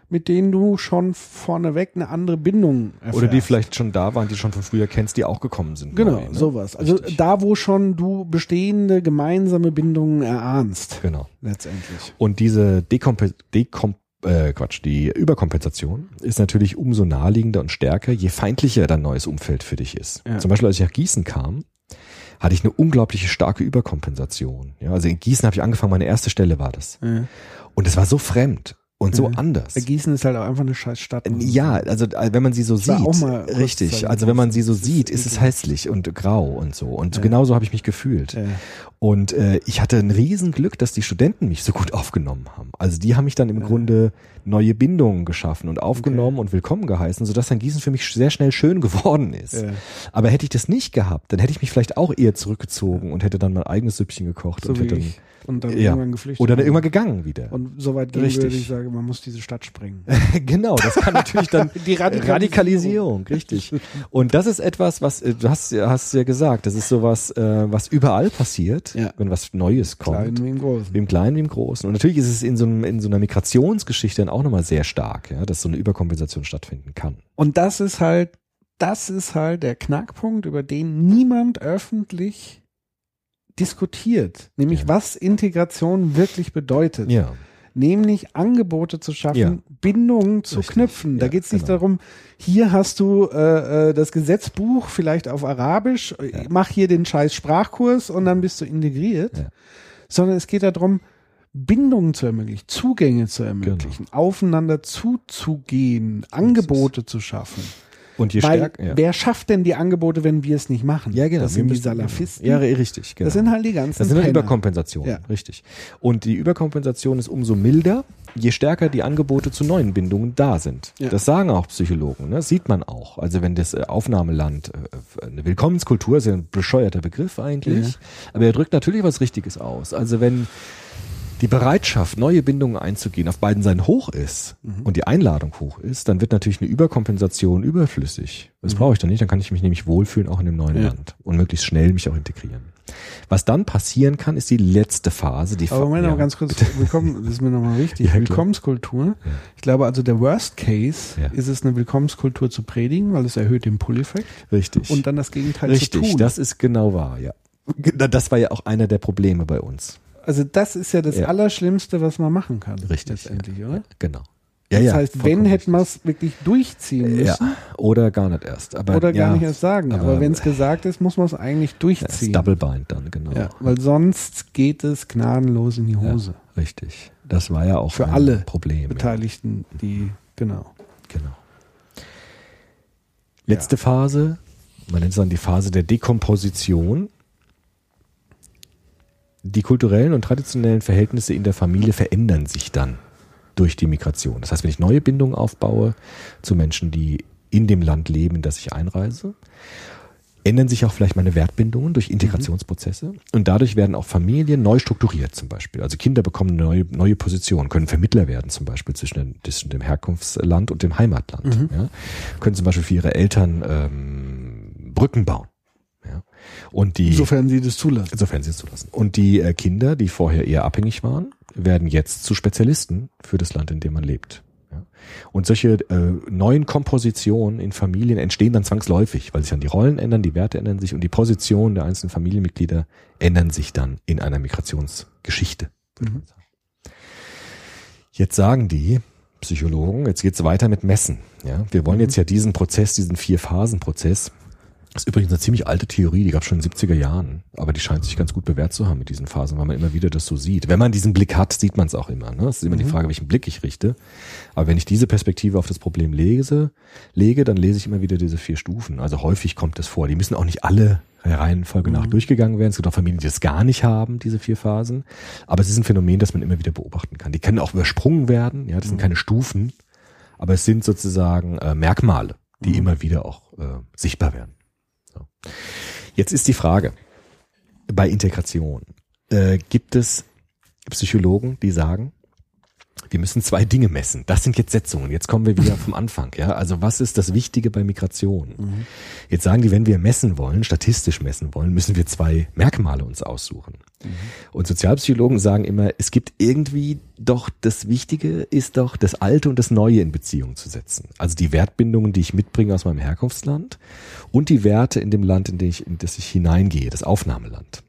S5: mit denen du schon vorneweg eine andere Bindung erfährst.
S6: Oder die vielleicht schon da waren, die schon von früher kennst, die auch gekommen sind.
S5: Genau,
S6: neu, ne?
S5: sowas. Also
S6: Richtig.
S5: da, wo schon du bestehende gemeinsame Bindungen erahnst,
S6: Genau.
S5: letztendlich.
S6: Und diese Dekompe Dekom äh, Quatsch, die Überkompensation ist natürlich umso naheliegender und stärker, je feindlicher dein neues Umfeld für dich ist.
S5: Ja.
S6: Zum Beispiel, als ich nach Gießen kam, hatte ich eine unglaubliche starke Überkompensation. Ja, also in Gießen habe ich angefangen, meine erste Stelle war das.
S5: Ja.
S6: Und es war so fremd und so
S5: Ja.
S6: anders.
S5: Gießen ist halt auch einfach eine scheiß Stadt.
S6: Ja, also äh, wenn man sie so
S5: Ich
S6: sieht,
S5: auch mal
S6: richtig. Also wenn man sie so sieht, ist es hässlich und grau und so. Und so genauso habe ich mich gefühlt.
S5: Ja.
S6: Und äh, ich hatte ein Riesenglück, dass die Studenten mich so gut aufgenommen haben. Also die haben mich dann im Grunde neue Bindungen geschaffen und aufgenommen und willkommen geheißen, sodass dann Gießen für mich sehr schnell schön geworden ist.
S5: Ja.
S6: Aber hätte ich das nicht gehabt, dann hätte ich mich vielleicht auch eher zurückgezogen und hätte dann mein eigenes Süppchen gekocht
S5: So
S6: und hätte dann,
S5: ich. Und dann
S6: ja.
S5: irgendwann geflüchtet.
S6: oder dann irgendwann gegangen wieder.
S5: Und soweit gehen
S6: Richtig.
S5: würde ich sagen, man muss diese Stadt sprengen.
S6: genau, das kann natürlich dann
S5: Die Radikalisierung.
S6: Radikalisierung, richtig. Und das ist etwas, was äh, du hast, ja- hast ja gesagt, das ist sowas, äh, was überall passiert,
S5: Ja.
S6: wenn was Neues kommt.
S5: Klein wie im Großen.
S6: Wie im Kleinen wie im Großen. Und natürlich ist es in so, einem, in so einer Migrationsgeschichte dann auch nochmal sehr stark, ja, dass so eine Überkompensation stattfinden kann.
S5: Und das ist halt, das ist halt der Knackpunkt, über den niemand öffentlich diskutiert. Nämlich
S6: Ja.
S5: was Integration wirklich bedeutet.
S6: Ja.
S5: Nämlich Angebote zu schaffen,
S6: Ja.
S5: Bindungen zu
S6: Richtig.
S5: knüpfen. Da geht es nicht
S6: genau.
S5: darum, hier hast du äh, äh, das Gesetzbuch vielleicht auf Arabisch, äh, mach hier den scheiß Sprachkurs und dann bist du integriert. Sondern es geht darum, Bindungen zu ermöglichen, Zugänge zu ermöglichen,
S6: Genau.
S5: aufeinander zuzugehen, Angebote zu schaffen.
S6: Und je
S5: Weil
S6: stärker. Ja.
S5: wer schafft denn die Angebote, wenn wir es nicht machen?
S6: ja, genau.
S5: Das sind die Salafisten.
S6: Ja, richtig. Genau.
S5: Das sind halt die ganzen
S6: Das sind halt
S5: Penner.
S6: Überkompensationen,
S5: Ja.
S6: richtig. Und die Überkompensation ist umso milder, je stärker die Angebote zu neuen Bindungen da sind.
S5: Ja.
S6: Das sagen auch Psychologen, ne? das sieht man auch. Also wenn das äh, Aufnahmeland, äh, eine Willkommenskultur ist ja ein bescheuerter Begriff eigentlich,
S5: Ja.
S6: aber er drückt natürlich was Richtiges aus. Also wenn die Bereitschaft, neue Bindungen einzugehen, auf beiden Seiten hoch ist
S5: Mhm.
S6: und die Einladung hoch ist, dann wird natürlich eine Überkompensation überflüssig. Das brauche ich dann nicht, dann kann ich mich nämlich wohlfühlen, auch in dem neuen
S5: Mhm. Ja.
S6: Land und möglichst schnell mich auch integrieren. Was dann passieren kann, ist die letzte Phase. Die
S5: Aber Moment
S6: ja.
S5: ganz kurz, willkommen, das ist mir nochmal wichtig,
S6: Ja.
S5: Willkommenskultur. Ich glaube also der Worst Case
S6: Ja.
S5: ist es eine Willkommenskultur zu predigen, weil es erhöht den Pull-Effekt
S6: Richtig.
S5: und dann das Gegenteil zu
S6: Richtig,
S5: tun.
S6: das ist genau wahr, ja. Das war ja auch einer der Probleme bei uns.
S5: Also das ist ja das
S6: Ja.
S5: Allerschlimmste, was man machen kann.
S6: Richtig,
S5: Letztendlich, oder?
S6: Genau. Ja,
S5: Das
S6: ja,
S5: heißt, wenn hätten wir es wirklich durchziehen müssen.
S6: Ja, oder gar nicht erst. Aber,
S5: Oder gar
S6: ja,
S5: nicht erst sagen. Aber,
S6: aber-
S5: wenn es gesagt ist, muss man es eigentlich
S6: Das
S5: durchziehen.
S6: ist Double Bind dann, genau.
S5: ja, weil sonst geht es gnadenlos in die Hose.
S6: Richtig. Das war ja auch
S5: Für alle
S6: Problem.
S5: Beteiligten, die, genau.
S6: Ja, genau. Letzte Phase, man nennt es dann die Phase der Dekomposition. Die kulturellen und traditionellen Verhältnisse in der Familie verändern sich dann durch die Migration. Das heißt, wenn ich neue Bindungen aufbaue zu Menschen, die in dem Land leben, in das ich einreise, ändern sich auch vielleicht meine Wertbindungen durch Integrationsprozesse und dadurch werden auch Familien neu strukturiert zum Beispiel. Also Kinder bekommen neue, neue Positionen, können Vermittler werden zum Beispiel zwischen, den, zwischen dem Herkunftsland und dem Heimatland. Ja? Können zum Beispiel für ihre Eltern ähm, Brücken bauen. Und die,
S5: Sofern sie das zulassen.
S6: sofern sie es zulassen. Und die äh, Kinder, die vorher eher abhängig waren, werden jetzt zu Spezialisten für das Land, in dem man lebt. Ja. Und solche äh, neuen Kompositionen in Familien entstehen dann zwangsläufig, weil sich dann die Rollen ändern, die Werte ändern sich und die Positionen der einzelnen Familienmitglieder ändern sich dann in einer Migrationsgeschichte. sagen. Jetzt sagen die Psychologen, jetzt geht's weiter mit Messen. Ja, wir wollen jetzt ja diesen Prozess, diesen Vier-Phasen-Prozess das ist übrigens eine ziemlich alte Theorie, die gab es schon in den 70er Jahren, aber die scheint sich ganz gut bewährt zu haben mit diesen Phasen, weil man immer wieder das so sieht. Wenn man diesen Blick hat, sieht man es auch immer. Ne? Es ist immer die Frage, welchen Blick ich richte. Aber wenn ich diese Perspektive auf das Problem lese, lege, dann lese ich immer wieder diese vier Stufen. Also häufig kommt es vor. Die müssen auch nicht alle der Reihenfolge nach durchgegangen werden. Es gibt auch Familien, die das gar nicht haben, diese vier Phasen. Aber es ist ein Phänomen, das man immer wieder beobachten kann. Die können auch übersprungen werden. Ja, das sind keine Stufen, aber es sind sozusagen äh, Merkmale, die immer wieder auch äh, sichtbar werden. Jetzt ist die Frage, bei Integration, äh, gibt es Psychologen, die sagen, wir müssen zwei Dinge messen. Das sind jetzt Setzungen. Jetzt kommen wir wieder vom Anfang. Ja, also was ist das Wichtige bei Migration? Jetzt sagen die, wenn wir messen wollen, statistisch messen wollen, müssen wir zwei Merkmale uns aussuchen. Und Sozialpsychologen sagen immer, es gibt irgendwie doch das Wichtige ist doch das Alte und das Neue in Beziehung zu setzen. Also die Wertbindungen, die ich mitbringe aus meinem Herkunftsland und die Werte in dem Land, in, den ich, in das ich hineingehe, das Aufnahmeland.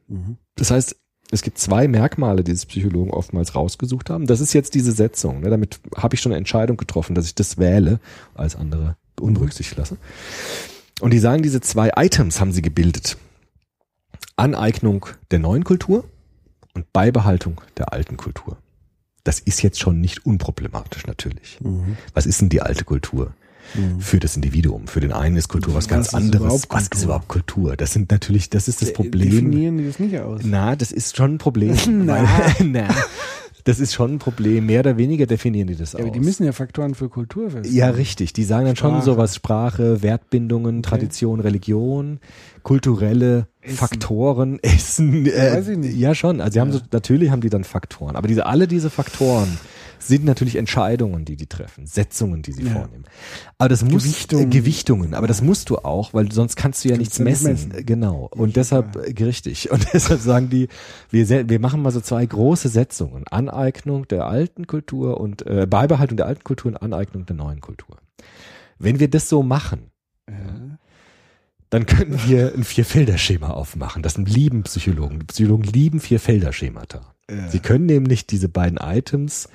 S6: Das heißt, es gibt zwei Merkmale, die sich Psychologen oftmals rausgesucht haben. Das ist jetzt diese Setzung. Ne? Damit habe ich schon eine Entscheidung getroffen, dass ich das wähle, als andere unberücksichtigt lasse. Und die sagen, diese zwei Items haben sie gebildet. Aneignung der neuen Kultur und Beibehaltung der alten Kultur. Das ist jetzt schon nicht unproblematisch natürlich. Was ist denn die alte Kultur? Für das Individuum. Für den einen ist Kultur was ganz
S5: Was ist
S6: anderes. Was ist überhaupt Kultur? Das sind natürlich, das ist das Problem.
S5: Definieren die das nicht aus.
S6: Na, das ist schon ein Problem.
S5: Na.
S6: Weil, na, das ist schon ein Problem. Mehr oder weniger definieren die das
S5: Ja,
S6: aus.
S5: aber die müssen ja Faktoren für Kultur festlegen.
S6: ja, richtig. Die sagen dann schon
S5: Sprache.
S6: sowas Sprache, Wertbindungen, Tradition, Religion, kulturelle
S5: Essen.
S6: Faktoren, Essen. Äh,
S5: Weiß ich nicht.
S6: Ja, schon. Also sie haben so, natürlich haben die dann Faktoren. Aber diese, alle diese Faktoren sind natürlich Entscheidungen, die die treffen, Setzungen, die sie
S5: Ja.
S6: vornehmen. Aber das muss
S5: Gewichtungen.
S6: Äh, Gewichtungen. Aber das musst du auch, weil sonst kannst du ja nichts
S5: nicht
S6: messen.
S5: messen.
S6: Genau. Und deshalb äh, richtig. Und deshalb sagen die, wir, wir machen mal so zwei große Setzungen: Aneignung der alten Kultur und äh, Beibehaltung der alten Kultur und Aneignung der neuen Kultur. Wenn wir das so machen. Dann können wir ein Vierfelder-Schema aufmachen. Das lieben Psychologen. Die Psychologen lieben Vierfelder-Schemata.
S5: Ja.
S6: Sie können nämlich diese beiden Items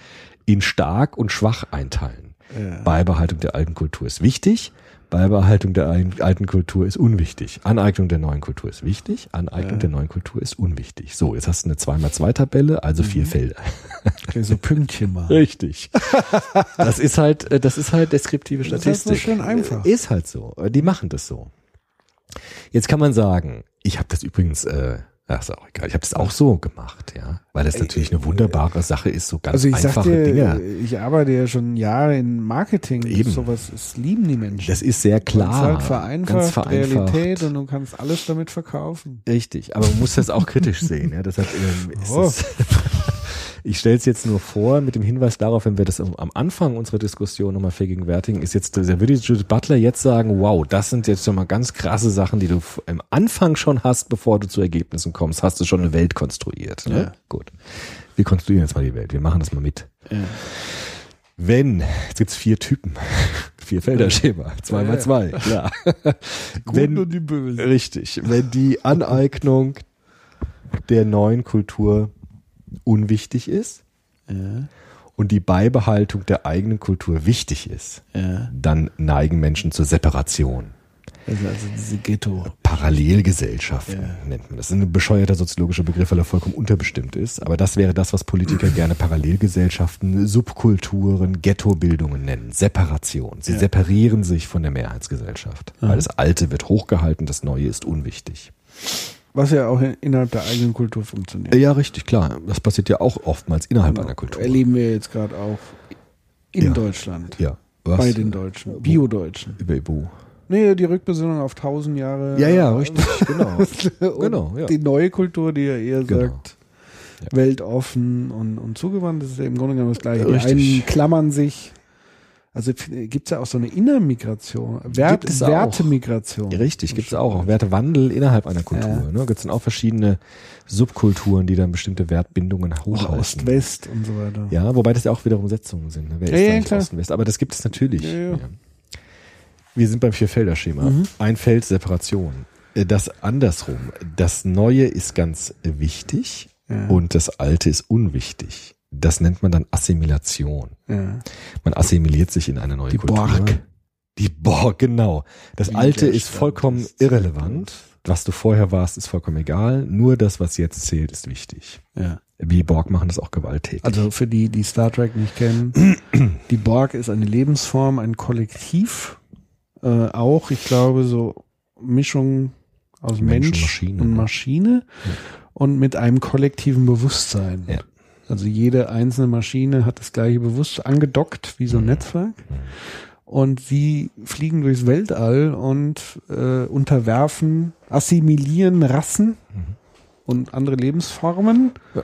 S6: in stark und schwach einteilen.
S5: Ja.
S6: Beibehaltung der alten Kultur ist wichtig. Beibehaltung der alten Kultur ist unwichtig. Aneignung der neuen Kultur ist wichtig. Aneignung
S5: Ja.
S6: der neuen Kultur ist unwichtig. So, jetzt hast du eine 2x2-Tabelle, also
S5: Mhm.
S6: vier Felder.
S5: Okay, so Pünktchen mal.
S6: Richtig. Das ist halt, äh, das ist halt deskriptive
S5: Das ist
S6: Statistik.
S5: halt so schön einfach.
S6: Ist halt so. Die machen das so. Jetzt kann man sagen, ich habe das übrigens, äh, ach, ist auch egal, ich habe das auch so gemacht, ja, weil das natürlich eine wunderbare Sache ist, so ganz
S5: Also ich
S6: einfache
S5: dir,
S6: Dinge.
S5: ich arbeite ja schon Jahre in Marketing.
S6: Eben.
S5: Sowas das lieben die Menschen.
S6: Das ist sehr klar,
S5: halt vereinfacht,
S6: ganz vereinfacht.
S5: Realität und du kannst alles damit verkaufen.
S6: Richtig, aber man muss das auch kritisch sehen. Ja, deshalb ähm, ist
S5: Oh.
S6: es, ich stelle es jetzt nur vor mit dem Hinweis darauf, wenn wir das am Anfang unserer Diskussion nochmal vergegenwärtigen, ist jetzt, da würde Judith Butler jetzt sagen, wow, das sind jetzt schon mal ganz krasse Sachen, die du am Anfang schon hast, bevor du zu Ergebnissen kommst, hast du schon eine Welt konstruiert. Ne?
S5: Ja.
S6: Gut. Wir konstruieren jetzt mal die Welt. Wir machen das mal mit. Wenn, jetzt gibt's vier Typen, vier Felderschema, zwei mal zwei, klar. Wenn,
S5: die Bösen.
S6: Richtig. Wenn die Aneignung der neuen Kultur unwichtig ist
S5: Ja,
S6: und die Beibehaltung der eigenen Kultur wichtig ist,
S5: ja.
S6: dann neigen Menschen zur Separation.
S5: Also, also diese Ghetto.
S6: Parallelgesellschaften
S5: Ja.
S6: nennt man das. Das ist ein bescheuerter soziologischer Begriff, weil er vollkommen unterbestimmt ist. Aber das wäre das, was Politiker gerne Parallelgesellschaften, Subkulturen, Ghettobildungen nennen. Separation. Sie
S5: Ja.
S6: separieren sich von der Mehrheitsgesellschaft.
S5: Aha.
S6: Weil das Alte wird hochgehalten, das Neue ist unwichtig.
S5: Was ja auch in- innerhalb der eigenen Kultur funktioniert.
S6: Ja, richtig, klar. Das passiert ja auch oftmals innerhalb einer Kultur.
S5: Erleben wir jetzt gerade auch in
S6: Ja.
S5: Deutschland.
S6: Ja. Was?
S5: Bei den Deutschen. Bio-Deutschen.
S6: Über Ibu.
S5: Nee, die Rückbesinnung auf tausend Jahre.
S6: Ja, ja, richtig, genau. Genau, ja.
S5: Die neue Kultur, die ja eher
S6: Genau.
S5: sagt, weltoffen und, und zugewandt, das ist ja im Grunde genommen das Gleiche. Die
S6: Richtig.
S5: einen klammern sich, also gibt es ja auch so eine Innermigration, Wert,
S6: Gibt.
S5: Wertemigration.
S6: Richtig, gibt es auch. Auch Wertewandel innerhalb einer Kultur.
S5: Ja.
S6: Ne? Gibt es dann auch verschiedene Subkulturen, die dann bestimmte Wertbindungen
S5: Oder
S6: hochhalten.
S5: Ost-West und so weiter.
S6: Ja, wobei das ja auch wiederum Setzungen sind. Ne? Wer
S5: Ja,
S6: ist
S5: ja, klar.
S6: Ost und West? Aber das gibt es natürlich.
S5: Ja.
S6: Wir sind beim Vierfelder-Schema.
S5: Mhm.
S6: Ein Feld Separation. Äh, Das andersrum. Das Neue ist ganz wichtig und das Alte ist unwichtig. Das nennt man dann Assimilation.
S5: ja.
S6: Man assimiliert sich in eine neue
S5: Die
S6: Kultur.
S5: Borg.
S6: Die Borg, genau. Das
S5: Widerstand
S6: Alte ist vollkommen
S5: des
S6: irrelevant. Was du vorher warst, ist vollkommen egal. Nur das, was jetzt zählt, ist wichtig.
S5: Ja.
S6: Die Borg machen das auch gewalttätig.
S5: Also für die, die Star Trek nicht kennen, die Borg ist eine Lebensform, ein Kollektiv. Äh, auch, ich glaube, so Mischung aus
S6: Mensch und
S5: Mensch
S6: Maschine,
S5: und
S6: ne?
S5: Maschine und mit einem kollektiven Bewusstsein.
S6: Ja.
S5: Also jede einzelne Maschine hat das gleiche Bewusstsein angedockt wie so ein
S6: Mhm.
S5: Netzwerk. Und sie fliegen durchs Weltall und äh, unterwerfen, assimilieren Rassen und andere Lebensformen,
S6: Ja.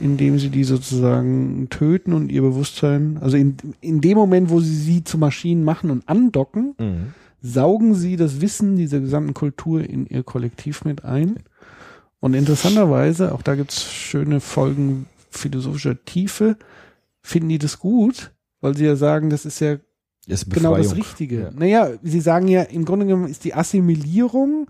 S5: indem sie die sozusagen töten und ihr Bewusstsein, also in, in dem Moment, wo sie sie zu Maschinen machen und andocken,
S6: Mhm.
S5: saugen sie das Wissen dieser gesamten Kultur in ihr Kollektiv mit ein. Und interessanterweise, auch da gibt's schöne Folgen philosophischer Tiefe, finden die das gut, weil sie ja sagen, das ist ja
S6: Ist
S5: genau das. Richtige.
S6: Ja.
S5: Naja, sie sagen ja, im Grunde genommen ist die Assimilierung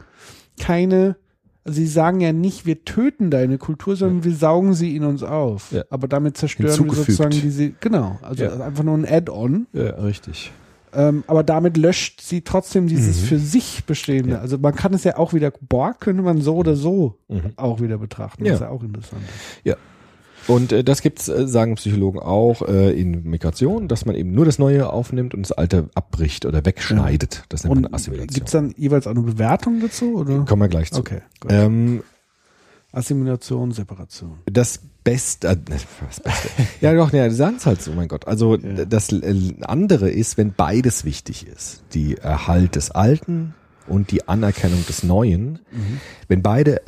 S5: keine, also sie sagen ja nicht, wir töten deine Kultur, sondern wir saugen sie in uns auf.
S6: Ja.
S5: Aber damit zerstören wir sozusagen diese, genau, also
S6: Ja.
S5: einfach nur ein Add-on.
S6: Ja, richtig.
S5: Ähm, aber damit löscht sie trotzdem dieses
S6: Mhm.
S5: für sich bestehende.
S6: Ja.
S5: Also man kann es ja auch wieder, Borg könnte man so oder so
S6: Mhm.
S5: auch wieder betrachten.
S6: Ja.
S5: Das ist ja auch interessant.
S6: Und äh, das gibt's, äh, sagen Psychologen auch, äh, in Migration, dass man eben nur das Neue aufnimmt und das Alte abbricht oder wegschneidet. Das nennt
S5: Und
S6: man Assimilation.
S5: gibt's dann jeweils auch eine Bewertung dazu? Oder?
S6: Kommen wir gleich zu.
S5: Okay, gut.
S6: Ähm,
S5: Assimilation, Separation.
S6: das Beste, äh, was Beste. ja doch, ne, die sagen es halt so, mein Gott. Also
S5: Ja.
S6: das äh, andere ist, wenn beides wichtig ist, die Erhalt des Alten und die Anerkennung des Neuen,
S5: Mhm.
S6: wenn beide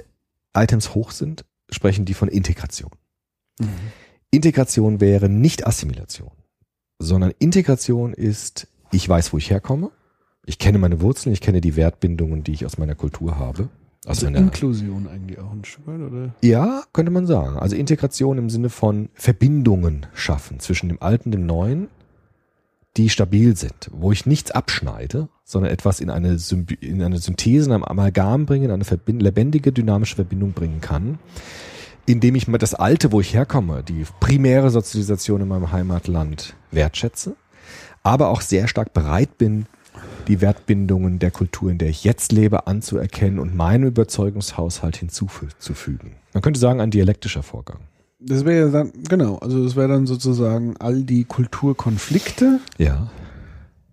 S6: Items hoch sind, sprechen die von Integration.
S5: Mhm.
S6: Integration wäre nicht Assimilation, sondern Integration ist, ich weiß, wo ich herkomme, ich kenne meine Wurzeln, ich kenne die Wertbindungen, die ich aus meiner Kultur habe.
S5: Also
S6: meiner,
S5: Inklusion eigentlich auch ein Stück weit, oder?
S6: ja, könnte man sagen. Also Integration im Sinne von Verbindungen schaffen zwischen dem Alten und dem Neuen, die stabil sind, wo ich nichts abschneide, sondern etwas in eine, Symbi in eine Synthese, in einem Amalgam bringen, in eine verbind lebendige, dynamische Verbindung bringen kann, indem ich mal das Alte, wo ich herkomme, die primäre Sozialisation in meinem Heimatland wertschätze, aber auch sehr stark bereit bin, die Wertbindungen der Kultur, in der ich jetzt lebe, anzuerkennen und meinem Überzeugungshaushalt hinzuzufügen. Man könnte sagen, ein dialektischer Vorgang.
S5: Das wäre ja dann, genau, also das wäre dann sozusagen all die Kulturkonflikte
S6: Ja,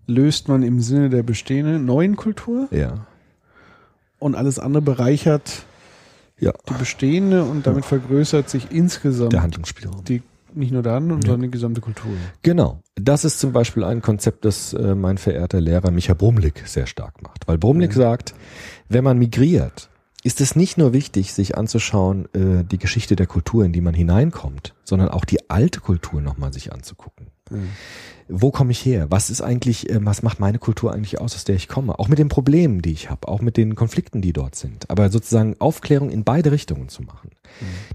S5: löst man im Sinne der bestehenden neuen Kultur
S6: ja,
S5: und alles andere bereichert
S6: ja.
S5: die bestehende und damit vergrößert sich insgesamt
S6: Der Handlungsspielraum.
S5: die nicht nur der anderen, sondern die gesamte Kultur.
S6: Genau. Das ist zum Beispiel ein Konzept, das äh, mein verehrter Lehrer Micha Brumlik sehr stark macht. Weil Brumlik sagt, wenn man migriert, ist es nicht nur wichtig, sich anzuschauen, äh, die Geschichte der Kultur, in die man hineinkommt, sondern auch die alte Kultur nochmal sich anzugucken. Wo komme ich her? Was ist eigentlich, äh, was macht meine Kultur eigentlich aus, aus der ich komme? Auch mit den Problemen, die ich habe, auch mit den Konflikten, die dort sind. Aber sozusagen Aufklärung in beide Richtungen zu machen.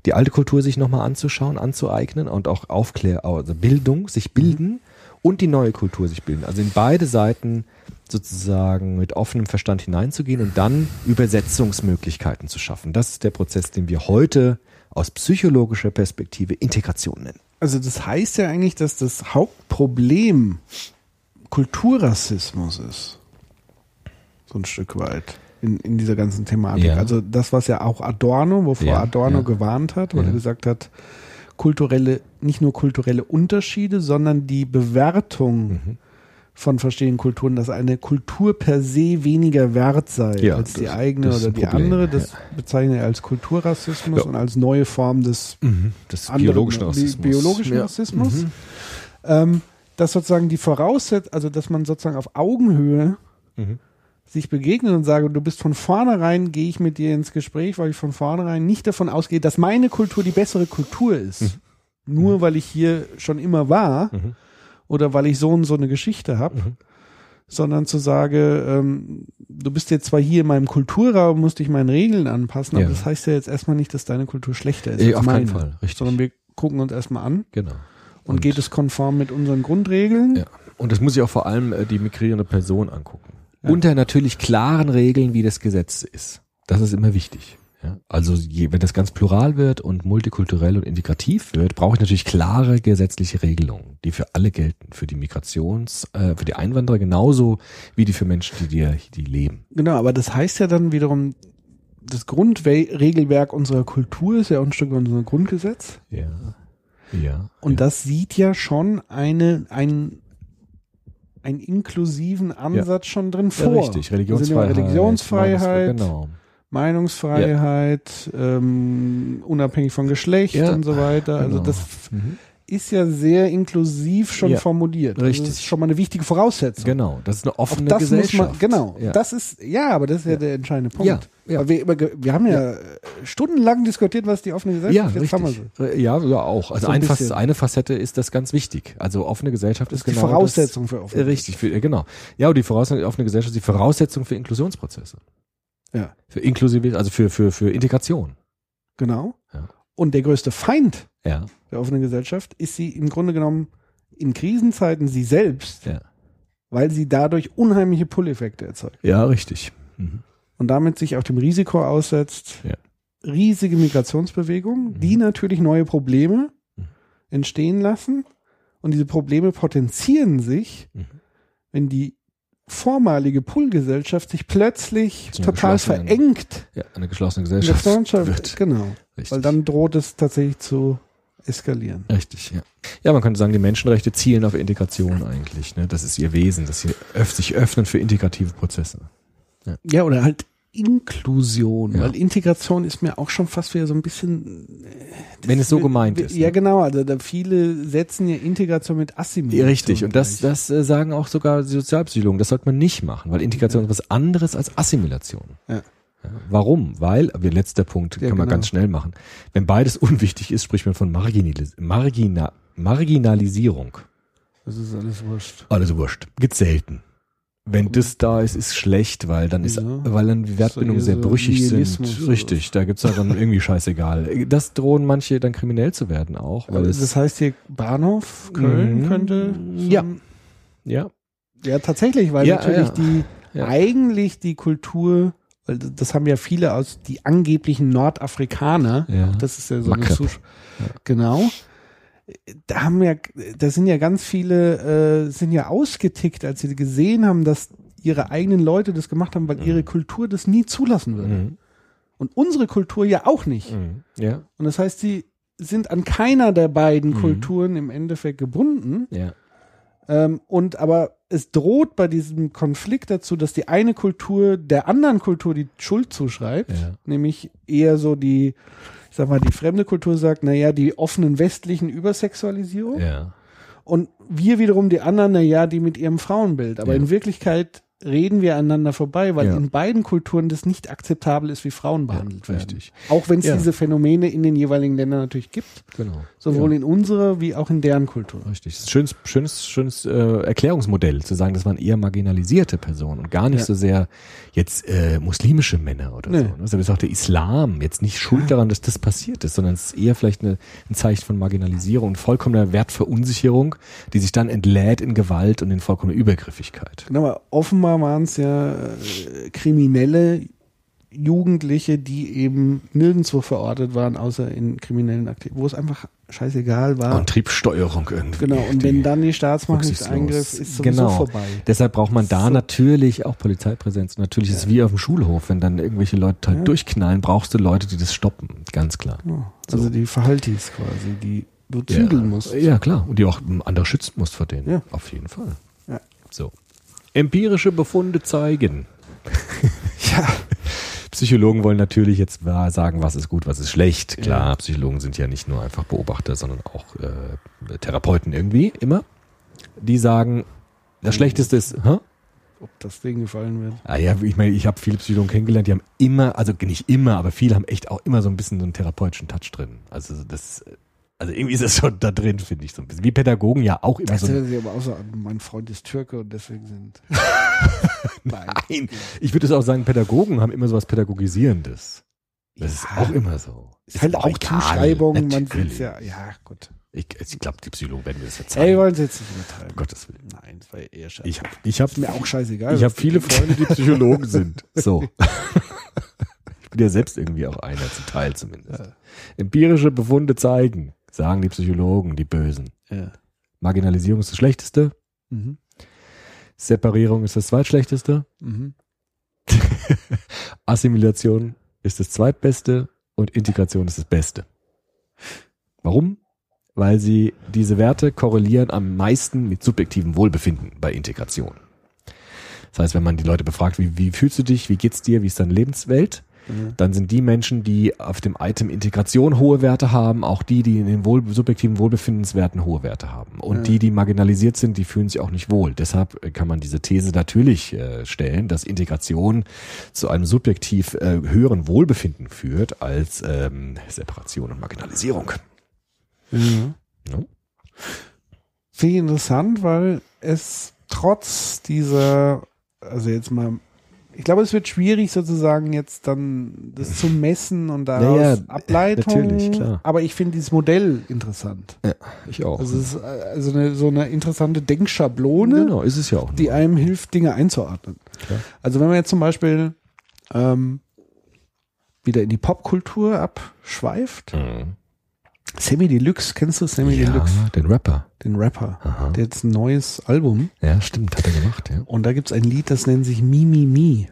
S6: Die alte Kultur sich nochmal anzuschauen, anzueignen und auch Aufklär, also Bildung, sich bilden und die neue Kultur sich bilden. Also in beide Seiten sozusagen mit offenem Verstand hineinzugehen und dann Übersetzungsmöglichkeiten zu schaffen. Das ist der Prozess, den wir heute aus psychologischer Perspektive Integration nennen.
S5: Also das heißt ja eigentlich, dass das Hauptproblem Kulturrassismus ist. So ein Stück weit in, in dieser ganzen Thematik.
S6: Ja.
S5: Also das, was ja auch Adorno, wovor
S6: Ja,
S5: Adorno
S6: ja.
S5: gewarnt hat, weil er gesagt hat, kulturelle, nicht nur kulturelle Unterschiede, sondern die Bewertung
S6: Mhm.
S5: Von verschiedenen Kulturen, dass eine Kultur per se weniger wert sei
S6: Ja,
S5: als die
S6: das-
S5: eigene
S6: das
S5: oder die
S6: Problem,
S5: andere. Das bezeichnet er als Kulturrassismus
S6: Ja.
S5: und als neue Form des
S6: Das
S5: anderen-
S6: biologischen
S5: bi-
S6: Rassismus.
S5: biologischen
S6: Ja.
S5: Rassismus.
S6: Mhm.
S5: Ähm, dass sozusagen die Voraussetzung, also dass man sozusagen auf Augenhöhe
S6: Mhm.
S5: sich begegnet und sage, du bist von vornherein, gehe ich mit dir ins Gespräch, weil ich von vornherein nicht davon ausgehe, dass meine Kultur die bessere Kultur ist. Nur weil ich hier schon immer war
S6: Mhm.
S5: Oder weil ich so und so eine Geschichte habe.
S6: Mhm.
S5: Sondern zu sagen, ähm, du bist jetzt zwar hier in meinem Kulturraum, musst dich meinen Regeln anpassen, aber
S6: Ja.
S5: das heißt ja jetzt erstmal nicht, dass deine Kultur schlechter ist als
S6: auf keinen
S5: meine.
S6: Fall, richtig.
S5: Sondern wir gucken uns erstmal an
S6: Genau.
S5: und, geht es konform mit unseren Grundregeln?
S6: Ja. Und das muss ich auch vor allem äh, die migrierende Person angucken. Unter natürlich klaren Regeln, wie das Gesetz ist. Das ist immer wichtig. Ja? Also je, wenn das ganz plural wird und multikulturell und integrativ wird, brauche ich natürlich klare gesetzliche Regelungen, die für alle gelten. Für die Migrations, äh, für die Einwanderer genauso wie die für Menschen, die, die, die leben.
S5: Genau, aber das heißt ja dann wiederum, das Grundregelwerk unserer Kultur ist ja auch ein Stück unser Grundgesetz.
S6: Ja. Ja.
S5: Und
S6: ja.
S5: das sieht ja schon eine, ein, einen inklusiven Ansatz schon drin
S6: ja,
S5: vor.
S6: richtig.
S5: Da sind ja
S6: Religionsfreiheit.
S5: Religionsfreiheit,
S6: Genau.
S5: Meinungsfreiheit, ähm, unabhängig von Geschlecht
S6: Ja,
S5: und so weiter. Also
S6: genau.
S5: das
S6: Mhm.
S5: ist ja sehr inklusiv schon
S6: Ja,
S5: formuliert. Also
S6: richtig.
S5: Das ist schon mal eine wichtige Voraussetzung.
S6: Genau. Das ist eine offene
S5: das muss
S6: Gesellschaft.
S5: man, genau.
S6: Ja.
S5: Das ist, ja, aber das ist ja, der entscheidende Punkt.
S6: Ja, ja.
S5: Weil wir, wir haben ja, stundenlang diskutiert, was die offene Gesellschaft
S6: Ja,
S5: ist.
S6: Richtig.
S5: sie.
S6: Äh, Ja, ja, auch. Also
S5: So ein
S6: ein eine Facette ist das ganz wichtig. Also offene Gesellschaft ist,
S5: ist die
S6: genau
S5: Voraussetzung für
S6: das,
S5: offene
S6: äh, Richtig, für, äh, genau. Ja, und die Voraussetzung offene Gesellschaft ist die Voraussetzung für Inklusionsprozesse.
S5: Ja.
S6: Für inklusive, also für, für, für Integration.
S5: Genau.
S6: Ja.
S5: Und der größte Feind
S6: Ja,
S5: der offenen Gesellschaft ist sie im Grunde genommen in Krisenzeiten sie selbst,
S6: ja.
S5: weil sie dadurch unheimliche Pull-Effekte erzeugt.
S6: Ja, richtig. Mhm.
S5: Und damit sich auch dem Risiko aussetzt,
S6: Ja.
S5: riesige Migrationsbewegungen, die natürlich neue Probleme
S6: Mhm.
S5: entstehen lassen. Und diese Probleme potenzieren sich,
S6: Mhm.
S5: wenn die vormalige Pull-Gesellschaft sich plötzlich total verengt.
S6: Ja, eine geschlossene Gesellschaft
S5: Gesellschaft.
S6: wird.
S5: Genau.
S6: Richtig.
S5: Weil dann droht es tatsächlich zu eskalieren.
S6: Richtig, ja. Ja, man könnte sagen, die Menschenrechte zielen auf Integration eigentlich. Ne? Das ist ihr Wesen, dass sie öff sich öffnen für integrative Prozesse.
S5: Ja, oder halt Inklusion,
S6: Ja.
S5: weil Integration ist mir auch schon fast wieder so ein bisschen. äh,
S6: Wenn es so gemeint ist,
S5: Ja,
S6: ne?
S5: genau. Also da viele setzen ja Integration mit Assimilation.
S6: Richtig, und das, das äh, sagen auch sogar die Sozialpsychologen. Das sollte man nicht machen, weil Integration ist was anderes als Assimilation.
S5: Ja.
S6: Ja, Warum? Weil, letzter Punkt
S5: Ja,
S6: kann man
S5: genau.
S6: ganz schnell machen. Wenn beides unwichtig ist, spricht man von Marginalis Margina Marginalisierung.
S5: Das ist alles wurscht.
S6: Alles wurscht. Gibt's selten. Wenn das da ist, ist schlecht, weil dann ist,
S5: Wieso?
S6: weil dann die Wertbindungen
S5: So
S6: sehr brüchig
S5: Nihilismus
S6: sind. Richtig, da gibt's dann irgendwie scheißegal. Das drohen manche dann kriminell zu werden auch, weil es,
S5: das heißt hier Bahnhof Köln
S6: Mhm.
S5: könnte. so
S6: Ja.
S5: ein-
S6: ja,
S5: Ja, tatsächlich, weil
S6: Ja,
S5: natürlich
S6: ja.
S5: die
S6: Ja.
S5: eigentlich die Kultur, weil das haben ja viele aus die angeblichen Nordafrikaner.
S6: Ja.
S5: Das ist ja so
S6: Maghreb.
S5: eine Sus- Genau. Da haben ja, da sind ja ganz viele, äh, sind ja ausgetickt, als sie gesehen haben, dass ihre eigenen Leute das gemacht haben, weil ihre Kultur das nie zulassen würde.
S6: Mhm.
S5: Und unsere Kultur ja auch nicht.
S6: Mhm. ja,
S5: Und das heißt, sie sind an keiner der beiden
S6: Mhm.
S5: Kulturen im Endeffekt gebunden.
S6: ja,
S5: Ähm, und aber es droht bei diesem Konflikt dazu, dass die eine Kultur der anderen Kultur die Schuld zuschreibt,
S6: Ja.
S5: nämlich eher so die, sag mal, die fremde Kultur sagt, naja, die offenen westlichen Übersexualisierung
S6: ja.
S5: und wir wiederum die anderen, naja, die mit ihrem Frauenbild. Aber
S6: Ja.
S5: in Wirklichkeit reden wir aneinander vorbei, weil
S6: Ja.
S5: in beiden Kulturen das nicht akzeptabel ist, wie Frauen behandelt werden.
S6: richtig.
S5: Auch wenn es
S6: Ja.
S5: diese Phänomene in den jeweiligen Ländern natürlich gibt,
S6: Genau.
S5: sowohl
S6: ja.
S5: in unserer wie auch in deren Kultur.
S6: Richtig. Das ist ein schönes, schönes, schönes äh, Erklärungsmodell, zu sagen, das waren eher marginalisierte Personen und gar nicht
S5: Ja.
S6: so sehr jetzt äh, muslimische Männer oder
S5: Nee.
S6: so. ne? Also ist auch der Islam jetzt nicht schuld daran, dass das passiert ist, sondern es ist eher vielleicht eine, ein Zeichen von Marginalisierung und vollkommener Wertverunsicherung, die sich dann entlädt in Gewalt und in vollkommener Übergriffigkeit.
S5: Genau, aber offenbar Mal waren es ja äh, kriminelle Jugendliche, die eben nirgendwo verortet waren, außer in kriminellen Aktivitäten, wo es einfach scheißegal war.
S6: Und Triebsteuerung irgendwie.
S5: genau, und wenn dann die Staatsmacht nicht eingriff, ist sowieso
S6: genau.
S5: vorbei.
S6: Deshalb braucht man da
S5: So.
S6: natürlich auch Polizeipräsenz. Natürlich ist es wie auf dem Schulhof, wenn dann irgendwelche Leute halt
S5: Ja.
S6: durchknallen, brauchst du Leute, die das stoppen. Ganz klar.
S5: Ja, also die Verhaltis quasi, die du zügeln musst.
S6: Ja, klar. Und die auch andere schützen musst vor denen.
S5: Ja.
S6: Auf jeden Fall.
S5: Ja.
S6: So. Empirische Befunde zeigen.
S5: Ja.
S6: Psychologen wollen natürlich jetzt sagen, was ist gut, was ist schlecht. Klar, Psychologen sind ja nicht nur einfach Beobachter, sondern auch äh, Therapeuten irgendwie, immer. Die sagen, das Schlechteste ist, hä?
S5: Ob das Ding gefallen wird.
S6: Ah ja, ich meine, ich habe viele Psychologen kennengelernt, die haben immer, also nicht immer, aber viele haben echt auch immer so ein bisschen so einen therapeutischen Touch drin. Also das, also irgendwie ist es schon da drin, finde ich so ein bisschen. Wie Pädagogen ja auch immer
S5: Das
S6: so.
S5: hört sich aber auch so an, mein Freund ist Türke und deswegen sind. Nein.
S6: Nein, ich würde es auch sagen, Pädagogen haben immer so was Pädagogisierendes. Das ist
S5: Ja.
S6: auch immer so.
S5: Ist halt auch
S6: egal,
S5: Zuschreibung, man sieht's ja, ja, gut.
S6: Ich, ich glaube, die Psychologen werden mir das
S5: Ey,
S6: verzeihen.
S5: wollen es jetzt nicht übertreiben.
S6: um Gottes Willen.
S5: Nein, das war ja eher scheiße.
S6: Ich habe ich hab,
S5: ist mir auch scheißegal.
S6: ich hab
S5: was
S6: viele. Freunde, die Psychologen sind. So. ich bin ja selbst irgendwie auch einer, zum Teil zumindest. Empirische Befunde zeigen, sagen die Psychologen, die Bösen.
S5: Ja.
S6: Marginalisierung ist das Schlechteste.
S5: Mhm.
S6: Separierung ist das Zweitschlechteste.
S5: Mhm.
S6: Assimilation ist das Zweitbeste und Integration ist das Beste. Warum? Weil sie diese Werte korrelieren am meisten mit subjektivem Wohlbefinden bei Integration. Das heißt, wenn man die Leute befragt, wie, wie fühlst du dich, wie geht's dir, wie ist deine Lebenswelt,
S5: Mhm.
S6: dann sind die Menschen, die auf dem Item Integration hohe Werte haben, auch die, die in den wohl, subjektiven Wohlbefindenswerten hohe Werte haben. Und
S5: Ja.
S6: die, die marginalisiert sind, die fühlen sich auch nicht wohl. Deshalb äh, kann man diese These natürlich äh, stellen, dass Integration zu einem subjektiv äh, höheren Wohlbefinden führt als ähm, Separation und Marginalisierung.
S5: Ja.
S6: Ne?
S5: Finde ich interessant, weil es trotz dieser, also jetzt mal, ich glaube, es wird schwierig sozusagen jetzt dann das zu messen und daraus
S6: Ja, ja,
S5: Ableitung.
S6: natürlich, klar.
S5: Aber ich finde dieses Modell interessant.
S6: Ja, ich auch.
S5: Also es ist also eine, so eine interessante Denkschablone,
S6: genau, ist es ja auch.
S5: die
S6: nur.
S5: einem hilft, Dinge einzuordnen.
S6: Klar.
S5: Also wenn man jetzt zum Beispiel ähm, wieder in die Popkultur abschweift,
S6: Mhm.
S5: Sammy Deluxe, kennst du Sammy
S6: Ja,
S5: Deluxe?
S6: den Rapper.
S5: Den Rapper.
S6: Aha.
S5: Der hat jetzt ein neues Album
S6: Ja, stimmt, hat er gemacht, ja.
S5: und da gibt's ein Lied, das nennt sich Mi Mi Mi.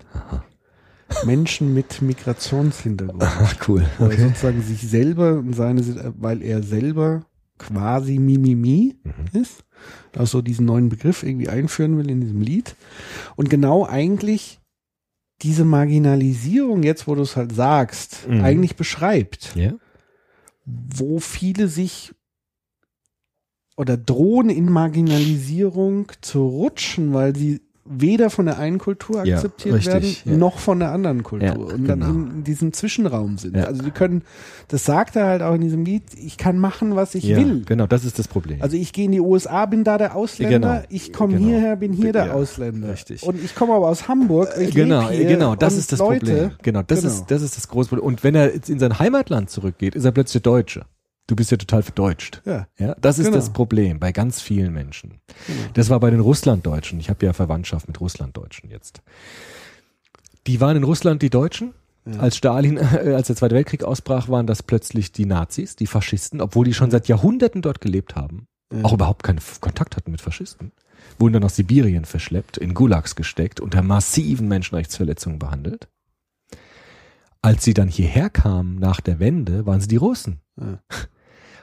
S5: Menschen mit Migrationshintergrund.
S6: Ach, cool.
S5: Wo er sozusagen sich selber und seine, weil er selber quasi Mimimi
S6: Mhm.
S5: ist, also diesen neuen Begriff irgendwie einführen will in diesem Lied. Und genau eigentlich diese Marginalisierung, jetzt wo du es halt sagst,
S6: Mhm.
S5: eigentlich beschreibt,
S6: Ja?
S5: Wo viele sich oder drohen in Marginalisierung zu rutschen, weil sie weder von der einen Kultur
S6: Ja,
S5: akzeptiert
S6: richtig,
S5: werden,
S6: ja.
S5: noch von der anderen Kultur
S6: Ja,
S5: und dann
S6: genau.
S5: in diesem Zwischenraum sind.
S6: Ja.
S5: Also die können, das sagt er halt auch in diesem Lied, ich kann machen, was ich
S6: ja,
S5: will.
S6: Genau, das ist das Problem.
S5: Also ich gehe in die USA, bin da der Ausländer,
S6: Genau.
S5: ich komme
S6: Genau.
S5: hierher, bin hier der
S6: Ja,
S5: Ausländer.
S6: richtig.
S5: Und ich komme aber aus Hamburg, ich
S6: genau, genau, das ist das
S5: Leute,
S6: Problem. Genau, das
S5: Genau.
S6: ist das ist das große Problem. Und wenn er jetzt in sein Heimatland zurückgeht, ist er plötzlich der Deutsche. Du bist ja total verdeutscht.
S5: Ja.
S6: Ja, das ist
S5: Genau.
S6: das Problem bei ganz vielen Menschen. Das war bei den Russlanddeutschen. Ich habe ja Verwandtschaft mit Russlanddeutschen jetzt. Die waren in Russland die Deutschen. Als Stalin, äh, als der Zweite Weltkrieg ausbrach, waren das plötzlich die Nazis, die Faschisten, obwohl die schon seit Jahrhunderten dort gelebt haben,
S5: Ja.
S6: auch überhaupt keinen Kontakt hatten mit Faschisten, wurden dann nach Sibirien verschleppt, in Gulags gesteckt, unter massiven Menschenrechtsverletzungen behandelt. Als sie dann hierher kamen nach der Wende, waren sie die Russen.
S5: Ja.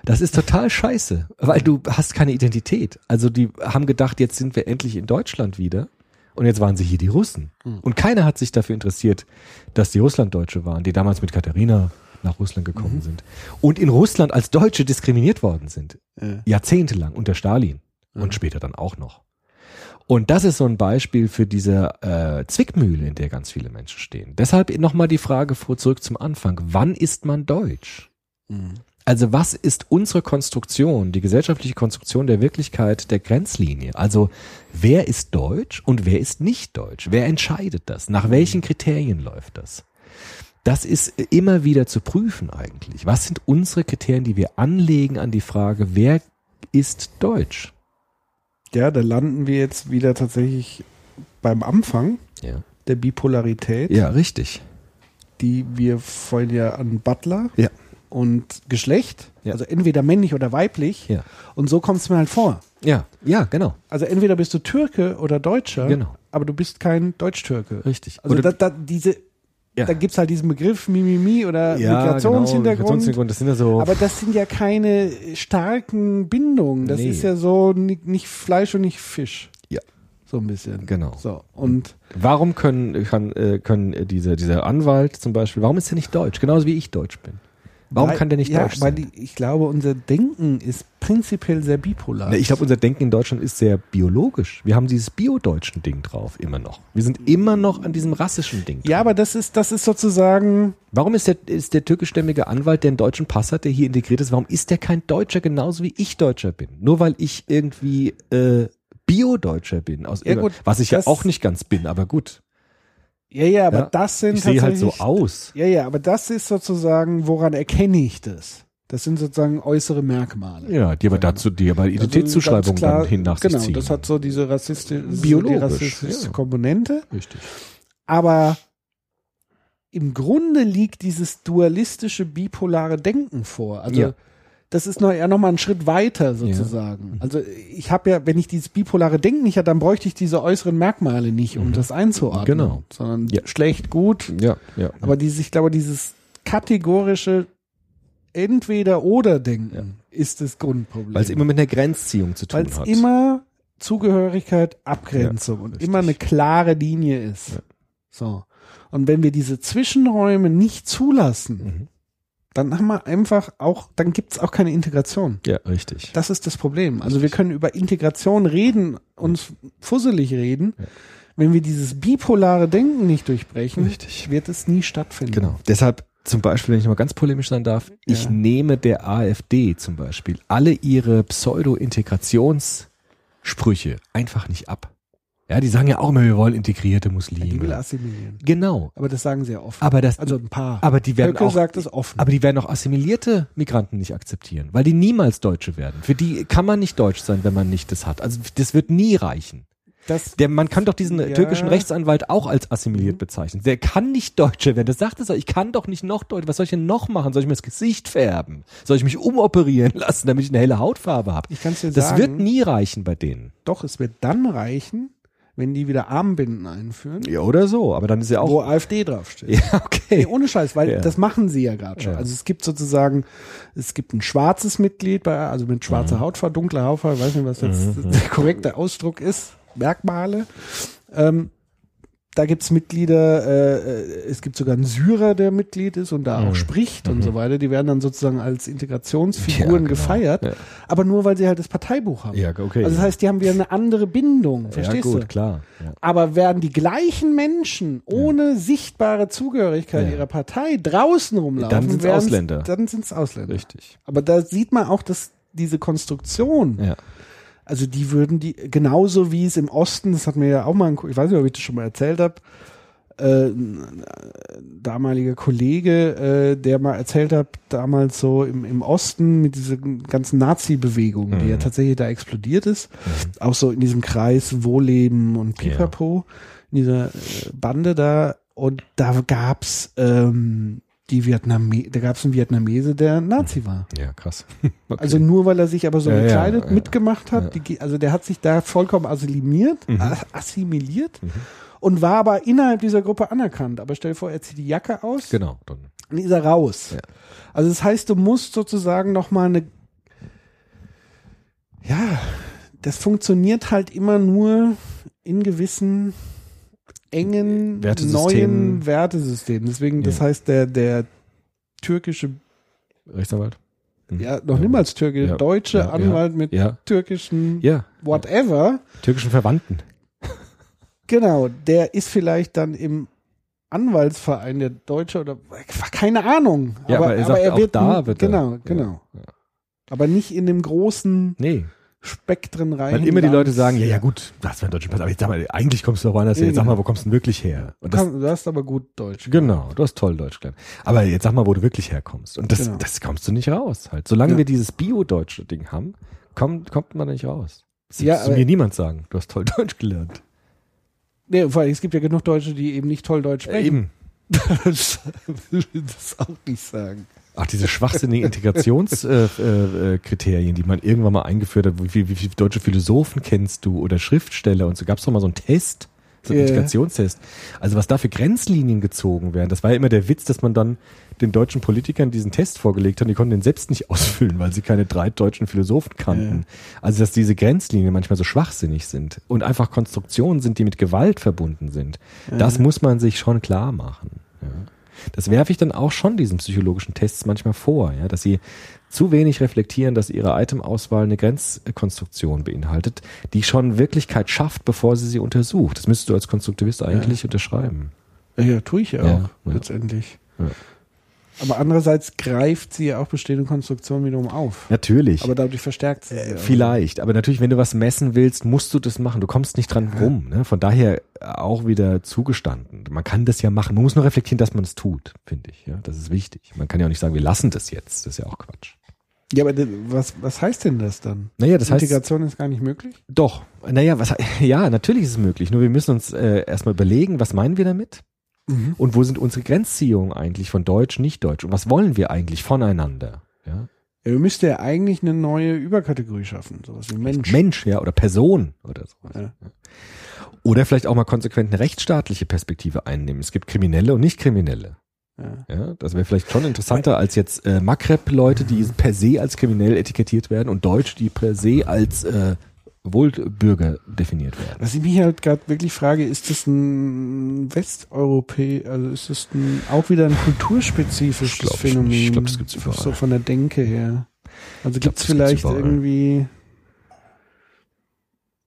S6: Das ist total scheiße, weil du hast keine Identität. Also die haben gedacht, jetzt sind wir endlich in Deutschland wieder und jetzt waren sie hier die Russen. Und keiner hat sich dafür interessiert, dass die Russlanddeutsche waren, die damals mit Katharina nach Russland gekommen sind und in Russland als Deutsche diskriminiert worden sind.
S5: Ja.
S6: Jahrzehntelang unter Stalin und später dann auch noch. Und das ist so ein Beispiel für diese äh, Zwickmühle, in der ganz viele Menschen stehen. Deshalb nochmal die Frage vor, zurück zum Anfang. Wann ist man deutsch?
S5: Mhm.
S6: Also was ist unsere Konstruktion, die gesellschaftliche Konstruktion der Wirklichkeit der Grenzlinie? Also wer ist deutsch und wer ist nicht deutsch? Wer entscheidet das? Nach welchen Kriterien läuft das? Das ist immer wieder zu prüfen eigentlich. Was sind unsere Kriterien, die wir anlegen an die Frage, wer ist deutsch?
S5: Ja, da landen wir jetzt wieder tatsächlich beim Anfang
S6: Ja.
S5: der Bipolarität,
S6: Ja, richtig.
S5: die wir vorhin ja an Butler
S6: Ja.
S5: Und Geschlecht,
S6: Ja.
S5: also entweder männlich oder weiblich,
S6: Ja.
S5: und so kommt es mir halt vor.
S6: Ja, ja, genau.
S5: Also entweder bist du Türke oder Deutscher,
S6: Genau.
S5: aber du bist kein Deutsch-Türke.
S6: Richtig.
S5: Also da, da, diese,
S6: Ja.
S5: da gibt's halt diesen Begriff Mimimi oder
S6: Ja,
S5: Migrationshintergrund.
S6: Genau, Migrationshintergrund, das sind ja so.
S5: Aber das sind ja keine starken Bindungen. Das
S6: Nee.
S5: ist ja so ni- nicht Fleisch und nicht Fisch.
S6: Ja.
S5: So ein bisschen.
S6: Genau.
S5: So. Und
S6: Warum können, kann, äh, können diese, dieser Anwalt zum Beispiel, warum ist er nicht deutsch? Genauso wie ich deutsch bin. Warum
S5: weil-
S6: kann der nicht
S5: ja,
S6: deutsch
S5: weil
S6: sein?
S5: die, ich glaube, unser Denken ist prinzipiell sehr bipolar.
S6: Ich glaube, unser Denken in Deutschland ist sehr biologisch. Wir haben dieses biodeutschen Ding drauf, immer noch. Wir sind immer noch an diesem rassischen Ding.
S5: ja, aber das ist, das ist sozusagen,
S6: Warum ist der, ist der türkischstämmige Anwalt, der einen deutschen Pass hat, der hier integriert ist, warum ist der kein Deutscher, genauso wie ich Deutscher bin? Nur weil ich irgendwie äh, Bio-Deutscher bin. Aus
S5: Ja, gut,
S6: was ich ja auch nicht ganz bin, aber gut.
S5: Ja, ja, aber
S6: Ja,
S5: das sind
S6: Ich sehe halt so aus.
S5: Ja, ja, aber das ist sozusagen, woran erkenne ich das? Das sind sozusagen äußere Merkmale.
S6: Ja, die aber dazu, die aber Identitätszuschreibung
S5: Also klar-
S6: dann hin nach sich
S5: Genau,
S6: ziehen.
S5: das hat so diese rassistische,
S6: Biologisch,
S5: die rassistische
S6: ja.
S5: Komponente.
S6: Richtig.
S5: Aber im Grunde liegt dieses dualistische, bipolare Denken vor. Also
S6: Ja.
S5: Das ist noch eher noch mal einen Schritt weiter sozusagen. Also ich habe ja, wenn ich dieses bipolare Denken nicht hätte, dann bräuchte ich diese äußeren Merkmale nicht, um das einzuordnen.
S6: Genau.
S5: Sondern
S6: Ja.
S5: schlecht, gut.
S6: Ja, ja.
S5: Aber dieses, ich glaube, dieses kategorische entweder oder Denken ist das Grundproblem.
S6: Weil es immer mit einer Grenzziehung zu tun
S5: Weil es
S6: hat.
S5: immer Zugehörigkeit, Abgrenzung
S6: Ja,
S5: und immer eine klare Linie ist.
S6: Ja.
S5: So. Und wenn wir diese Zwischenräume nicht zulassen,
S6: Mhm.
S5: Dann haben wir einfach auch, dann gibt's auch keine Integration.
S6: Ja, richtig.
S5: Das ist das Problem. Also wir können über Integration reden, uns fusselig reden.
S6: Ja.
S5: Wenn wir dieses bipolare Denken nicht durchbrechen,
S6: Richtig.
S5: wird es nie stattfinden.
S6: Genau. Deshalb zum Beispiel, wenn ich mal ganz polemisch sein darf, ich
S5: Ja.
S6: nehme der AfD zum Beispiel alle ihre Pseudo-Integrationssprüche einfach nicht ab. Ja, die sagen ja auch immer, wir wollen integrierte
S5: Die will
S6: Muslime.
S5: assimilieren.
S6: Genau.
S5: Aber das sagen sie ja offen.
S6: Aber das,
S5: also ein paar.
S6: aber die werden
S5: Höcke
S6: auch,
S5: sagt es offen.
S6: aber die werden auch assimilierte Migranten nicht akzeptieren, weil die niemals Deutsche werden. Für die kann man nicht deutsch sein, wenn man nicht das hat. Also das wird nie reichen.
S5: das,
S6: Der, man kann doch diesen
S5: Ja. Mhm.
S6: türkischen Rechtsanwalt auch als assimiliert bezeichnen. Der kann nicht Deutscher werden. Das sagt es auch. Ich kann doch nicht noch Deutsch. Was soll ich denn noch machen? Soll ich mir das Gesicht färben? Soll ich mich umoperieren lassen, damit ich eine helle Hautfarbe habe?
S5: ich kann es dir
S6: Das
S5: sagen.
S6: wird nie reichen bei denen.
S5: Doch, es wird dann reichen, wenn die wieder Armbinden einführen,
S6: Ja, oder so. Aber dann ist ja
S5: wo
S6: auch.
S5: AfD draufsteht.
S6: Ja,
S5: Nee,
S6: okay.
S5: ohne Scheiß, weil
S6: Ja.
S5: das machen sie ja gerade schon.
S6: Ja.
S5: Also es gibt sozusagen, es gibt ein schwarzes Mitglied, bei, also mit schwarzer
S6: Mhm.
S5: Hautfarbe, dunkler Hautfarbe, weiß nicht, was jetzt der korrekte Ausdruck ist, Merkmale. Ähm, da gibt's Mitglieder, äh, äh, es gibt sogar einen Syrer, der Mitglied ist und da auch
S6: Mhm.
S5: spricht und so weiter. Die werden dann sozusagen als Integrationsfiguren
S6: Ja, genau.
S5: gefeiert,
S6: Ja.
S5: aber nur, weil sie halt das Parteibuch haben.
S6: Ja, okay.
S5: Also das heißt, die haben wieder eine andere Bindung, verstehst
S6: ja, gut,
S5: du?
S6: klar.
S5: Aber werden die gleichen Menschen ohne sichtbare Zugehörigkeit ihrer Partei draußen rumlaufen,
S6: Dann sind's Ausländer.
S5: Dann sind es Ausländer.
S6: Richtig.
S5: Aber da sieht man auch, dass diese Konstruktion,
S6: Ja.
S5: Also die würden die, genauso wie es im Osten, das hat mir ja auch mal, ein, ich weiß nicht, ob ich das schon mal erzählt habe, äh, ein damaliger Kollege, äh, der mal erzählt hat, damals so im, im Osten mit dieser ganzen Nazi-Bewegung, die ja
S6: Mhm.
S5: tatsächlich da explodiert ist, auch so in diesem Kreis Wohlleben und Pipapo, in dieser äh, Bande da, und da gab's ähm, die Vietname, da gab's einen Vietnamese, der Nazi war.
S6: Ja, krass. Okay.
S5: Also nur weil er sich aber so
S6: Ja, ja,
S5: gekleidet
S6: ja.
S5: mitgemacht hat,
S6: Ja.
S5: die, also der hat sich da vollkommen assimiliert,
S6: Mhm.
S5: assimiliert und war aber innerhalb dieser Gruppe anerkannt. Aber stell dir vor, er zieht die Jacke aus
S6: genau. Dann.
S5: und ist er raus.
S6: Ja.
S5: Also das heißt, du musst sozusagen noch mal eine ja, das funktioniert halt immer nur in gewissen engen
S6: Wertesystemen.
S5: neuen Wertesystemen. Deswegen, das
S6: Ja.
S5: heißt, der der türkische
S6: Rechtsanwalt? Mhm.
S5: ja, noch niemals Türke,
S6: Ja.
S5: deutsche
S6: Ja, ja.
S5: Anwalt mit
S6: Ja.
S5: türkischen
S6: Ja.
S5: whatever,
S6: Türkischen Verwandten.
S5: genau, der ist vielleicht dann im Anwaltsverein der Deutsche oder keine Ahnung.
S6: Ja, aber er sagt, auch da wird er-
S5: genau,
S6: ja,
S5: genau.
S6: ja.
S5: Aber nicht in dem großen
S6: Nee.
S5: Spektren rein.
S6: Weil immer die Leute sagen, ja, ja gut, du hast einen deutschen Pass, aber jetzt sag mal, eigentlich kommst du doch woanders her. Jetzt sag mal, wo kommst du denn wirklich her? Das,
S5: du hast aber gut Deutsch.
S6: genau, du hast toll Deutsch gelernt. Aber jetzt sag mal, wo du wirklich herkommst. Und das,
S5: Genau.
S6: das kommst du nicht raus. Halt. Solange
S5: Ja.
S6: wir dieses Bio-deutsche Ding haben, kommt, kommt man nicht raus. Das
S5: Ja,
S6: zu mir niemand sagen, du hast toll Deutsch gelernt.
S5: Nee, vor allem, es gibt ja genug Deutsche, die eben nicht toll Deutsch sprechen.
S6: Eben.
S5: das will das auch nicht sagen.
S6: Ach, diese schwachsinnigen Integrationskriterien, äh, äh, die man irgendwann mal eingeführt hat. Wie, wie, wie viele deutsche Philosophen kennst du oder Schriftsteller? Und so gab es doch mal so einen Test, so einen
S5: Ja.
S6: Integrationstest. Also was da für Grenzlinien gezogen werden, das war ja immer der Witz, dass man dann den deutschen Politikern diesen Test vorgelegt hat. Die konnten den selbst nicht ausfüllen, weil sie keine drei deutschen Philosophen kannten. Also dass diese Grenzlinien manchmal so schwachsinnig sind und einfach Konstruktionen sind, die mit Gewalt verbunden sind. Das muss man sich schon klar machen. Ja. Das werfe ich dann auch schon diesen psychologischen Tests manchmal vor, ja, dass sie zu wenig reflektieren, dass ihre Itemauswahl eine Grenzkonstruktion beinhaltet, die schon Wirklichkeit schafft, bevor sie sie untersucht. Das müsstest du als Konstruktivist eigentlich unterschreiben.
S5: Ja, ja tue ich ja
S6: Ja,
S5: auch,
S6: ja.
S5: letztendlich.
S6: Ja.
S5: Aber andererseits greift sie ja auch bestehende Konstruktionen wiederum auf.
S6: Natürlich.
S5: Aber dadurch verstärkt sie sie. auch.
S6: Vielleicht, aber natürlich, wenn du was messen willst, musst du das machen. Du kommst nicht dran rum. Ne? Von daher auch wieder zugestanden. Man kann das ja machen. Man muss nur reflektieren, dass man es tut, finde ich. Ja, das ist wichtig. Man kann ja auch nicht sagen, wir lassen das jetzt. Das ist ja auch Quatsch.
S5: Ja, aber was, was heißt denn das dann?
S6: Naja, das heißt,
S5: Integration ist gar nicht möglich?
S6: Doch, naja, was, ja, natürlich ist es möglich. Nur wir müssen uns äh, erstmal überlegen, was meinen wir damit? Und wo sind unsere Grenzziehungen eigentlich von Deutsch, nicht Deutsch? Und was wollen wir eigentlich voneinander? Ja?
S5: Ja, wir müssten ja eigentlich eine neue Überkategorie schaffen, sowas wie Mensch.
S6: Mensch, ja, oder Person oder so.
S5: Ja.
S6: Oder vielleicht auch mal konsequent eine rechtsstaatliche Perspektive einnehmen. Es gibt Kriminelle und Nicht-Kriminelle.
S5: Ja.
S6: Ja, das wäre vielleicht schon interessanter als jetzt äh, Maghreb-Leute, die per se als kriminell etikettiert werden und Deutsche, die per se als äh, Wohlbürger definiert werden.
S5: Was ich mich halt gerade wirklich frage, ist das ein Westeuropä, also ist das ein, auch wieder ein kulturspezifisches
S6: Ich glaub, ich
S5: Phänomen?
S6: nicht. Ich glaub, das gibt's überall.
S5: So von der Denke her. Also gibt's
S6: das gibt's
S5: vielleicht
S6: überall.
S5: irgendwie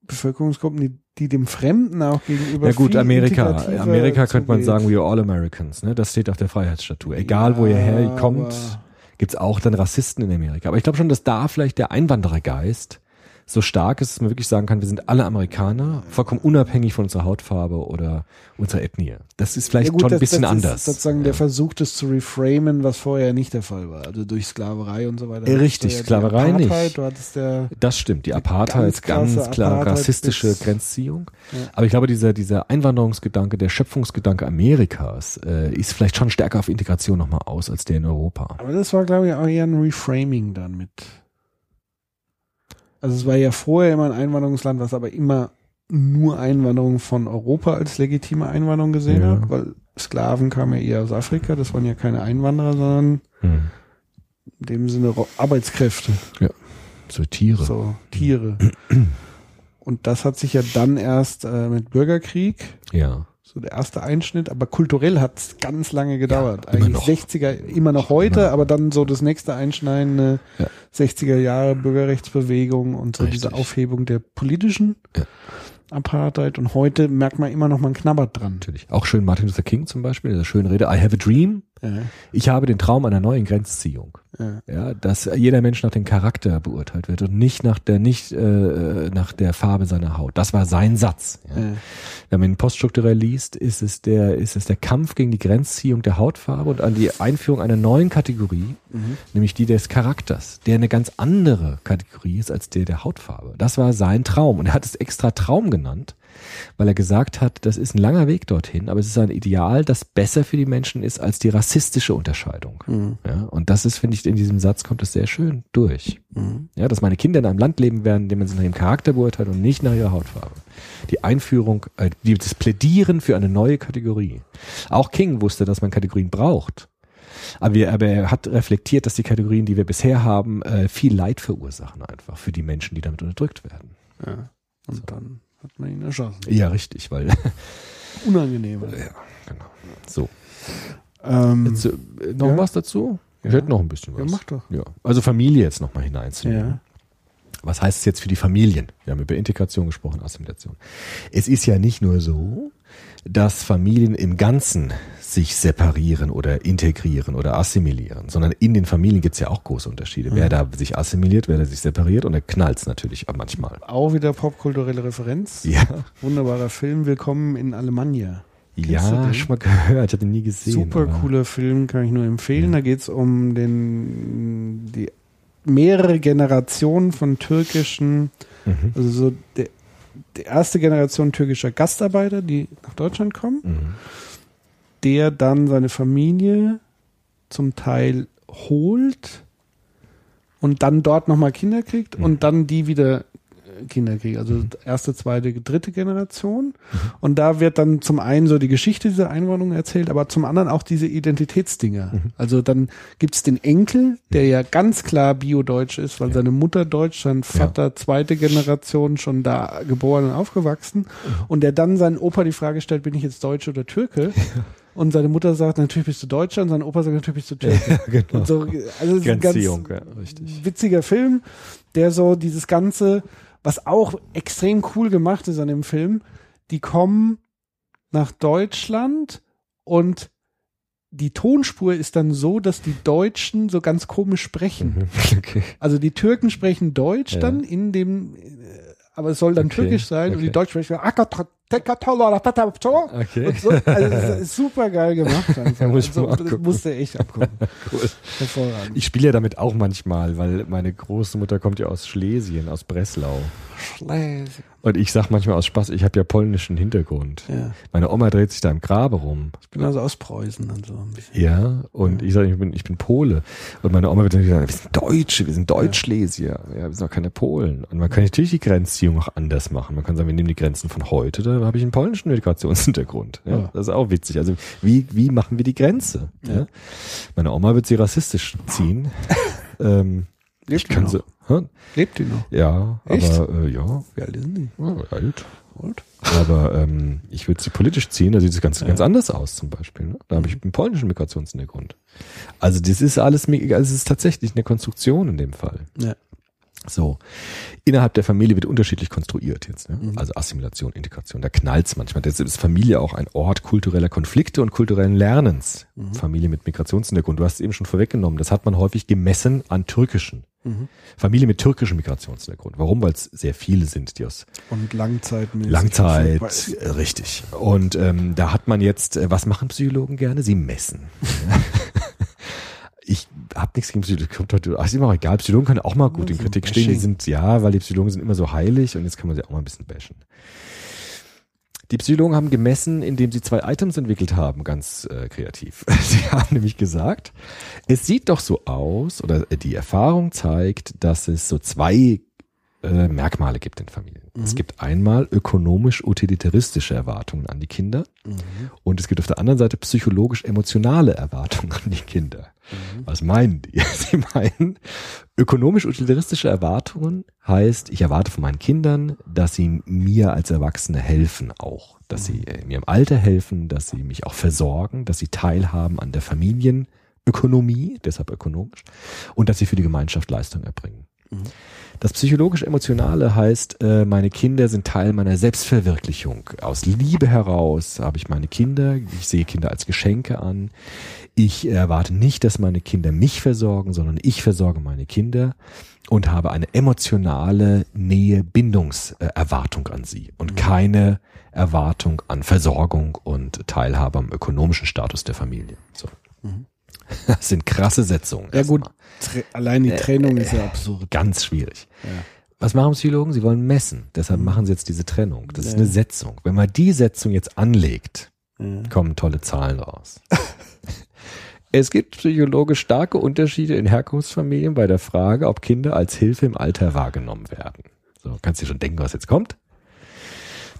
S5: Bevölkerungsgruppen, die, die dem Fremden auch gegenüber
S6: Ja gut, Amerika. Amerika könnte man sagen, we are all Americans. Ne? Das steht auf der Freiheitsstatue. Egal, wo ihr
S5: Ja,
S6: herkommt,
S5: aber-
S6: gibt's auch dann Rassisten in Amerika. Aber ich glaube schon, dass da vielleicht der Einwanderergeist so stark ist, dass man wirklich sagen kann, wir sind alle Amerikaner, vollkommen unabhängig von unserer Hautfarbe oder unserer Ethnie. Das ist vielleicht
S5: Ja gut,
S6: schon ein
S5: das-
S6: bisschen
S5: das
S6: anders.
S5: Ist sozusagen
S6: ja.
S5: der Versuch, das zu reframen, was vorher nicht der Fall war. Also durch Sklaverei und so weiter.
S6: Ja, richtig, Sklaverei
S5: die
S6: nicht.
S5: Apartheid, Du hattest der
S6: Das stimmt, die Apartheid
S5: Ganz
S6: ist ganz
S5: krasse
S6: klar
S5: Apartheid
S6: rassistische Grenzziehung.
S5: Ja.
S6: Aber ich glaube, dieser, dieser Einwanderungsgedanke, der Schöpfungsgedanke Amerikas äh, ist vielleicht schon stärker auf Integration nochmal aus als der in Europa.
S5: Aber das war, glaube ich, auch eher ein Reframing dann mit. Also es war ja vorher immer ein Einwanderungsland, was aber immer nur Einwanderung von Europa als legitime Einwanderung gesehen
S6: Ja.
S5: hat, weil Sklaven kamen ja eher aus Afrika, das waren ja keine Einwanderer, sondern
S6: Hm.
S5: in dem Sinne Arbeitskräfte,
S6: So Tiere.
S5: so Tiere. Und das hat sich ja dann erst äh, mit Bürgerkrieg,
S6: Ja.
S5: So der erste Einschnitt, aber kulturell hat es ganz lange gedauert.
S6: Ja,
S5: Eigentlich
S6: noch.
S5: 60er, immer noch heute,
S6: noch.
S5: aber dann so das nächste Einschneiden, äh,
S6: Ja.
S5: 60er Jahre Bürgerrechtsbewegung und so diese
S6: Richtig.
S5: Aufhebung der politischen
S6: Ja.
S5: Apartheid. Und heute merkt man immer noch, man knabbert dran.
S6: Natürlich. Auch schön Martin Luther King zum Beispiel, der schöne Rede, I have a dream.
S5: Ja,
S6: Ich habe den Traum einer neuen Grenzziehung.
S5: ja.
S6: Ja, dass jeder Mensch nach dem Charakter beurteilt wird und nicht nach der nicht äh, nach der Farbe seiner Haut. Das war sein Satz. Ja.
S5: Ja.
S6: Wenn man ihn poststrukturell liest, ist es der ist es der Kampf gegen die Grenzziehung der Hautfarbe und an die Einführung einer neuen Kategorie, nämlich die des Charakters, der eine ganz andere Kategorie ist als der der Hautfarbe. Das war sein Traum und er hat es extra Traum genannt, weil er gesagt hat, das ist ein langer Weg dorthin, aber es ist ein Ideal, das besser für die Menschen ist als die rassistische Unterscheidung.
S5: Mhm.
S6: Ja, und das ist, finde ich, in diesem Satz kommt es sehr schön durch. Ja, dass meine Kinder in einem Land leben werden, in dem man sie nach ihrem Charakter beurteilt und nicht nach ihrer Hautfarbe. Die Einführung, äh, die, das Plädieren für eine neue Kategorie. Auch King wusste, dass man Kategorien braucht. Aber, wir, aber er hat reflektiert, dass die Kategorien, die wir bisher haben, äh, viel Leid verursachen einfach für die Menschen, die damit unterdrückt werden.
S5: ja. Und dann hat man ihn erschossen.
S6: Ja, richtig, weil
S5: Unangenehm.
S6: ja, genau. So.
S5: Ähm,
S6: Jetzt, äh, noch
S5: Ja.
S6: was dazu? Ich
S5: Ja.
S6: hätte noch ein bisschen was.
S5: ja, mach doch.
S6: Ja, also Familie jetzt nochmal hineinzunehmen.
S5: Ja.
S6: Was heißt es jetzt für die Familien? Wir haben über Integration gesprochen, Assimilation. Es ist ja nicht nur so, dass Familien im Ganzen sich separieren oder integrieren oder assimilieren, sondern in den Familien gibt es ja auch große Unterschiede. Wer da sich assimiliert, wer da sich separiert und da knallt es natürlich manchmal.
S5: Auch wieder popkulturelle Referenz.
S6: Ja,
S5: Wunderbarer Film. Willkommen in Alemannia. Kennst
S6: ja, schon mal gehört, ich hatte ihn nie gesehen.
S5: Super cooler Film, kann ich nur empfehlen. Da geht es um den die mehrere Generationen von türkischen,
S6: Mhm.
S5: also so der die erste Generation türkischer Gastarbeiter, die nach Deutschland kommen,
S6: Mhm.
S5: der dann seine Familie zum Teil holt und dann dort nochmal Kinder kriegt
S6: Mhm.
S5: und dann die wieder Kinder kriegt. Also erste, zweite, dritte Generation.
S6: Mhm.
S5: Und da wird dann zum einen so die Geschichte dieser Einwanderung erzählt, aber zum anderen auch diese Identitätsdinger.
S6: Mhm.
S5: Also dann gibt's den Enkel, der ja ganz klar Bio-Deutsch ist, weil seine Mutter Deutsch, sein Vater zweite Generation schon da geboren und aufgewachsen.
S6: Mhm.
S5: Und der dann seinen Opa die Frage stellt, bin ich jetzt Deutsch oder Türke? Und seine Mutter sagt, natürlich bist du Deutscher und sein Opa sagt, natürlich bist du Türke.
S6: genau.
S5: Und so, also es ist ein ganz
S6: Grenzziehung, ja, richtig.
S5: witziger Film, der so dieses Ganze, was auch extrem cool gemacht ist an dem Film, die kommen nach Deutschland und die Tonspur ist dann so, dass die Deutschen so ganz komisch sprechen.
S6: Mhm. Okay.
S5: Also die Türken sprechen Deutsch
S6: Ja.
S5: dann in dem, äh, aber es soll dann
S6: Okay,
S5: türkisch sein und
S6: okay.
S5: die Deutschen sprechen
S6: Okay.
S5: und so. Also super geil gemacht.
S6: Ja, muss ich
S5: also, das musste echt abgucken.
S6: Cool.
S5: Hervorragend.
S6: Ich spiele ja damit auch manchmal, weil meine Großmutter kommt ja aus Schlesien, aus Breslau. Und ich sag manchmal aus Spaß, ich habe ja polnischen Hintergrund.
S5: Ja.
S6: Meine Oma dreht sich da im Grabe rum.
S5: Ich bin also aus Preußen und so ein bisschen.
S6: Ja, und ich sage, ich bin, ich bin Pole. Und meine Oma wird dann sagen, wir sind Deutsche, wir sind Deutschschlesier. Ja, wir sind doch keine Polen. Und man kann natürlich die Grenzziehung auch anders machen. Man kann sagen, wir nehmen die Grenzen von heute, da habe ich einen polnischen Migrationshintergrund. Ja,
S5: Ja.
S6: Das ist auch witzig. Also wie, wie machen wir die Grenze? Ja. Meine Oma wird sie rassistisch ziehen. ähm,
S5: Lebt
S6: ich kann
S5: die
S6: sie.
S5: noch?
S6: Hä?
S5: Lebt die noch?
S6: Ja,
S5: Echt?
S6: aber äh, ja,
S5: Wie alt ist die?
S6: ja, alt.
S5: Und?
S6: Aber ähm, ich würde sie politisch ziehen, da sieht es ganz, ganz anders aus zum Beispiel. Ne? Da habe ich einen polnischen Migrationshintergrund. Also das ist alles, also es ist tatsächlich eine Konstruktion in dem Fall.
S5: Ja.
S6: So. Innerhalb der Familie wird unterschiedlich konstruiert jetzt. Ne? Also Assimilation, Integration. Da knallt's manchmal. Deshalb ist Familie auch ein Ort kultureller Konflikte und kulturellen Lernens. Familie mit Migrationshintergrund. Du hast es eben schon vorweggenommen. Das hat man häufig gemessen an türkischen. Familie mit türkischem Migrationshintergrund. Warum? Weil es sehr viele sind, die aus
S5: Und.
S6: Langzeit, äh, richtig. Und ähm, da hat man jetzt, äh, was machen Psychologen gerne? Sie messen. habe nichts gegen Psychologen. Kommt heute, ach, ist immer auch egal. Psychologen können auch mal gut in Kritik stehen. Die sind, ja, weil die Psychologen sind immer so heilig und jetzt kann man sie auch mal ein bisschen bashen. Die Psychologen haben gemessen, indem sie zwei Items entwickelt haben, ganz äh, kreativ. Sie haben nämlich gesagt, es sieht doch so aus, oder äh, die Erfahrung zeigt, dass es so zwei äh, Merkmale gibt in Familien. Es gibt einmal ökonomisch-utilitaristische Erwartungen an die Kinder und es gibt auf der anderen Seite psychologisch-emotionale Erwartungen an die Kinder. Was meinen die? Sie meinen, ökonomisch-utilitaristische Erwartungen heißt, ich erwarte von meinen Kindern, dass sie mir als Erwachsene helfen auch. Dass sie äh, mir im Alter helfen, dass sie mich auch versorgen, dass sie teilhaben an der Familienökonomie, deshalb ökonomisch, und dass sie für die Gemeinschaft Leistung erbringen. Das psychologisch-emotionale heißt, äh, meine Kinder sind Teil meiner Selbstverwirklichung. Aus Liebe heraus habe ich meine Kinder, ich sehe Kinder als Geschenke an. Ich erwarte nicht, dass meine Kinder mich versorgen, sondern ich versorge meine Kinder und habe eine emotionale Nähe, Bindungserwartung an sie und keine Erwartung an Versorgung und Teilhabe am ökonomischen Status der Familie. So. Das sind krasse Setzungen.
S5: Ja gut, allein die Trennung ist ja absurd.
S6: Ganz schwierig. Was machen Psychologen? Sie wollen messen. Deshalb machen sie jetzt diese Trennung. Das ist eine Setzung. Wenn man die Setzung jetzt anlegt, kommen tolle Zahlen raus. es gibt psychologisch starke Unterschiede in Herkunftsfamilien bei der Frage, ob Kinder als Hilfe im Alter wahrgenommen werden. So, kannst du dir schon denken, was jetzt kommt?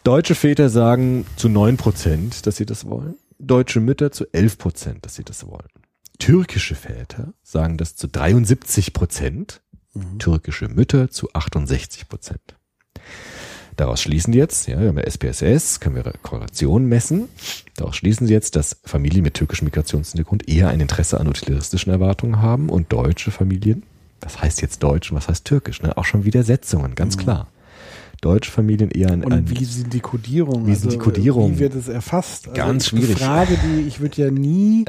S6: Deutsche Väter sagen zu neun Prozent, dass sie das wollen. Deutsche Mütter zu elf Prozent, dass sie das wollen. Türkische Väter sagen das zu 73 Prozent. Türkische Mütter zu 68 Prozent. Daraus schließen jetzt, ja, wir haben ja SPSS, können wir Korrelation messen. Daraus schließen sie jetzt, dass Familien mit türkischem Migrationshintergrund eher ein Interesse an utilitaristischen Erwartungen haben und deutsche Familien, was heißt jetzt Deutsch und was heißt Türkisch, ne? auch schon Widersetzungen, ganz klar. Deutsche Familien eher ein,
S5: Und
S6: ein
S5: wie sind die Kodierungen?
S6: Wie sind die Kodierungen?
S5: Wie wird es erfasst? Also
S6: Ganz
S5: Eine
S6: schwierig.
S5: Frage, die ich würde ja nie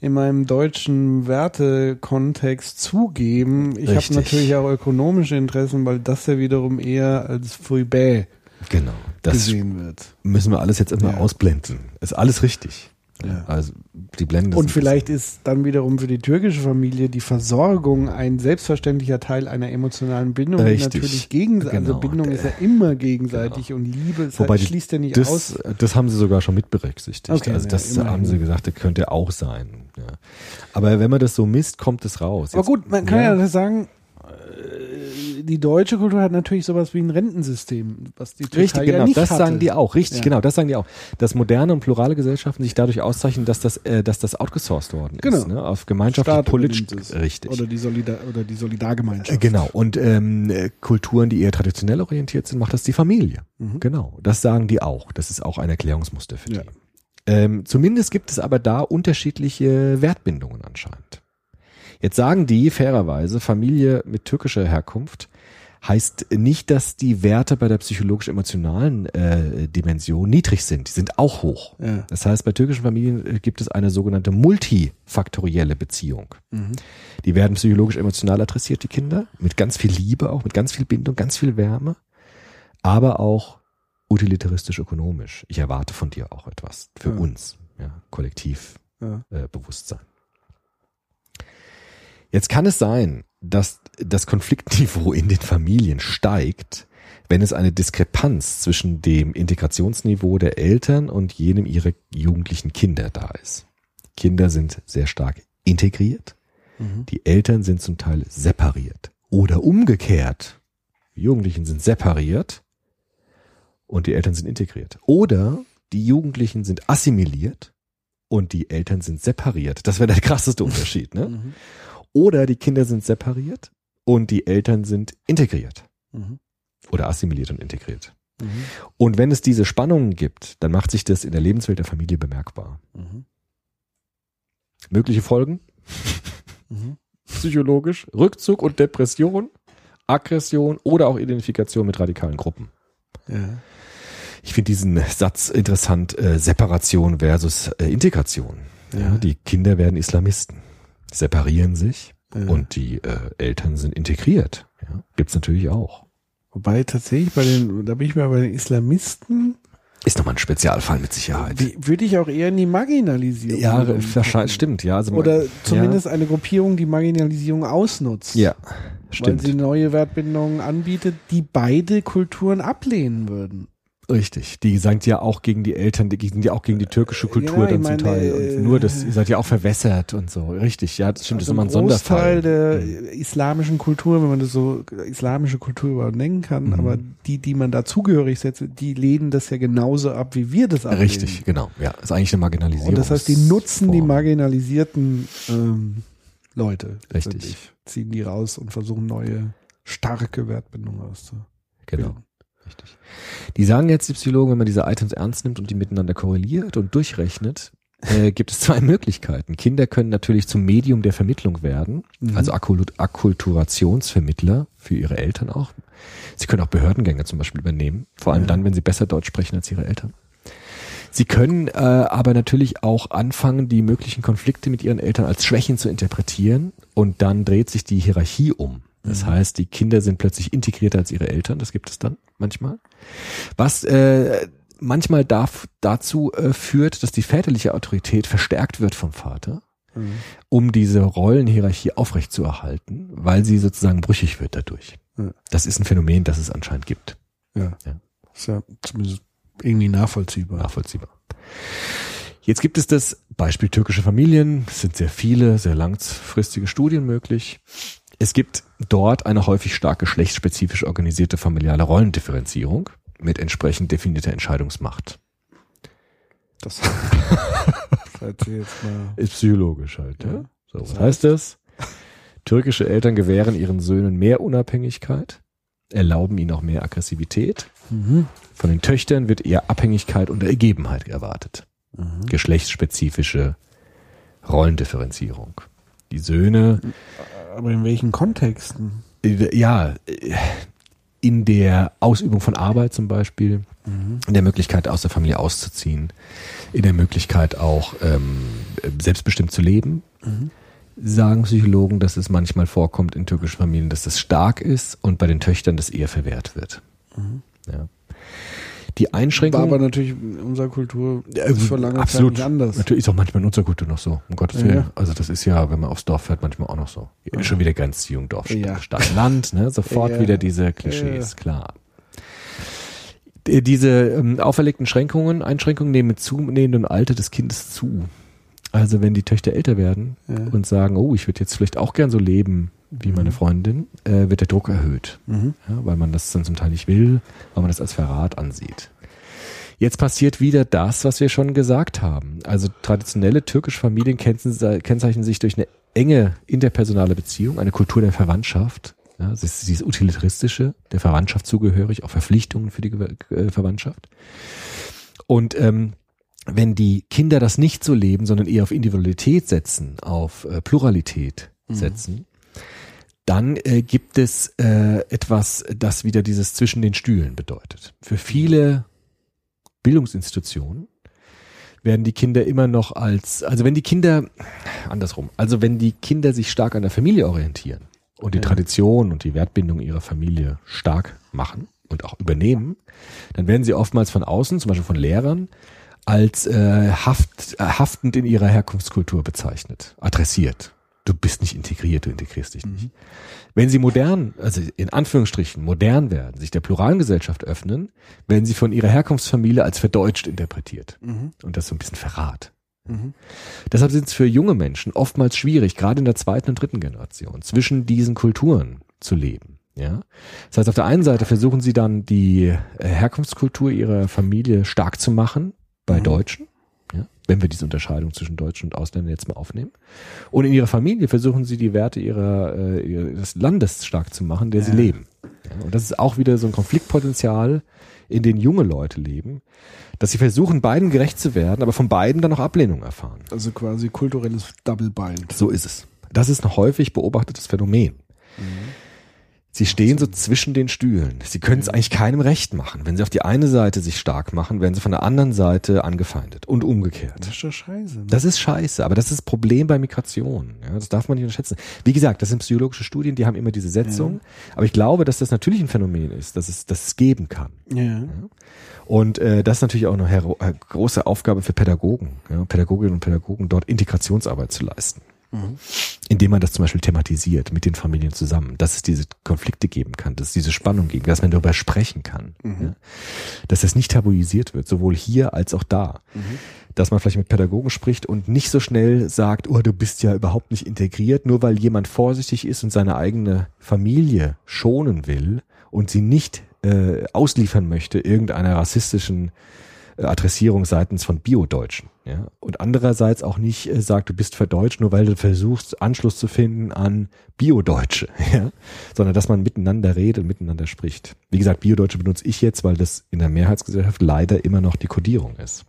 S5: in meinem deutschen Wertekontext zugeben. Ich habe natürlich auch ökonomische Interessen, weil das ja wiederum eher als Fouibet
S6: genau. Das
S5: gesehen wird.
S6: müssen wir alles jetzt immer
S5: Ja.
S6: ausblenden. Ist alles richtig.
S5: Ja.
S6: Also die blenden das
S5: Und vielleicht ist dann wiederum für die türkische Familie die Versorgung ein selbstverständlicher Teil einer emotionalen Bindung.
S6: Richtig.
S5: Natürlich gegenseitig.
S6: Genau.
S5: Also Bindung ist ja immer gegenseitig und Liebe ist
S6: Wobei
S5: halt, schließt ja nicht
S6: das,
S5: aus.
S6: das haben sie sogar schon mit berücksichtigt.
S5: Okay,
S6: also
S5: ja,
S6: das
S5: immerhin.
S6: haben sie gesagt, das könnte auch sein. Ja. Aber wenn man das so misst, kommt es raus.
S5: Aber
S6: Jetzt-
S5: gut, man kann ja, sagen, äh, die deutsche Kultur hat natürlich sowas wie ein Rentensystem, was die Türkei
S6: Richtig,
S5: ja
S6: genau,
S5: nicht
S6: das
S5: hatte.
S6: sagen die auch. Richtig,
S5: Ja.
S6: genau, das sagen die auch. Dass moderne und plurale Gesellschaften sich dadurch auszeichnen, dass das, äh, dass das outgesourced worden ist.
S5: Genau.
S6: Ne? Auf gemeinschaftlich, politisch. Richtig.
S5: Oder die, Solidar oder die Solidargemeinschaft.
S6: Äh, Genau. Und ähm, äh, Kulturen, die eher traditionell orientiert sind, macht das die Familie.
S5: Mhm.
S6: Genau. Das sagen die auch. Das ist auch ein Erklärungsmuster für
S5: Ja.
S6: die. Ähm, zumindest gibt es aber da unterschiedliche Wertbindungen anscheinend. Jetzt sagen die fairerweise, Familie mit türkischer Herkunft heißt nicht, dass die Werte bei der psychologisch-emotionalen äh, Dimension niedrig sind. Die sind auch hoch.
S5: Ja.
S6: Das heißt, bei türkischen Familien äh, gibt es eine sogenannte multifaktorielle Beziehung.
S5: Mhm.
S6: Die werden psychologisch-emotional adressiert, die Kinder, mit ganz viel Liebe auch, mit ganz viel Bindung, ganz viel Wärme, aber auch utilitaristisch-ökonomisch. Ich erwarte von dir auch etwas für
S5: Ja.
S6: uns, ja, kollektiv
S5: Ja.
S6: äh, Bewusstsein. Jetzt kann es sein, dass das Konfliktniveau in den Familien steigt, wenn es eine Diskrepanz zwischen dem Integrationsniveau der Eltern und jenem ihrer jugendlichen Kinder da ist. Kinder sind sehr stark integriert,
S5: Mhm.
S6: die Eltern sind zum Teil separiert. Oder umgekehrt, die Jugendlichen sind separiert und die Eltern sind integriert. Oder die Jugendlichen sind assimiliert und die Eltern sind separiert. Das wäre der krasseste Unterschied. Ne?
S5: Mhm.
S6: Oder die Kinder sind separiert und die Eltern sind integriert.
S5: Mhm.
S6: Oder assimiliert und integriert.
S5: Mhm.
S6: Und wenn es diese Spannungen gibt, dann macht sich das in der Lebenswelt der Familie bemerkbar.
S5: Mhm.
S6: Mögliche Folgen?
S5: Mhm.
S6: Psychologisch, Rückzug und Depression, Aggression oder auch Identifikation mit radikalen Gruppen.
S5: Ja.
S6: Ich finde diesen Satz interessant, äh, Separation versus äh, Integration. Ja.
S5: Ja.
S6: die Kinder werden Islamisten, separieren sich
S5: Ja.
S6: und die äh, Eltern sind integriert. Ja. Gibt's natürlich auch.
S5: Wobei tatsächlich bei den, da bin ich mal bei den Islamisten,
S6: Ist nochmal ein Spezialfall mit Sicherheit.
S5: wie- würde ich auch eher in die Marginalisierung.
S6: Ja, wahrscheinlich, stimmt, ja. Also man-
S5: Oder zumindest eine Gruppierung, die Marginalisierung ausnutzt.
S6: Ja, ja
S5: Weil
S6: stimmt.
S5: sie neue Wertbindungen anbietet, die beide Kulturen ablehnen würden.
S6: Richtig. Die sind ja auch gegen die Eltern, die sind ja auch gegen die türkische Kultur
S5: Ja,
S6: dann zum
S5: meine,
S6: Teil.
S5: äh,
S6: Und nur das, ihr seid ja auch verwässert und so. Richtig, ja, das stimmt,
S5: Also
S6: das ist immer ein
S5: Großteil
S6: Sonderfall.
S5: der
S6: Mhm.
S5: islamischen Kultur, wenn man das so islamische Kultur überhaupt nennen kann,
S6: Mhm.
S5: aber die, die man da zugehörig setzt, die lehnen das ja genauso ab, wie wir das ablehnen.
S6: Richtig, genau. Ja, ist eigentlich eine Marginalisierung.
S5: Und das heißt, die nutzen die marginalisierten ähm, Leute.
S6: Richtig.
S5: Ziehen die raus und versuchen neue, starke Wertbindungen auszubilden.
S6: Genau. Richtig. Die sagen jetzt, die Psychologen, wenn man diese Items ernst nimmt und die miteinander korreliert und durchrechnet, äh, gibt es zwei Möglichkeiten. Kinder können natürlich zum Medium der Vermittlung werden,
S5: Mhm.
S6: also Akkul- Akkulturationsvermittler für ihre Eltern auch. Sie können auch Behördengänge zum Beispiel übernehmen, vor allem
S5: Ja.
S6: dann, wenn sie besser Deutsch sprechen als ihre Eltern. Sie können äh, aber natürlich auch anfangen, die möglichen Konflikte mit ihren Eltern als Schwächen zu interpretieren und dann dreht sich die Hierarchie um. Das heißt, die Kinder sind plötzlich integrierter als ihre Eltern, das gibt es dann manchmal. Was äh, manchmal darf, dazu äh, führt, dass die väterliche Autorität verstärkt wird vom Vater,
S5: Mhm.
S6: um diese Rollenhierarchie aufrechtzuerhalten, weil sie sozusagen brüchig wird dadurch.
S5: Ja.
S6: Das ist ein Phänomen, das es anscheinend gibt.
S5: Ja.
S6: Ja.
S5: Ist ja zumindest irgendwie nachvollziehbar.
S6: nachvollziehbar. Jetzt gibt es das Beispiel türkische Familien. Es sind sehr viele, sehr langfristige Studien möglich. Es gibt dort eine häufig stark geschlechtsspezifisch organisierte familiale Rollendifferenzierung mit entsprechend definierter Entscheidungsmacht.
S5: Das mal.
S6: Ist psychologisch halt. Ja.
S5: Ja.
S6: So,
S5: Das
S6: was heißt das? Türkische Eltern gewähren ihren Söhnen mehr Unabhängigkeit, erlauben ihnen auch mehr Aggressivität.
S5: Mhm.
S6: Von den Töchtern wird eher Abhängigkeit und Ergebenheit erwartet.
S5: Mhm.
S6: geschlechtsspezifische Rollendifferenzierung. Die Söhne,
S5: Aber in welchen Kontexten?
S6: ja, in der Ausübung von Arbeit zum Beispiel, in der Möglichkeit aus der Familie auszuziehen, in der Möglichkeit auch ähm, selbstbestimmt zu leben, sagen Psychologen, dass es manchmal vorkommt in türkischen Familien, dass das stark ist und bei den Töchtern das eher verwehrt wird. Ja. Die
S5: War
S6: Einschränkungen.
S5: aber natürlich in unserer Kultur
S6: Ja,
S5: vor langer
S6: absolut.
S5: Zeit nicht anders.
S6: Natürlich ist auch manchmal in unserer Kultur noch so, um Gottes
S5: Ja.
S6: Willen. Also das ist ja, wenn man aufs Dorf fährt, manchmal auch noch so. Schon wieder Grenzziehung, Dorf, Stadt,
S5: Ja.
S6: Stadt, Land, ne? Sofort
S5: Ja.
S6: wieder diese Klischees, klar. Die- Diese ähm, auferlegten Schränkungen, Einschränkungen nehmen mit zunehmendem Alter des Kindes zu. Also wenn die Töchter älter werden
S5: Ja.
S6: und sagen, oh, ich würde jetzt vielleicht auch gern so leben wie meine Freundin, äh, wird der Druck erhöht.
S5: Mhm.
S6: Ja, weil man das dann zum Teil nicht will, weil man das als Verrat ansieht. Jetzt passiert wieder das, was wir schon gesagt haben. Also traditionelle türkische Familien kennzeichnen sich durch eine enge interpersonale Beziehung, eine Kultur der Verwandtschaft. Ja, sie ist dieses Utilitaristische, der Verwandtschaft zugehörig, auch Verpflichtungen für die äh, Verwandtschaft. Und ähm, wenn die Kinder das nicht so leben, sondern eher auf Individualität setzen, auf äh, Pluralität setzen, dann äh, gibt es äh, etwas, das wieder dieses zwischen den Stühlen bedeutet. Für viele Bildungsinstitutionen werden die Kinder immer noch als, also wenn die Kinder, andersrum, also wenn die Kinder sich stark an der Familie orientieren und die. Tradition und die Wertbindung ihrer Familie stark machen und auch übernehmen, dann werden sie oftmals von außen, zum Beispiel von Lehrern, als äh, haft, haftend in ihrer Herkunftskultur bezeichnet, adressiert. Du bist nicht integriert, du integrierst dich nicht. Wenn sie modern, also in Anführungsstrichen modern werden, sich der pluralen Gesellschaft öffnen, werden sie von ihrer Herkunftsfamilie als verdeutscht interpretiert.
S5: Mhm.
S6: Und das ist so ein bisschen Verrat.
S5: Mhm.
S6: Deshalb sind es für junge Menschen oftmals schwierig, gerade in der zweiten und dritten Generation, zwischen diesen Kulturen zu leben. Ja, das heißt, auf der einen Seite versuchen sie dann die äh, Herkunftskultur ihrer Familie stark zu machen bei
S5: Mhm.
S6: Deutschen, ja, wenn wir diese Unterscheidung zwischen Deutschen und Ausländern jetzt mal aufnehmen. Und in ihrer Familie versuchen sie die Werte ihrer, äh, ihres Landes stark zu machen, der sie
S5: Ja.
S6: leben. Ja, und das ist auch wieder so ein Konfliktpotenzial, in dem junge Leute leben, dass sie versuchen, beiden gerecht zu werden, aber von beiden dann auch Ablehnung erfahren.
S5: Also quasi kulturelles Double Bind.
S6: So ist es. Das ist ein häufig beobachtetes Phänomen. Sie stehen so zwischen den Stühlen. Sie können es eigentlich keinem recht machen. Wenn sie auf die eine Seite sich stark machen, werden sie von der anderen Seite angefeindet und umgekehrt.
S5: Das ist doch scheiße. Ne?
S6: Das ist scheiße, aber das ist das Problem bei Migration. Ja, das darf man nicht unterschätzen. Wie gesagt, das sind psychologische Studien, die haben immer diese Setzung. Aber ich glaube, dass das natürlich ein Phänomen ist, dass es, dass es geben kann.
S5: ja.
S6: Und äh, das ist natürlich auch eine äh, große Aufgabe für Pädagogen, ja, Pädagoginnen und Pädagogen, dort Integrationsarbeit zu leisten. Indem man das zum Beispiel thematisiert mit den Familien zusammen, dass es diese Konflikte geben kann, dass es diese Spannung geben, dass man darüber sprechen kann, ja? dass das nicht tabuisiert wird, sowohl hier als auch da. Dass man vielleicht mit Pädagogen spricht und nicht so schnell sagt, oh, du bist ja überhaupt nicht integriert, nur weil jemand vorsichtig ist und seine eigene Familie schonen will und sie nicht äh, ausliefern möchte irgendeiner rassistischen Adressierung seitens von Bio-Deutschen. Ja? Und andererseits auch nicht äh, sagt, du bist verdeutscht, nur weil du versuchst, Anschluss zu finden an Bio-Deutsche, ja? sondern dass man miteinander redet, miteinander spricht. Wie gesagt, Bio-Deutsche benutze ich jetzt, weil das in der Mehrheitsgesellschaft leider immer noch die Kodierung ist.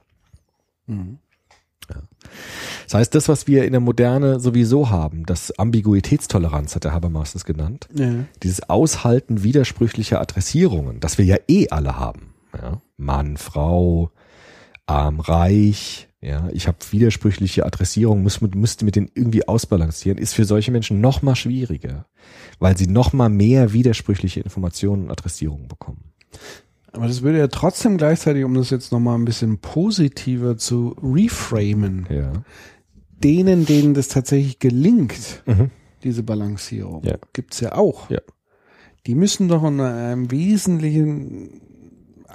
S6: Das heißt, das, was wir in der Moderne sowieso haben, das Ambiguitätstoleranz hat der Habermas das genannt,
S5: Ja.
S6: dieses Aushalten widersprüchlicher Adressierungen, das wir ja eh alle haben. Ja? Mann, Frau, arm, reich. Ja, ich habe widersprüchliche Adressierungen, muss, müsste mit denen irgendwie ausbalancieren, ist für solche Menschen noch mal schwieriger, weil sie noch mal mehr widersprüchliche Informationen und Adressierungen bekommen.
S5: Aber das würde ja trotzdem gleichzeitig, um das jetzt nochmal ein bisschen positiver zu reframen,
S6: Ja.
S5: denen, denen das tatsächlich gelingt,
S6: Mhm.
S5: diese Balancierung,
S6: Ja.
S5: gibt's ja auch.
S6: Ja.
S5: Die müssen doch in einem Wesentlichen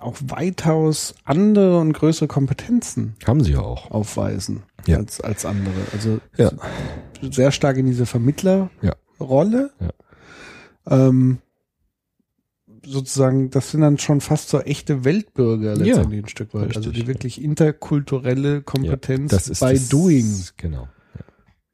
S5: auch weitaus andere und größere Kompetenzen
S6: Haben sie ja auch.
S5: aufweisen
S6: Ja.
S5: als, als andere. Also
S6: Ja.
S5: sehr stark in diese Vermittlerrolle.
S6: Ja.
S5: Ähm, sozusagen, das sind dann schon fast so echte Weltbürger letztendlich ein Stück weit. also
S6: Richtig,
S5: die wirklich interkulturelle Kompetenz
S6: das ist
S5: bei
S6: das,
S5: Doing.
S6: Genau.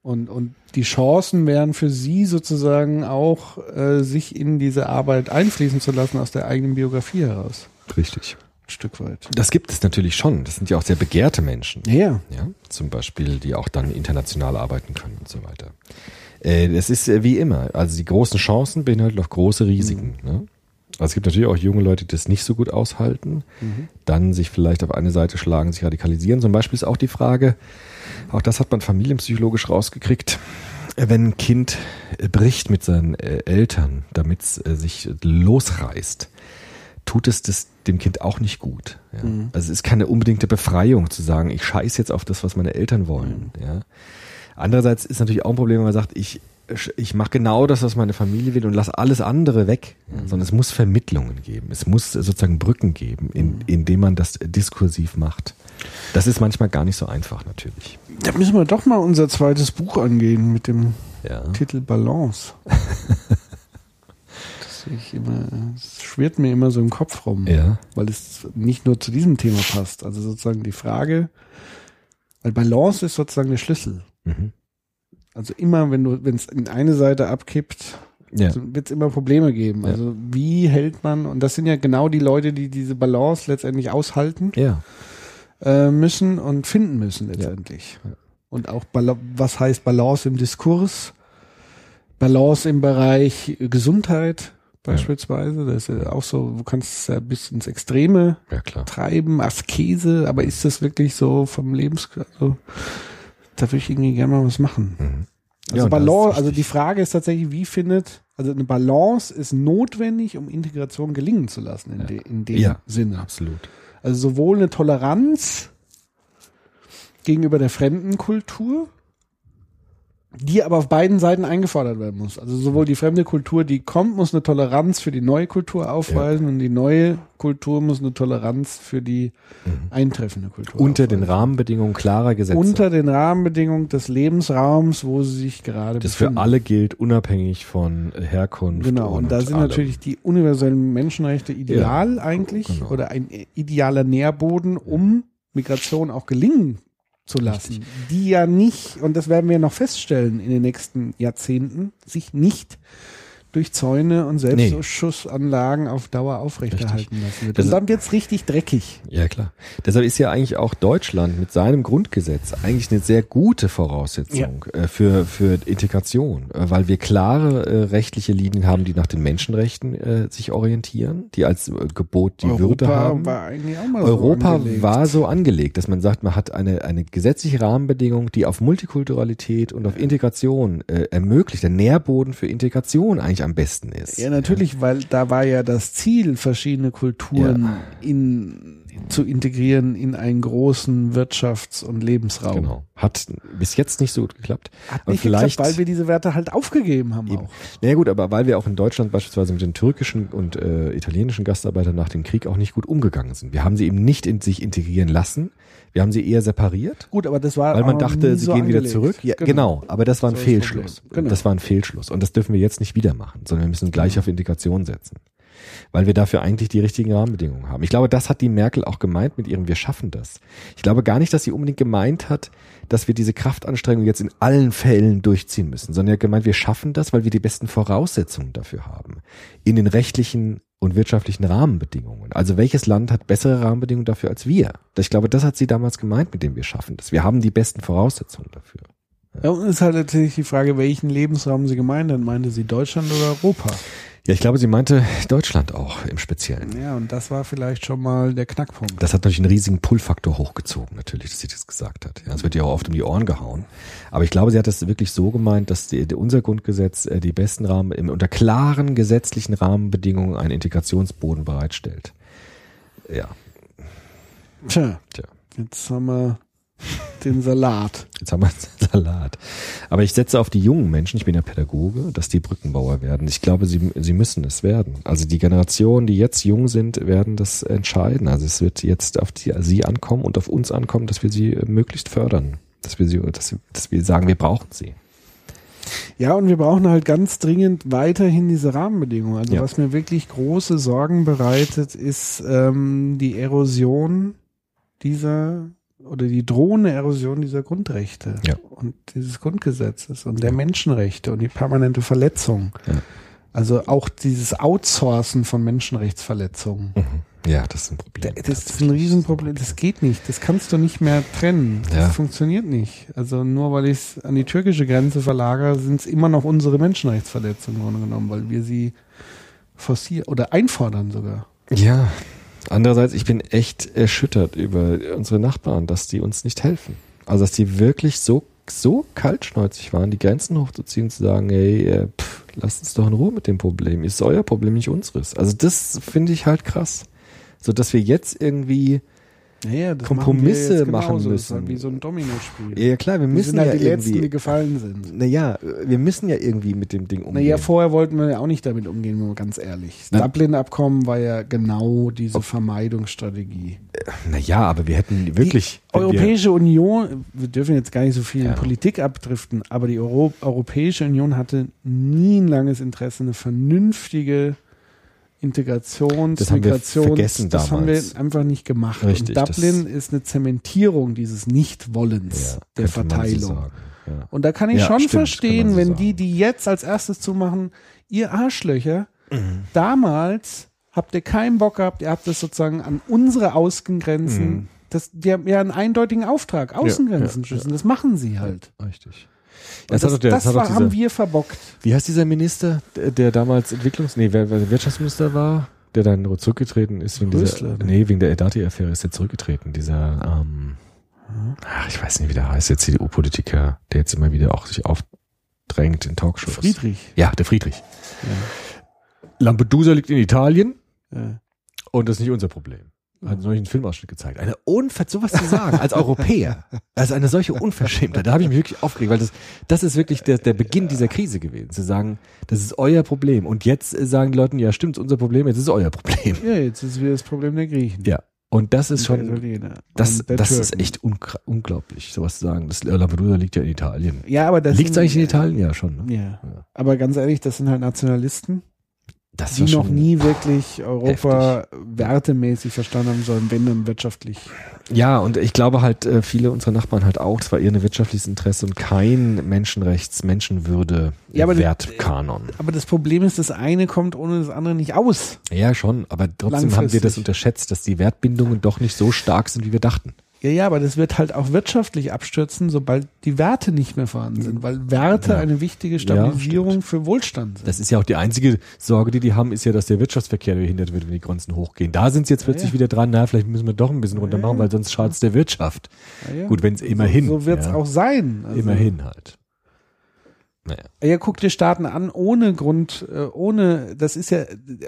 S5: Und, und die Chancen wären für sie sozusagen auch, äh, sich in diese Arbeit einfließen zu lassen aus der eigenen Biografie heraus.
S6: Richtig.
S5: Ein Stück weit.
S6: Das gibt es natürlich schon. Das sind ja auch sehr begehrte Menschen.
S5: Ja.
S6: Ja, zum Beispiel, die auch dann international arbeiten können und so weiter. Äh, das ist äh, wie immer. Also die großen Chancen beinhalten auch große Risiken. Ne? Also es gibt natürlich auch junge Leute, die das nicht so gut aushalten, dann sich vielleicht auf eine Seite schlagen, sich radikalisieren. Zum Beispiel ist auch die Frage, auch das hat man familienpsychologisch rausgekriegt, äh, wenn ein Kind äh, bricht mit seinen äh, Eltern, damit es äh, sich losreißt, tut es das dem Kind auch nicht gut. Ja. Also es ist keine unbedingte Befreiung zu sagen, ich scheiß jetzt auf das, was meine Eltern wollen. Ja. Andererseits ist natürlich auch ein Problem, wenn man sagt, ich, ich mache genau das, was meine Familie will und lass alles andere weg. Ja, sondern es muss Vermittlungen geben. Es muss sozusagen Brücken geben, in, indem man das diskursiv macht. Das ist manchmal gar nicht so einfach natürlich.
S5: Da müssen wir doch mal unser zweites Buch angehen mit dem
S6: Ja.
S5: Titel Balance. ich immer, das schwirrt mir immer so im Kopf rum,
S6: Ja.
S5: weil es nicht nur zu diesem Thema passt. Also sozusagen die Frage, weil Balance ist sozusagen der Schlüssel.
S6: Mhm.
S5: Also immer, wenn du, wenn es in eine Seite abkippt,
S6: Ja.
S5: wird es immer Probleme geben.
S6: Ja.
S5: Also wie hält man, und das sind ja genau die Leute, die diese Balance letztendlich aushalten
S6: Ja.
S5: äh, müssen und finden müssen letztendlich. Und auch was heißt Balance im Diskurs, Balance im Bereich Gesundheit beispielsweise. Das ist ja auch so, du kannst es ja bis ins Extreme
S6: Ja,
S5: treiben, Askese, aber ist das wirklich so vom Lebens... Also, da würde ich irgendwie gerne mal was machen.
S6: Mhm.
S5: Also
S6: Ja,
S5: Balance, also die Frage ist tatsächlich, wie findet, also eine Balance ist notwendig, um Integration gelingen zu lassen in, de, in dem
S6: Ja.
S5: Sinne.
S6: Absolut.
S5: Also sowohl eine Toleranz gegenüber der fremden Kultur, die aber auf beiden Seiten eingefordert werden muss. Also sowohl die fremde Kultur, die kommt, muss eine Toleranz für die neue Kultur aufweisen und die neue Kultur muss eine Toleranz für die eintreffende Kultur
S6: Mhm. Unter den
S5: aufweisen.
S6: Rahmenbedingungen klarer Gesetze.
S5: Unter den Rahmenbedingungen des Lebensraums, wo sie sich gerade
S6: das für
S5: befinden.
S6: alle gilt, unabhängig von Herkunft.
S5: Genau, und, da sind
S6: allem.
S5: natürlich die universellen Menschenrechte ideal eigentlich
S6: genau.
S5: oder ein idealer Nährboden, um Migration auch gelingen zu lassen, die ja nicht, und das werden wir noch feststellen in den nächsten Jahrzehnten, sich nicht durch Zäune und Selbstschussanlagen auf Dauer aufrechterhalten lassen wird.
S6: Das
S5: Und dann wird's richtig dreckig.
S6: Ja, klar. Deshalb ist ja eigentlich auch Deutschland mit seinem Grundgesetz eigentlich eine sehr gute Voraussetzung äh, für, für Integration, äh, weil wir klare äh, rechtliche Linien haben, die nach den Menschenrechten äh, sich orientieren, die als äh, Gebot die Würde haben.
S5: war eigentlich auch mal
S6: Europa
S5: so
S6: war so angelegt, dass man sagt, man hat eine, eine gesetzliche Rahmenbedingung, die auf Multikulturalität und auf Integration äh, ermöglicht, der Nährboden für Integration eigentlich am besten ist.
S5: Ja, natürlich, weil da war ja das Ziel, verschiedene Kulturen
S6: Ja.
S5: in, zu integrieren in einen großen Wirtschafts- und Lebensraum.
S6: Genau. Hat bis jetzt nicht so gut geklappt.
S5: Hat
S6: Aber
S5: nicht
S6: vielleicht,
S5: geklappt, weil wir diese Werte halt aufgegeben haben
S6: Eben.
S5: auch.
S6: Na ja, gut, aber weil wir auch in Deutschland beispielsweise mit den türkischen und äh, italienischen Gastarbeitern nach dem Krieg auch nicht gut umgegangen sind. Wir haben sie eben nicht in sich integrieren lassen. Wir haben sie eher separiert,
S5: Gut, aber das war
S6: weil man dachte, sie
S5: so
S6: gehen wieder
S5: angelegt.
S6: zurück. Ja, genau. Aber das war ein
S5: So
S6: Fehlschluss.
S5: Genau.
S6: Das war ein Fehlschluss. Und das dürfen wir jetzt nicht wieder machen, sondern wir müssen gleich auf Integration setzen. Weil wir dafür eigentlich die richtigen Rahmenbedingungen haben. Ich glaube, das hat die Merkel auch gemeint mit ihrem Wir schaffen das. Ich glaube gar nicht, dass sie unbedingt gemeint hat, dass wir diese Kraftanstrengung jetzt in allen Fällen durchziehen müssen, sondern sie hat gemeint, wir schaffen das, weil wir die besten Voraussetzungen dafür haben. In den rechtlichen und wirtschaftlichen Rahmenbedingungen. Also welches Land hat bessere Rahmenbedingungen dafür als wir? Ich glaube, das hat sie damals gemeint, mit dem wir schaffen das. Wir haben die besten Voraussetzungen dafür.
S5: Ja, und es ist halt natürlich die Frage, welchen Lebensraum sie gemeint hat. Meinte sie Deutschland oder Europa?
S6: Ja, ich glaube, sie meinte Deutschland auch im Speziellen.
S5: Ja, und das war vielleicht schon mal der Knackpunkt.
S6: Das hat natürlich einen riesigen Pull-Faktor hochgezogen, natürlich, dass sie das gesagt hat. Ja, es wird ja auch oft um die Ohren gehauen. Aber ich glaube, sie hat das wirklich so gemeint, dass die, unser Grundgesetz äh, die besten Rahmen, im, unter klaren gesetzlichen Rahmenbedingungen einen Integrationsboden bereitstellt. Ja,
S5: Tja,
S6: tja.
S5: jetzt haben wir den Salat.
S6: Jetzt haben wir einen Salat. Aber ich setze auf die jungen Menschen, ich bin ja Pädagoge, dass die Brückenbauer werden. Ich glaube, sie, sie müssen es werden. Also die Generationen, die jetzt jung sind, werden das entscheiden. Also es wird jetzt auf die, sie ankommen und auf uns ankommen, dass wir sie möglichst fördern. Dass wir sie, dass, dass wir sagen, wir brauchen sie.
S5: Ja, und wir brauchen halt ganz dringend weiterhin diese Rahmenbedingungen. Also
S6: Ja.
S5: was mir wirklich große Sorgen bereitet, ist ähm, die Erosion dieser oder die drohende Erosion dieser Grundrechte
S6: Ja.
S5: und dieses Grundgesetzes und der Menschenrechte und die permanente Verletzung.
S6: Ja.
S5: Also auch dieses Outsourcen von Menschenrechtsverletzungen.
S6: Ja, das ist ein Problem.
S5: Das ist ein Riesenproblem. Das geht nicht. Das kannst du nicht mehr trennen. Das
S6: Ja.
S5: funktioniert nicht. Also nur weil ich es an die türkische Grenze verlagere, sind es immer noch unsere Menschenrechtsverletzungen im Grunde genommen, weil wir sie forcieren oder einfordern sogar.
S6: Ja. Andererseits, ich bin echt erschüttert über unsere Nachbarn, dass die uns nicht helfen. Also, dass die wirklich so so kaltschnäuzig waren, die Grenzen hochzuziehen und zu sagen, ey, äh, pff, lasst uns doch in Ruhe mit dem Problem. Ist euer Problem, nicht unseres. Also das finde ich halt krass. So dass wir jetzt irgendwie,
S5: Das
S6: Kompromisse
S5: machen,
S6: machen müssen.
S5: halt wie so ein Dominospiel.
S6: ja klar, wir
S5: wir
S6: müssen
S5: sind halt
S6: ja
S5: die Letzten, die
S6: irgendwie,
S5: gefallen sind.
S6: naja, wir müssen ja irgendwie mit dem Ding umgehen.
S5: Naja, vorher wollten wir ja auch nicht damit umgehen, wenn wir ganz ehrlich. Das
S6: Na-
S5: Dublin-Abkommen war ja genau diese Vermeidungsstrategie.
S6: naja, aber wir hätten wirklich,
S5: Die
S6: wenn wir-
S5: Europäische Union, wir dürfen jetzt gar nicht so viel
S6: Ja.
S5: in Politik abdriften, aber die Euro Europäische Union hatte nie ein langes Interesse, eine vernünftige Integrations-,
S6: Das haben wir
S5: Migrations-,
S6: vergessen
S5: das haben
S6: damals.
S5: wir einfach nicht gemacht.
S6: Richtig,
S5: Und Dublin ist eine Zementierung dieses Nichtwollens
S6: ja,
S5: der
S6: so
S5: Verteilung.
S6: sagen, Ja.
S5: Und da kann ich
S6: Ja,
S5: schon
S6: stimmt,
S5: verstehen,
S6: so
S5: wenn
S6: sagen.
S5: die, die jetzt als erstes zumachen, ihr Arschlöcher,
S6: Mhm.
S5: damals habt ihr keinen Bock gehabt, ihr habt das sozusagen an unsere Außengrenzen,
S6: Mhm.
S5: das, die haben ja einen eindeutigen Auftrag, Außengrenzen schützen, das machen sie halt.
S6: Richtig.
S5: Und
S6: Das,
S5: das
S6: der,
S5: das
S6: das
S5: war, haben wir verbockt.
S6: wie heißt dieser Minister, der, der damals Entwicklungs-, nee, wer, wer Wirtschaftsminister war, der dann zurückgetreten ist wegen
S5: Rösler,
S6: dieser,
S5: ne?
S6: nee, wegen der Edati-Affäre ist er zurückgetreten, dieser, ähm, ach, ich weiß nicht, wie der heißt, der CDU-Politiker, der jetzt immer wieder auch sich aufdrängt in Talkshows.
S5: Friedrich.
S6: Ja, der Friedrich. Lampedusa liegt in Italien
S5: Ja.
S6: und das ist nicht unser Problem. Hat neulich einen Filmausschnitt gezeigt. Eine Unver sowas zu sagen als Europäer. Also eine solche Unverschämtheit. Da habe ich mich wirklich aufgeregt, weil das, das ist wirklich der, der Beginn dieser Krise gewesen. Zu sagen, das ist euer Problem. Und jetzt äh, sagen die Leute, ja, stimmt, unser Problem, jetzt ist es euer Problem.
S5: ja, jetzt ist wieder das Problem der Griechen.
S6: Ja. Und das ist schon, das, das ist echt unglaublich, sowas zu sagen. Das Lampedusa liegt ja in Italien.
S5: Ja, aber das
S6: Liegt eigentlich in Italien? Ja, schon. Ne?
S5: Ja.
S6: Ja.
S5: Aber ganz ehrlich, das sind halt Nationalisten,
S6: Das
S5: die noch nie wirklich Europa wertemäßig verstanden haben sollen, wenn dann wirtschaftlich.
S6: Ja, und ich glaube halt, äh, viele unserer Nachbarn halt auch, es war eher ein wirtschaftliches Interesse und kein Menschenrechts, Menschenwürde,
S5: Ja, aber-
S6: Wertkanon.
S5: Aber das Problem ist, das eine kommt ohne das andere nicht aus.
S6: Ja, schon, aber trotzdem haben wir das unterschätzt, dass die Wertbindungen doch nicht so stark sind, wie wir dachten.
S5: Ja, ja, aber das wird halt auch wirtschaftlich abstürzen, sobald die Werte nicht mehr vorhanden sind, weil Werte
S6: Ja.
S5: eine wichtige
S6: Ja,
S5: Stabilisierung für Wohlstand sind.
S6: Das ist ja auch die einzige Sorge, die die haben, ist ja, dass der Wirtschaftsverkehr behindert wird, wenn die Grenzen hochgehen. Da sind sie jetzt plötzlich
S5: ja.
S6: wieder dran, na, vielleicht müssen wir doch ein bisschen runter machen, weil sonst schadet es der Wirtschaft.
S5: Ja, ja.
S6: Gut, wenn es immerhin.
S5: So, so wird's
S6: ja,
S5: auch sein. Also,
S6: Immerhin halt. Naja.
S5: Ja, guck dir Staaten an, ohne Grund, äh, ohne, das ist ja,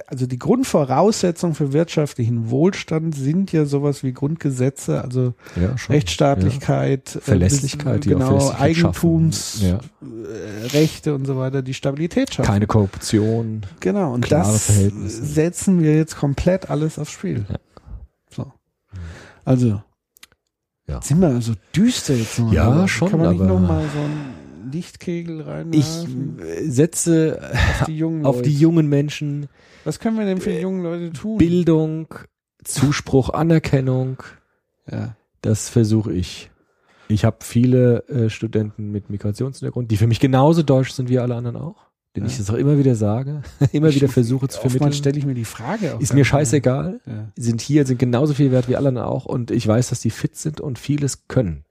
S5: also die Grundvoraussetzungen für wirtschaftlichen Wohlstand sind ja sowas wie Grundgesetze, also
S6: Ja, schon.
S5: Rechtsstaatlichkeit, äh,
S6: Verlässlichkeit,
S5: bis- genau,
S6: Verlässlichkeit schaffen. Ja.
S5: Eigentumsrechte und so weiter, die Stabilität schaffen.
S6: Keine Korruption.
S5: Genau, und das setzen wir jetzt komplett alles aufs Spiel.
S6: Ja.
S5: So. Also,
S6: Ja.
S5: sind wir also düster jetzt noch.
S6: Ja, schon,
S5: Kann man nicht
S6: aber-
S5: noch mal so einen Lichtkegel rein?
S6: Ich äh, setze
S5: auf die jungen
S6: auf die jungen Menschen
S5: Was können wir denn für die jungen Leute tun?
S6: Bildung, Zuspruch, Anerkennung.
S5: Ja.
S6: Das versuche ich. Ich habe viele äh, Studenten mit Migrationshintergrund, die für mich genauso deutsch sind wie alle anderen auch. Denn
S5: Ja.
S6: ich das auch immer wieder sage, immer wieder versuche zu vermitteln.
S5: stelle ich mir die Frage auch
S6: Ist mir scheißegal.
S5: Ja.
S6: Sind hier, sind genauso viel wert wie alle anderen auch. Und ich weiß, dass die fit sind und vieles können.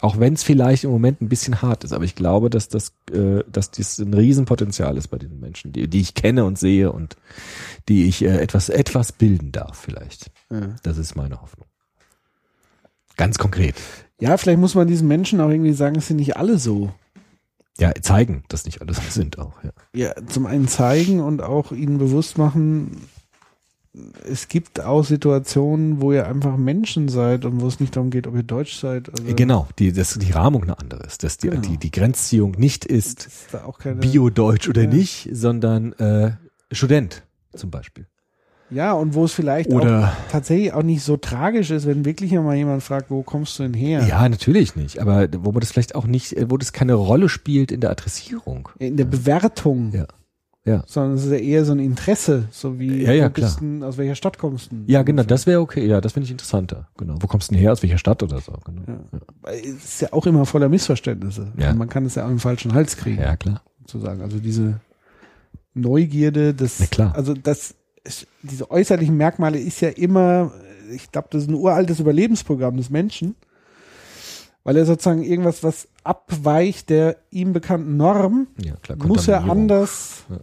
S6: Auch wenn es vielleicht im Moment ein bisschen hart ist. Aber ich glaube, dass das, äh, dass dies ein Riesenpotenzial ist bei diesen Menschen, die, die ich kenne und sehe und die ich äh, etwas, etwas bilden darf vielleicht.
S5: Ja.
S6: Das ist meine Hoffnung. Ganz konkret.
S5: ja, vielleicht muss man diesen Menschen auch irgendwie sagen, es sind nicht alle so.
S6: Ja, zeigen, dass nicht alle so sind auch. Ja.
S5: Ja, zum einen zeigen und auch ihnen bewusst machen, es gibt auch Situationen, wo ihr einfach Menschen seid und wo es nicht darum geht, ob ihr Deutsch seid. Also
S6: Genau, die, dass die Rahmung eine andere ist, dass die,
S5: Genau.
S6: die, die Grenzziehung nicht ist
S5: ist
S6: Bio-Deutsch oder
S5: Ja.
S6: nicht, sondern äh, Student zum Beispiel.
S5: Ja, und wo es vielleicht auch tatsächlich auch nicht so tragisch ist, wenn wirklich mal jemand fragt, wo kommst du denn her?
S6: Ja. natürlich nicht, aber wo man das vielleicht auch nicht, wo das keine Rolle spielt in der Adressierung.
S5: In der Bewertung.
S6: Ja. Ja.
S5: Sondern es ist ja eher so ein Interesse, so wie
S6: Ja, ja,
S5: bist denn, aus welcher Stadt kommst du?
S6: Ja, genau, das wäre okay. Ja, das finde ich interessanter. Genau. Wo kommst du denn her? Aus welcher Stadt oder so? Genau.
S5: Ja. Es ist ja auch immer voller Missverständnisse.
S6: Ja.
S5: Man kann es ja auch im falschen Hals kriegen.
S6: Ja, klar.
S5: sozusagen. Also diese Neugierde, das,
S6: klar.
S5: also das, diese äußerlichen Merkmale ist ja immer, ich glaube, das ist ein uraltes Überlebensprogramm des Menschen, weil er sozusagen irgendwas, was abweicht der ihm bekannten Norm,
S6: Ja, klar.
S5: muss er anders
S6: Ja.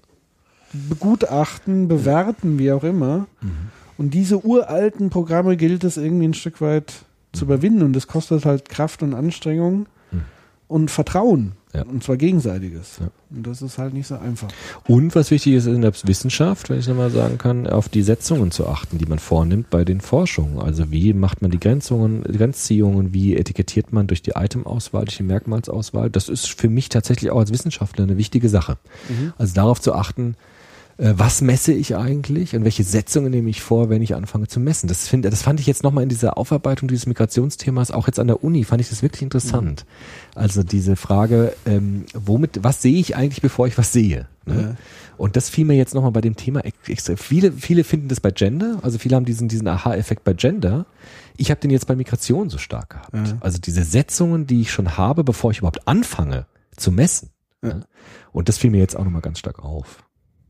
S5: Begutachten, bewerten, wie auch immer.
S6: Mhm.
S5: Und diese uralten Programme gilt es irgendwie ein Stück weit zu
S6: Mhm.
S5: überwinden und das kostet halt Kraft und Anstrengung.
S6: Mhm.
S5: und Vertrauen.
S6: Ja.
S5: Und zwar gegenseitiges.
S6: Ja.
S5: Und das ist halt nicht so einfach.
S6: Und was wichtig ist in der Wissenschaft, wenn ich nochmal sagen kann, auf die Setzungen zu achten, die man vornimmt bei den Forschungen. Also wie macht man die Grenzungen, Grenzziehungen, wie etikettiert man durch die Itemauswahl, durch die Merkmalsauswahl. Das ist für mich tatsächlich auch als Wissenschaftler eine wichtige Sache. Also darauf zu achten, was messe ich eigentlich und welche Setzungen nehme ich vor, wenn ich anfange zu messen. Das, finde, das fand ich jetzt nochmal in dieser Aufarbeitung dieses Migrationsthemas, auch jetzt an der Uni, fand ich das wirklich interessant. Also diese Frage, ähm, womit, was sehe ich eigentlich, bevor ich was sehe? Ne?
S5: Ja.
S6: Und das fiel mir jetzt nochmal bei dem Thema ex- extra. Viele, viele finden das bei Gender, also viele haben diesen, diesen Aha-Effekt bei Gender. Ich habe den jetzt bei Migration so stark gehabt.
S5: Ja.
S6: Also diese Setzungen, die ich schon habe, bevor ich überhaupt anfange zu messen.
S5: Ja.
S6: Ja. Und das fiel mir jetzt auch nochmal ganz stark auf.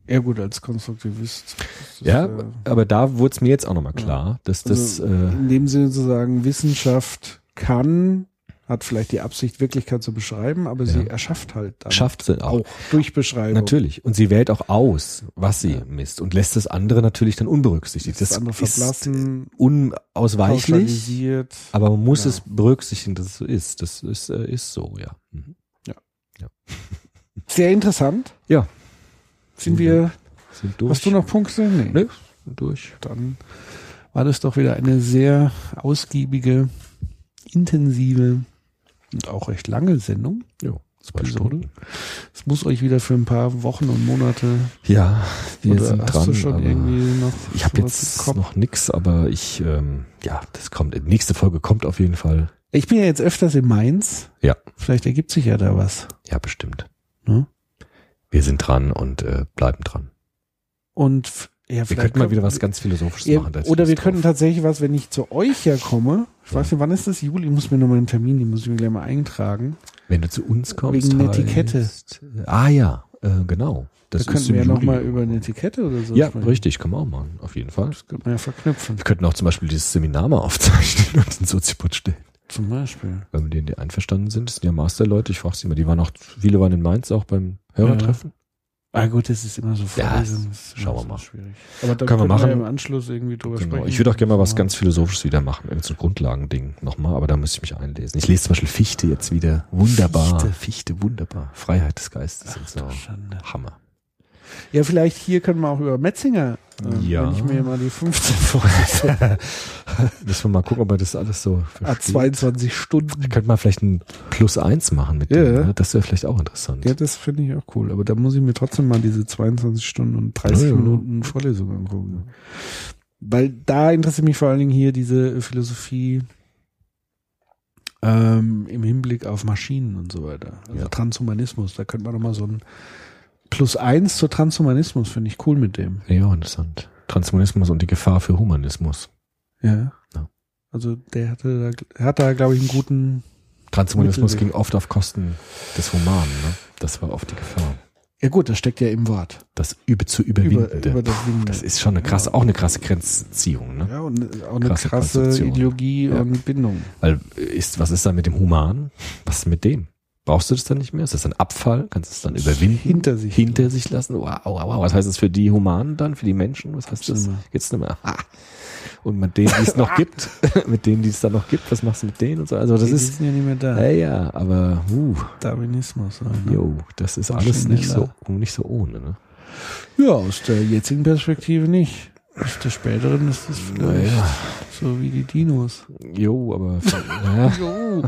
S5: Ja gut, als Konstruktivist. das ist,
S6: Ja,
S5: äh,
S6: aber da wurde es mir jetzt auch nochmal klar, dass das,
S5: also
S6: äh,
S5: in dem Sinne zu sagen, Wissenschaft kann, hat vielleicht die Absicht, Wirklichkeit zu beschreiben, aber sie
S6: Ja.
S5: erschafft halt dann
S6: schafft sie auch.
S5: auch durch Beschreibung.
S6: Natürlich. Und sie wählt auch aus, was sie misst und lässt das andere natürlich dann unberücksichtigt.
S5: Das, andere
S6: ist
S5: verblassen,
S6: unausweichlich,
S5: pauschalisiert.
S6: aber man muss es berücksichtigen, dass es so ist. Das ist, äh, ist so, ja. Mhm.
S5: Sehr interessant.
S6: Ja.
S5: Sind wir,
S6: Sind durch.
S5: hast du noch Punkte? Nee.
S6: Nee, durch.
S5: Dann war das doch wieder eine sehr ausgiebige, intensive und auch recht lange Sendung.
S6: Jo, zwei
S5: Episode.
S6: Stunden.
S5: Es muss euch wieder für ein paar Wochen und Monate.
S6: Ja, wir
S5: oder
S6: sind
S5: hast
S6: dran.
S5: du schon irgendwie noch?
S6: ich habe jetzt noch nix, aber ich, ähm, ja, das kommt. Die nächste Folge kommt auf jeden Fall.
S5: Ich bin ja jetzt öfters in Mainz.
S6: Ja.
S5: Vielleicht ergibt sich ja da was.
S6: Ja, bestimmt.
S5: Ne?
S6: Wir sind dran und äh, bleiben dran.
S5: Und ja,
S6: Wir könnten mal
S5: können-
S6: wieder was ganz Philosophisches
S5: Ja,
S6: machen.
S5: oder wir
S6: drauf.
S5: tatsächlich was, wenn ich zu euch ja komme. Ich
S6: Ja.
S5: weiß nicht, wann ist das? Juli? Ich muss mir nochmal einen Termin, den muss ich mir gleich mal eintragen.
S6: Wenn du zu uns kommst.
S5: Wegen Netiquette.
S6: heißt- Ah ja, äh, genau. Das
S5: da könnten wir ja nochmal über eine Etikette oder so
S6: Ja,
S5: sprechen.
S6: richtig, können wir auch machen, auf jeden Fall.
S5: Das könnte man ja verknüpfen.
S6: Wir könnten auch zum Beispiel dieses Seminar mal aufzeichnen und den Soziopod stellen.
S5: Zum Beispiel.
S6: Wenn wir denen die einverstanden sind, das sind ja Masterleute, ich frage sie immer, die waren auch, viele waren in Mainz auch beim Hörertreffen.
S5: Ah gut, das ist immer so
S6: Ja,
S5: Vorlesung, das ist
S6: schauen wir mal.
S5: Schwierig. Aber da
S6: Können wir machen.
S5: ja im Anschluss irgendwie drüber
S6: Genau.
S5: sprechen.
S6: Ich würde auch gerne mal was ganz Philosophisches wieder machen, irgendein so ein Grundlagending nochmal, aber da müsste ich mich einlesen. Ich lese zum Beispiel Fichte jetzt wieder. Wunderbar.
S5: Fichte.
S6: Fichte, wunderbar. Freiheit des Geistes und so.
S5: Schande.
S6: Hammer.
S5: Ja, vielleicht hier können wir auch über Metzinger, ähm,
S6: Ja.
S5: wenn ich mir mal die 15 Folgen,
S6: Müssen wir mal gucken, ob er das alles so
S5: ah,
S6: versteht.
S5: 22 Stunden.
S6: Wir könnten mal vielleicht ein Plus eins machen mit
S5: Ja.
S6: dem. Ne? Das wäre vielleicht auch interessant.
S5: Ja, das finde ich auch cool. Aber da muss ich mir trotzdem mal diese 22 Stunden und 30
S6: Ja.
S5: Minuten Vorlesung angucken. Weil da interessiert mich vor allen Dingen hier diese Philosophie ähm, im Hinblick auf Maschinen und so weiter. Also. Transhumanismus, da könnte man noch mal so ein Plus eins zur Transhumanismus, finde ich cool mit dem.
S6: Ja, interessant. Transhumanismus und die Gefahr für Humanismus.
S5: Ja.
S6: Ja.
S5: Also der hatte da, hat da, glaube ich, einen guten.
S6: Transhumanismus
S5: Mittelweg.
S6: ging oft auf Kosten des Humanen. Ne? Das war oft die Gefahr.
S5: Ja gut, das steckt ja im Wort.
S6: Das übe zu
S5: Über,
S6: überwindende.
S5: über das
S6: das ist schon eine krasse, auch eine krasse Grenzziehung. Ne?
S5: ja, und auch eine
S6: Krasse
S5: krasse. Ideologie
S6: Ja.
S5: und Bindung.
S6: Weil ist, was ist dann mit dem Human? Was ist mit dem? Brauchst du das dann nicht mehr? Ist das ein Abfall? Kannst du es dann überwinden?
S5: Hinter sich.
S6: Hinter sich lassen? Wow, wow, wow. Was heißt das für die Humanen dann? Für die Menschen? Was heißt das? Jetzt nicht mehr. Ha. Und mit denen, die es noch gibt, mit denen, die es dann noch gibt, was machst du mit denen und so? Also das
S5: Die
S6: ist,
S5: sind ja nicht mehr da.
S6: ja, ja, aber, uh,
S5: Darwinismus. Ne?
S6: jo, das ist
S5: War
S6: alles nicht so, nicht so ohne, ne?
S5: Ja, aus der jetzigen Perspektive nicht. Aus der späteren ist es vielleicht
S6: Naja.
S5: so wie die Dinos.
S6: Jo, aber, naja,
S5: Jo.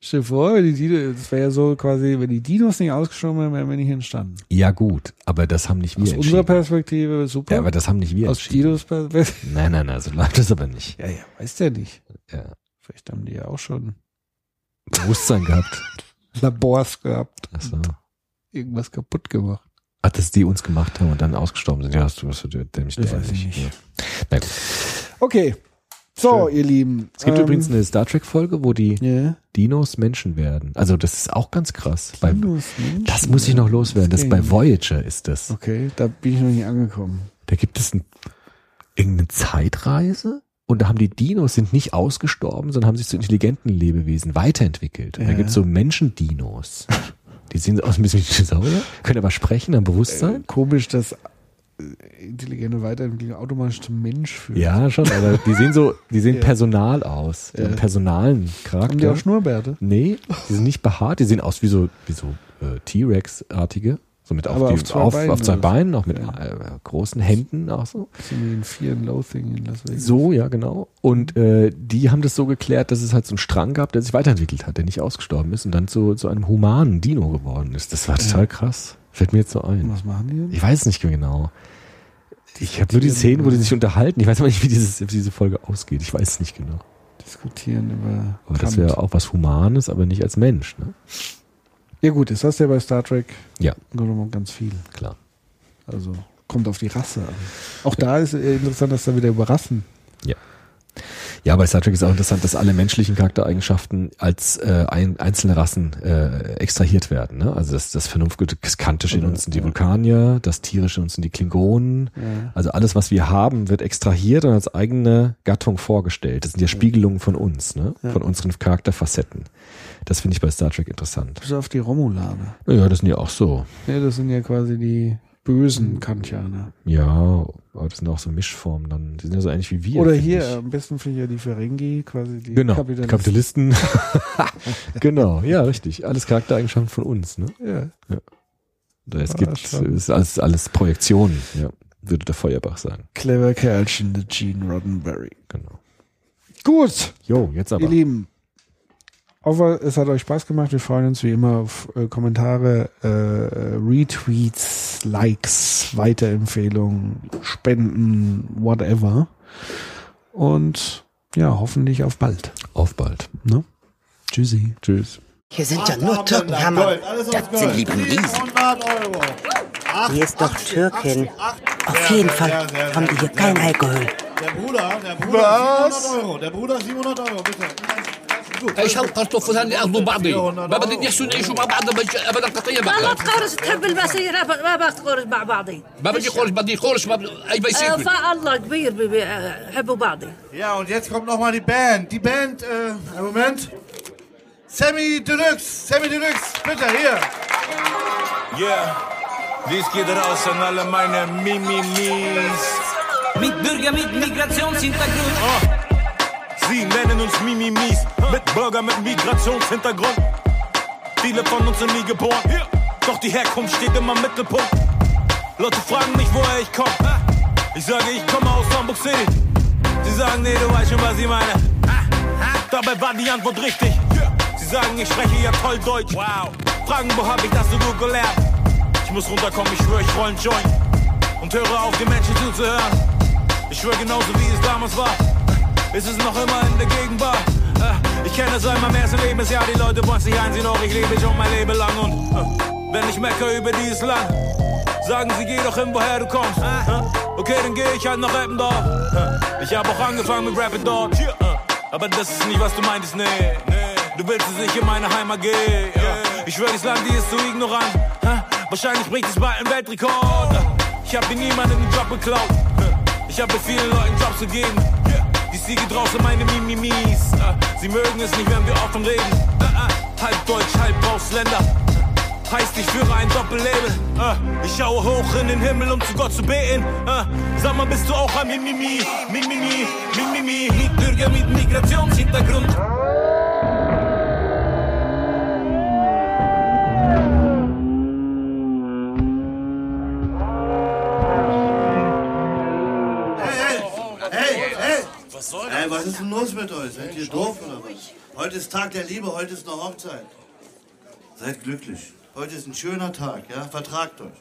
S5: Stell dir vor, wenn die Dinos, das wäre ja so quasi, wenn die Dinos nicht ausgestorben wären, wären wir nicht entstanden.
S6: ja gut, aber das haben nicht wir
S5: Aus unserer. Perspektive super.
S6: Ja, aber das haben nicht wir
S5: aus. Dinos Perspektive.
S6: Nein, nein, nein, so läuft das aber nicht.
S5: Ja, ja, weißt ja nicht.
S6: Ja.
S5: Vielleicht haben die ja auch schon
S6: Bewusstsein gehabt.
S5: Labors gehabt,
S6: Ach so.
S5: irgendwas kaputt gemacht.
S6: Ach, dass die uns gemacht haben und dann ausgestorben sind. Ja, hast du was du dämlich
S5: Das weiß ich nicht.
S6: Ja. Na gut.
S5: Okay. So,
S6: Schön.
S5: ihr Lieben.
S6: Es gibt
S5: ähm,
S6: übrigens eine Star Trek Folge, wo die
S5: ja.
S6: Dinos Menschen werden. Also das ist auch ganz krass. Bei,
S5: Dinos, Menschen.
S6: das muss ich noch loswerden. Das ist bei Voyager ist das.
S5: Okay, da bin ich noch nicht angekommen.
S6: Da gibt es ein, irgendeine Zeitreise und da haben die Dinos sind nicht ausgestorben, sondern haben sich zu intelligenten Lebewesen weiterentwickelt. Und da
S5: Ja.
S6: gibt es so Menschendinos. Die sehen aus ein bisschen wie Dinosaurier, können aber sprechen, haben Bewusstsein.
S5: Komisch, dass äh, intelligente Weiterentwicklung automatisch zum Mensch führt.
S6: Ja, schon, aber die sehen so, die sehen
S5: Ja.
S6: personal aus. Die
S5: Ja.
S6: haben personalen
S5: Haben die
S6: Charakter.
S5: auch Schnurrbärte?
S6: Nee, die sind nicht behaart, die sehen aus wie so, wie so äh, T-Rex-artige. So mit auf, die,
S5: auf zwei
S6: auf,
S5: Beinen
S6: auf zwei. Beinen, auch mit
S5: Ja.
S6: äh, großen Händen auch so.
S5: So wie in Fear and Loathing in Las Vegas.
S6: So, ja, genau. Und äh, die haben das so geklärt, dass es halt so einen Strang gab, der sich weiterentwickelt hat, der nicht ausgestorben ist und dann zu, zu einem humanen Dino geworden ist. Das war total krass. Fällt mir jetzt so ein.
S5: Was machen die denn?
S6: Ich weiß es nicht genau. Ich habe nur die Szenen, wo die sich unterhalten. Ich weiß aber nicht, wie dieses, wie diese Folge ausgeht. Ich weiß es nicht genau.
S5: Diskutieren über
S6: Aber das
S5: Kant.
S6: wäre auch was Humanes, aber nicht als Mensch. Ne?
S5: Ja gut, das hast du ja bei Star Trek
S6: Ja,
S5: ganz viel.
S6: klar.
S5: Also kommt auf die Rasse an. Auch da ist äh, interessant, dass da wieder über Rassen.
S6: Ja, bei Star Trek ist auch interessant, dass alle menschlichen Charaktereigenschaften als äh, ein, einzelne Rassen äh, extrahiert werden. Ne? Also das, das Vernunftgute, das Kantische in uns sind die Vulkanier, das Tierische in uns sind die Klingonen.
S5: Ja.
S6: Also alles, was wir haben, wird extrahiert und als eigene Gattung vorgestellt. Das sind ja Spiegelungen von uns, ne?
S5: Ja.
S6: von unseren Charakterfacetten. Das finde ich bei Star Trek interessant.
S5: Bis auf die Romulaner.
S6: Ja, das sind ja auch so.
S5: Ja, das sind ja quasi die bösen Kantianer.
S6: Ja, aber das sind auch so Mischformen dann. Die sind ja so ähnlich wie wir.
S5: Oder hier,
S6: ich.
S5: am besten finde ich ja die Ferengi, quasi die
S6: Genau,
S5: Kapitalisten.
S6: Kapitalisten. genau, ja, richtig. Alles Charaktereigenschaften von uns. Ne?
S5: Ja.
S6: Da Es
S5: Ah,
S6: gibt es ist alles, alles Projektionen, ja, würde der Feuerbach sagen.
S5: Clever Kerlchen, der Gene Roddenberry.
S6: Genau.
S5: Gut,
S6: Jo, jetzt aber.
S5: ihr Lieben. Hoffe, es hat euch Spaß gemacht. Wir freuen uns wie immer auf äh, Kommentare, äh, Retweets, Likes, Weiterempfehlungen, Spenden, whatever. Und ja, hoffentlich auf bald.
S6: Auf bald.
S5: Ne? Tschüssi.
S6: Tschüss.
S1: Hier sind ja nur Türken, Hermann. Das sind lieben Riesen.
S7: 100 Euro.
S1: Hier ist doch Türkin. Auf jeden Fall haben die hier kein Alkohol.
S7: Der Bruder, der Bruder 700 Euro. Der Bruder 700 Euro, bitte.
S8: مشدود إيش هالقرط وفلان ياخذوا بعضي؟ ما بدهم يحسوا يعيشوا مع بعض ابدا قطيع
S9: ما
S8: لا
S9: تقارش تحب البسيرة ما بدك تقارج مع بعضي.
S8: ما بدي قارج بدي قارج ما
S9: أي
S8: بيصير
S9: أه، فا الله كبير بحبوا بعضي.
S7: يا und jetzt kommt noch mal die Band die Band äh, Moment. Sammy Deluxe Sammy Deluxe bitte hier
S2: yeah. Dies geht raus an alle meine Mimimis.
S10: Mit Bürger, mit Migration
S2: sind da gut. Sie nennen uns Mimimis. Mit Bürger mit Migrationshintergrund. Viele von uns sind nie geboren. Doch die Herkunft steht immer im Mittelpunkt. Leute fragen mich, woher ich komme. Ich sage, ich komme aus Hamburg City. Sie sagen, nee, du weißt schon, was ich meine. Dabei war die Antwort richtig. Sie sagen, ich spreche ja toll Deutsch. Wow. Fragen, wo hab ich das so gut gelernt? Ich muss runterkommen, ich schwöre, ich roll einen Joint. Und höre auf, den Menschen zuzuhören. Ich schwöre genauso, wie es damals war. Ist es noch immer in der Gegenwart? Äh, Ich kenne es seit meinem ersten Lebensjahr. Die Leute wollen sich einsehen, doch ich lebe schon mein Leben lang. Und äh, wenn ich meckere über dieses Land, sagen sie, geh doch hin, woher du kommst. Äh, Okay, dann geh ich halt nach Eppendorf. Ich habe auch angefangen mit Rappen dort. Aber das ist nicht, was du meintest, nee. Du willst es nicht in meine Heimat gehen. Ich schwöre, das Land, die ist so ignorant. Wahrscheinlich bricht es bald einen Weltrekord. Ich habe hier niemanden einen Job geklaut. Ich habe vielen Leuten Jobs gegeben. Siege draußen meine Mimimis. Äh, Sie mögen es nicht, wenn wir offen reden. Äh, äh, Halb Deutsch, halb Ausländer. Heißt, ich führe ein Doppelleben. Äh, Ich schaue hoch in den Himmel, um zu Gott zu beten. Sag mal, bist du auch ein Mimimi? Mimimi, Mimimi. Mit Bürger mit Migrationshintergrund.
S7: Was soll das? Ey, was ist denn los mit euch? Seid ihr doof oder was? Heute ist Tag der Liebe, heute ist eine Hochzeit. Seid glücklich. Heute ist ein schöner Tag, ja? Vertragt euch.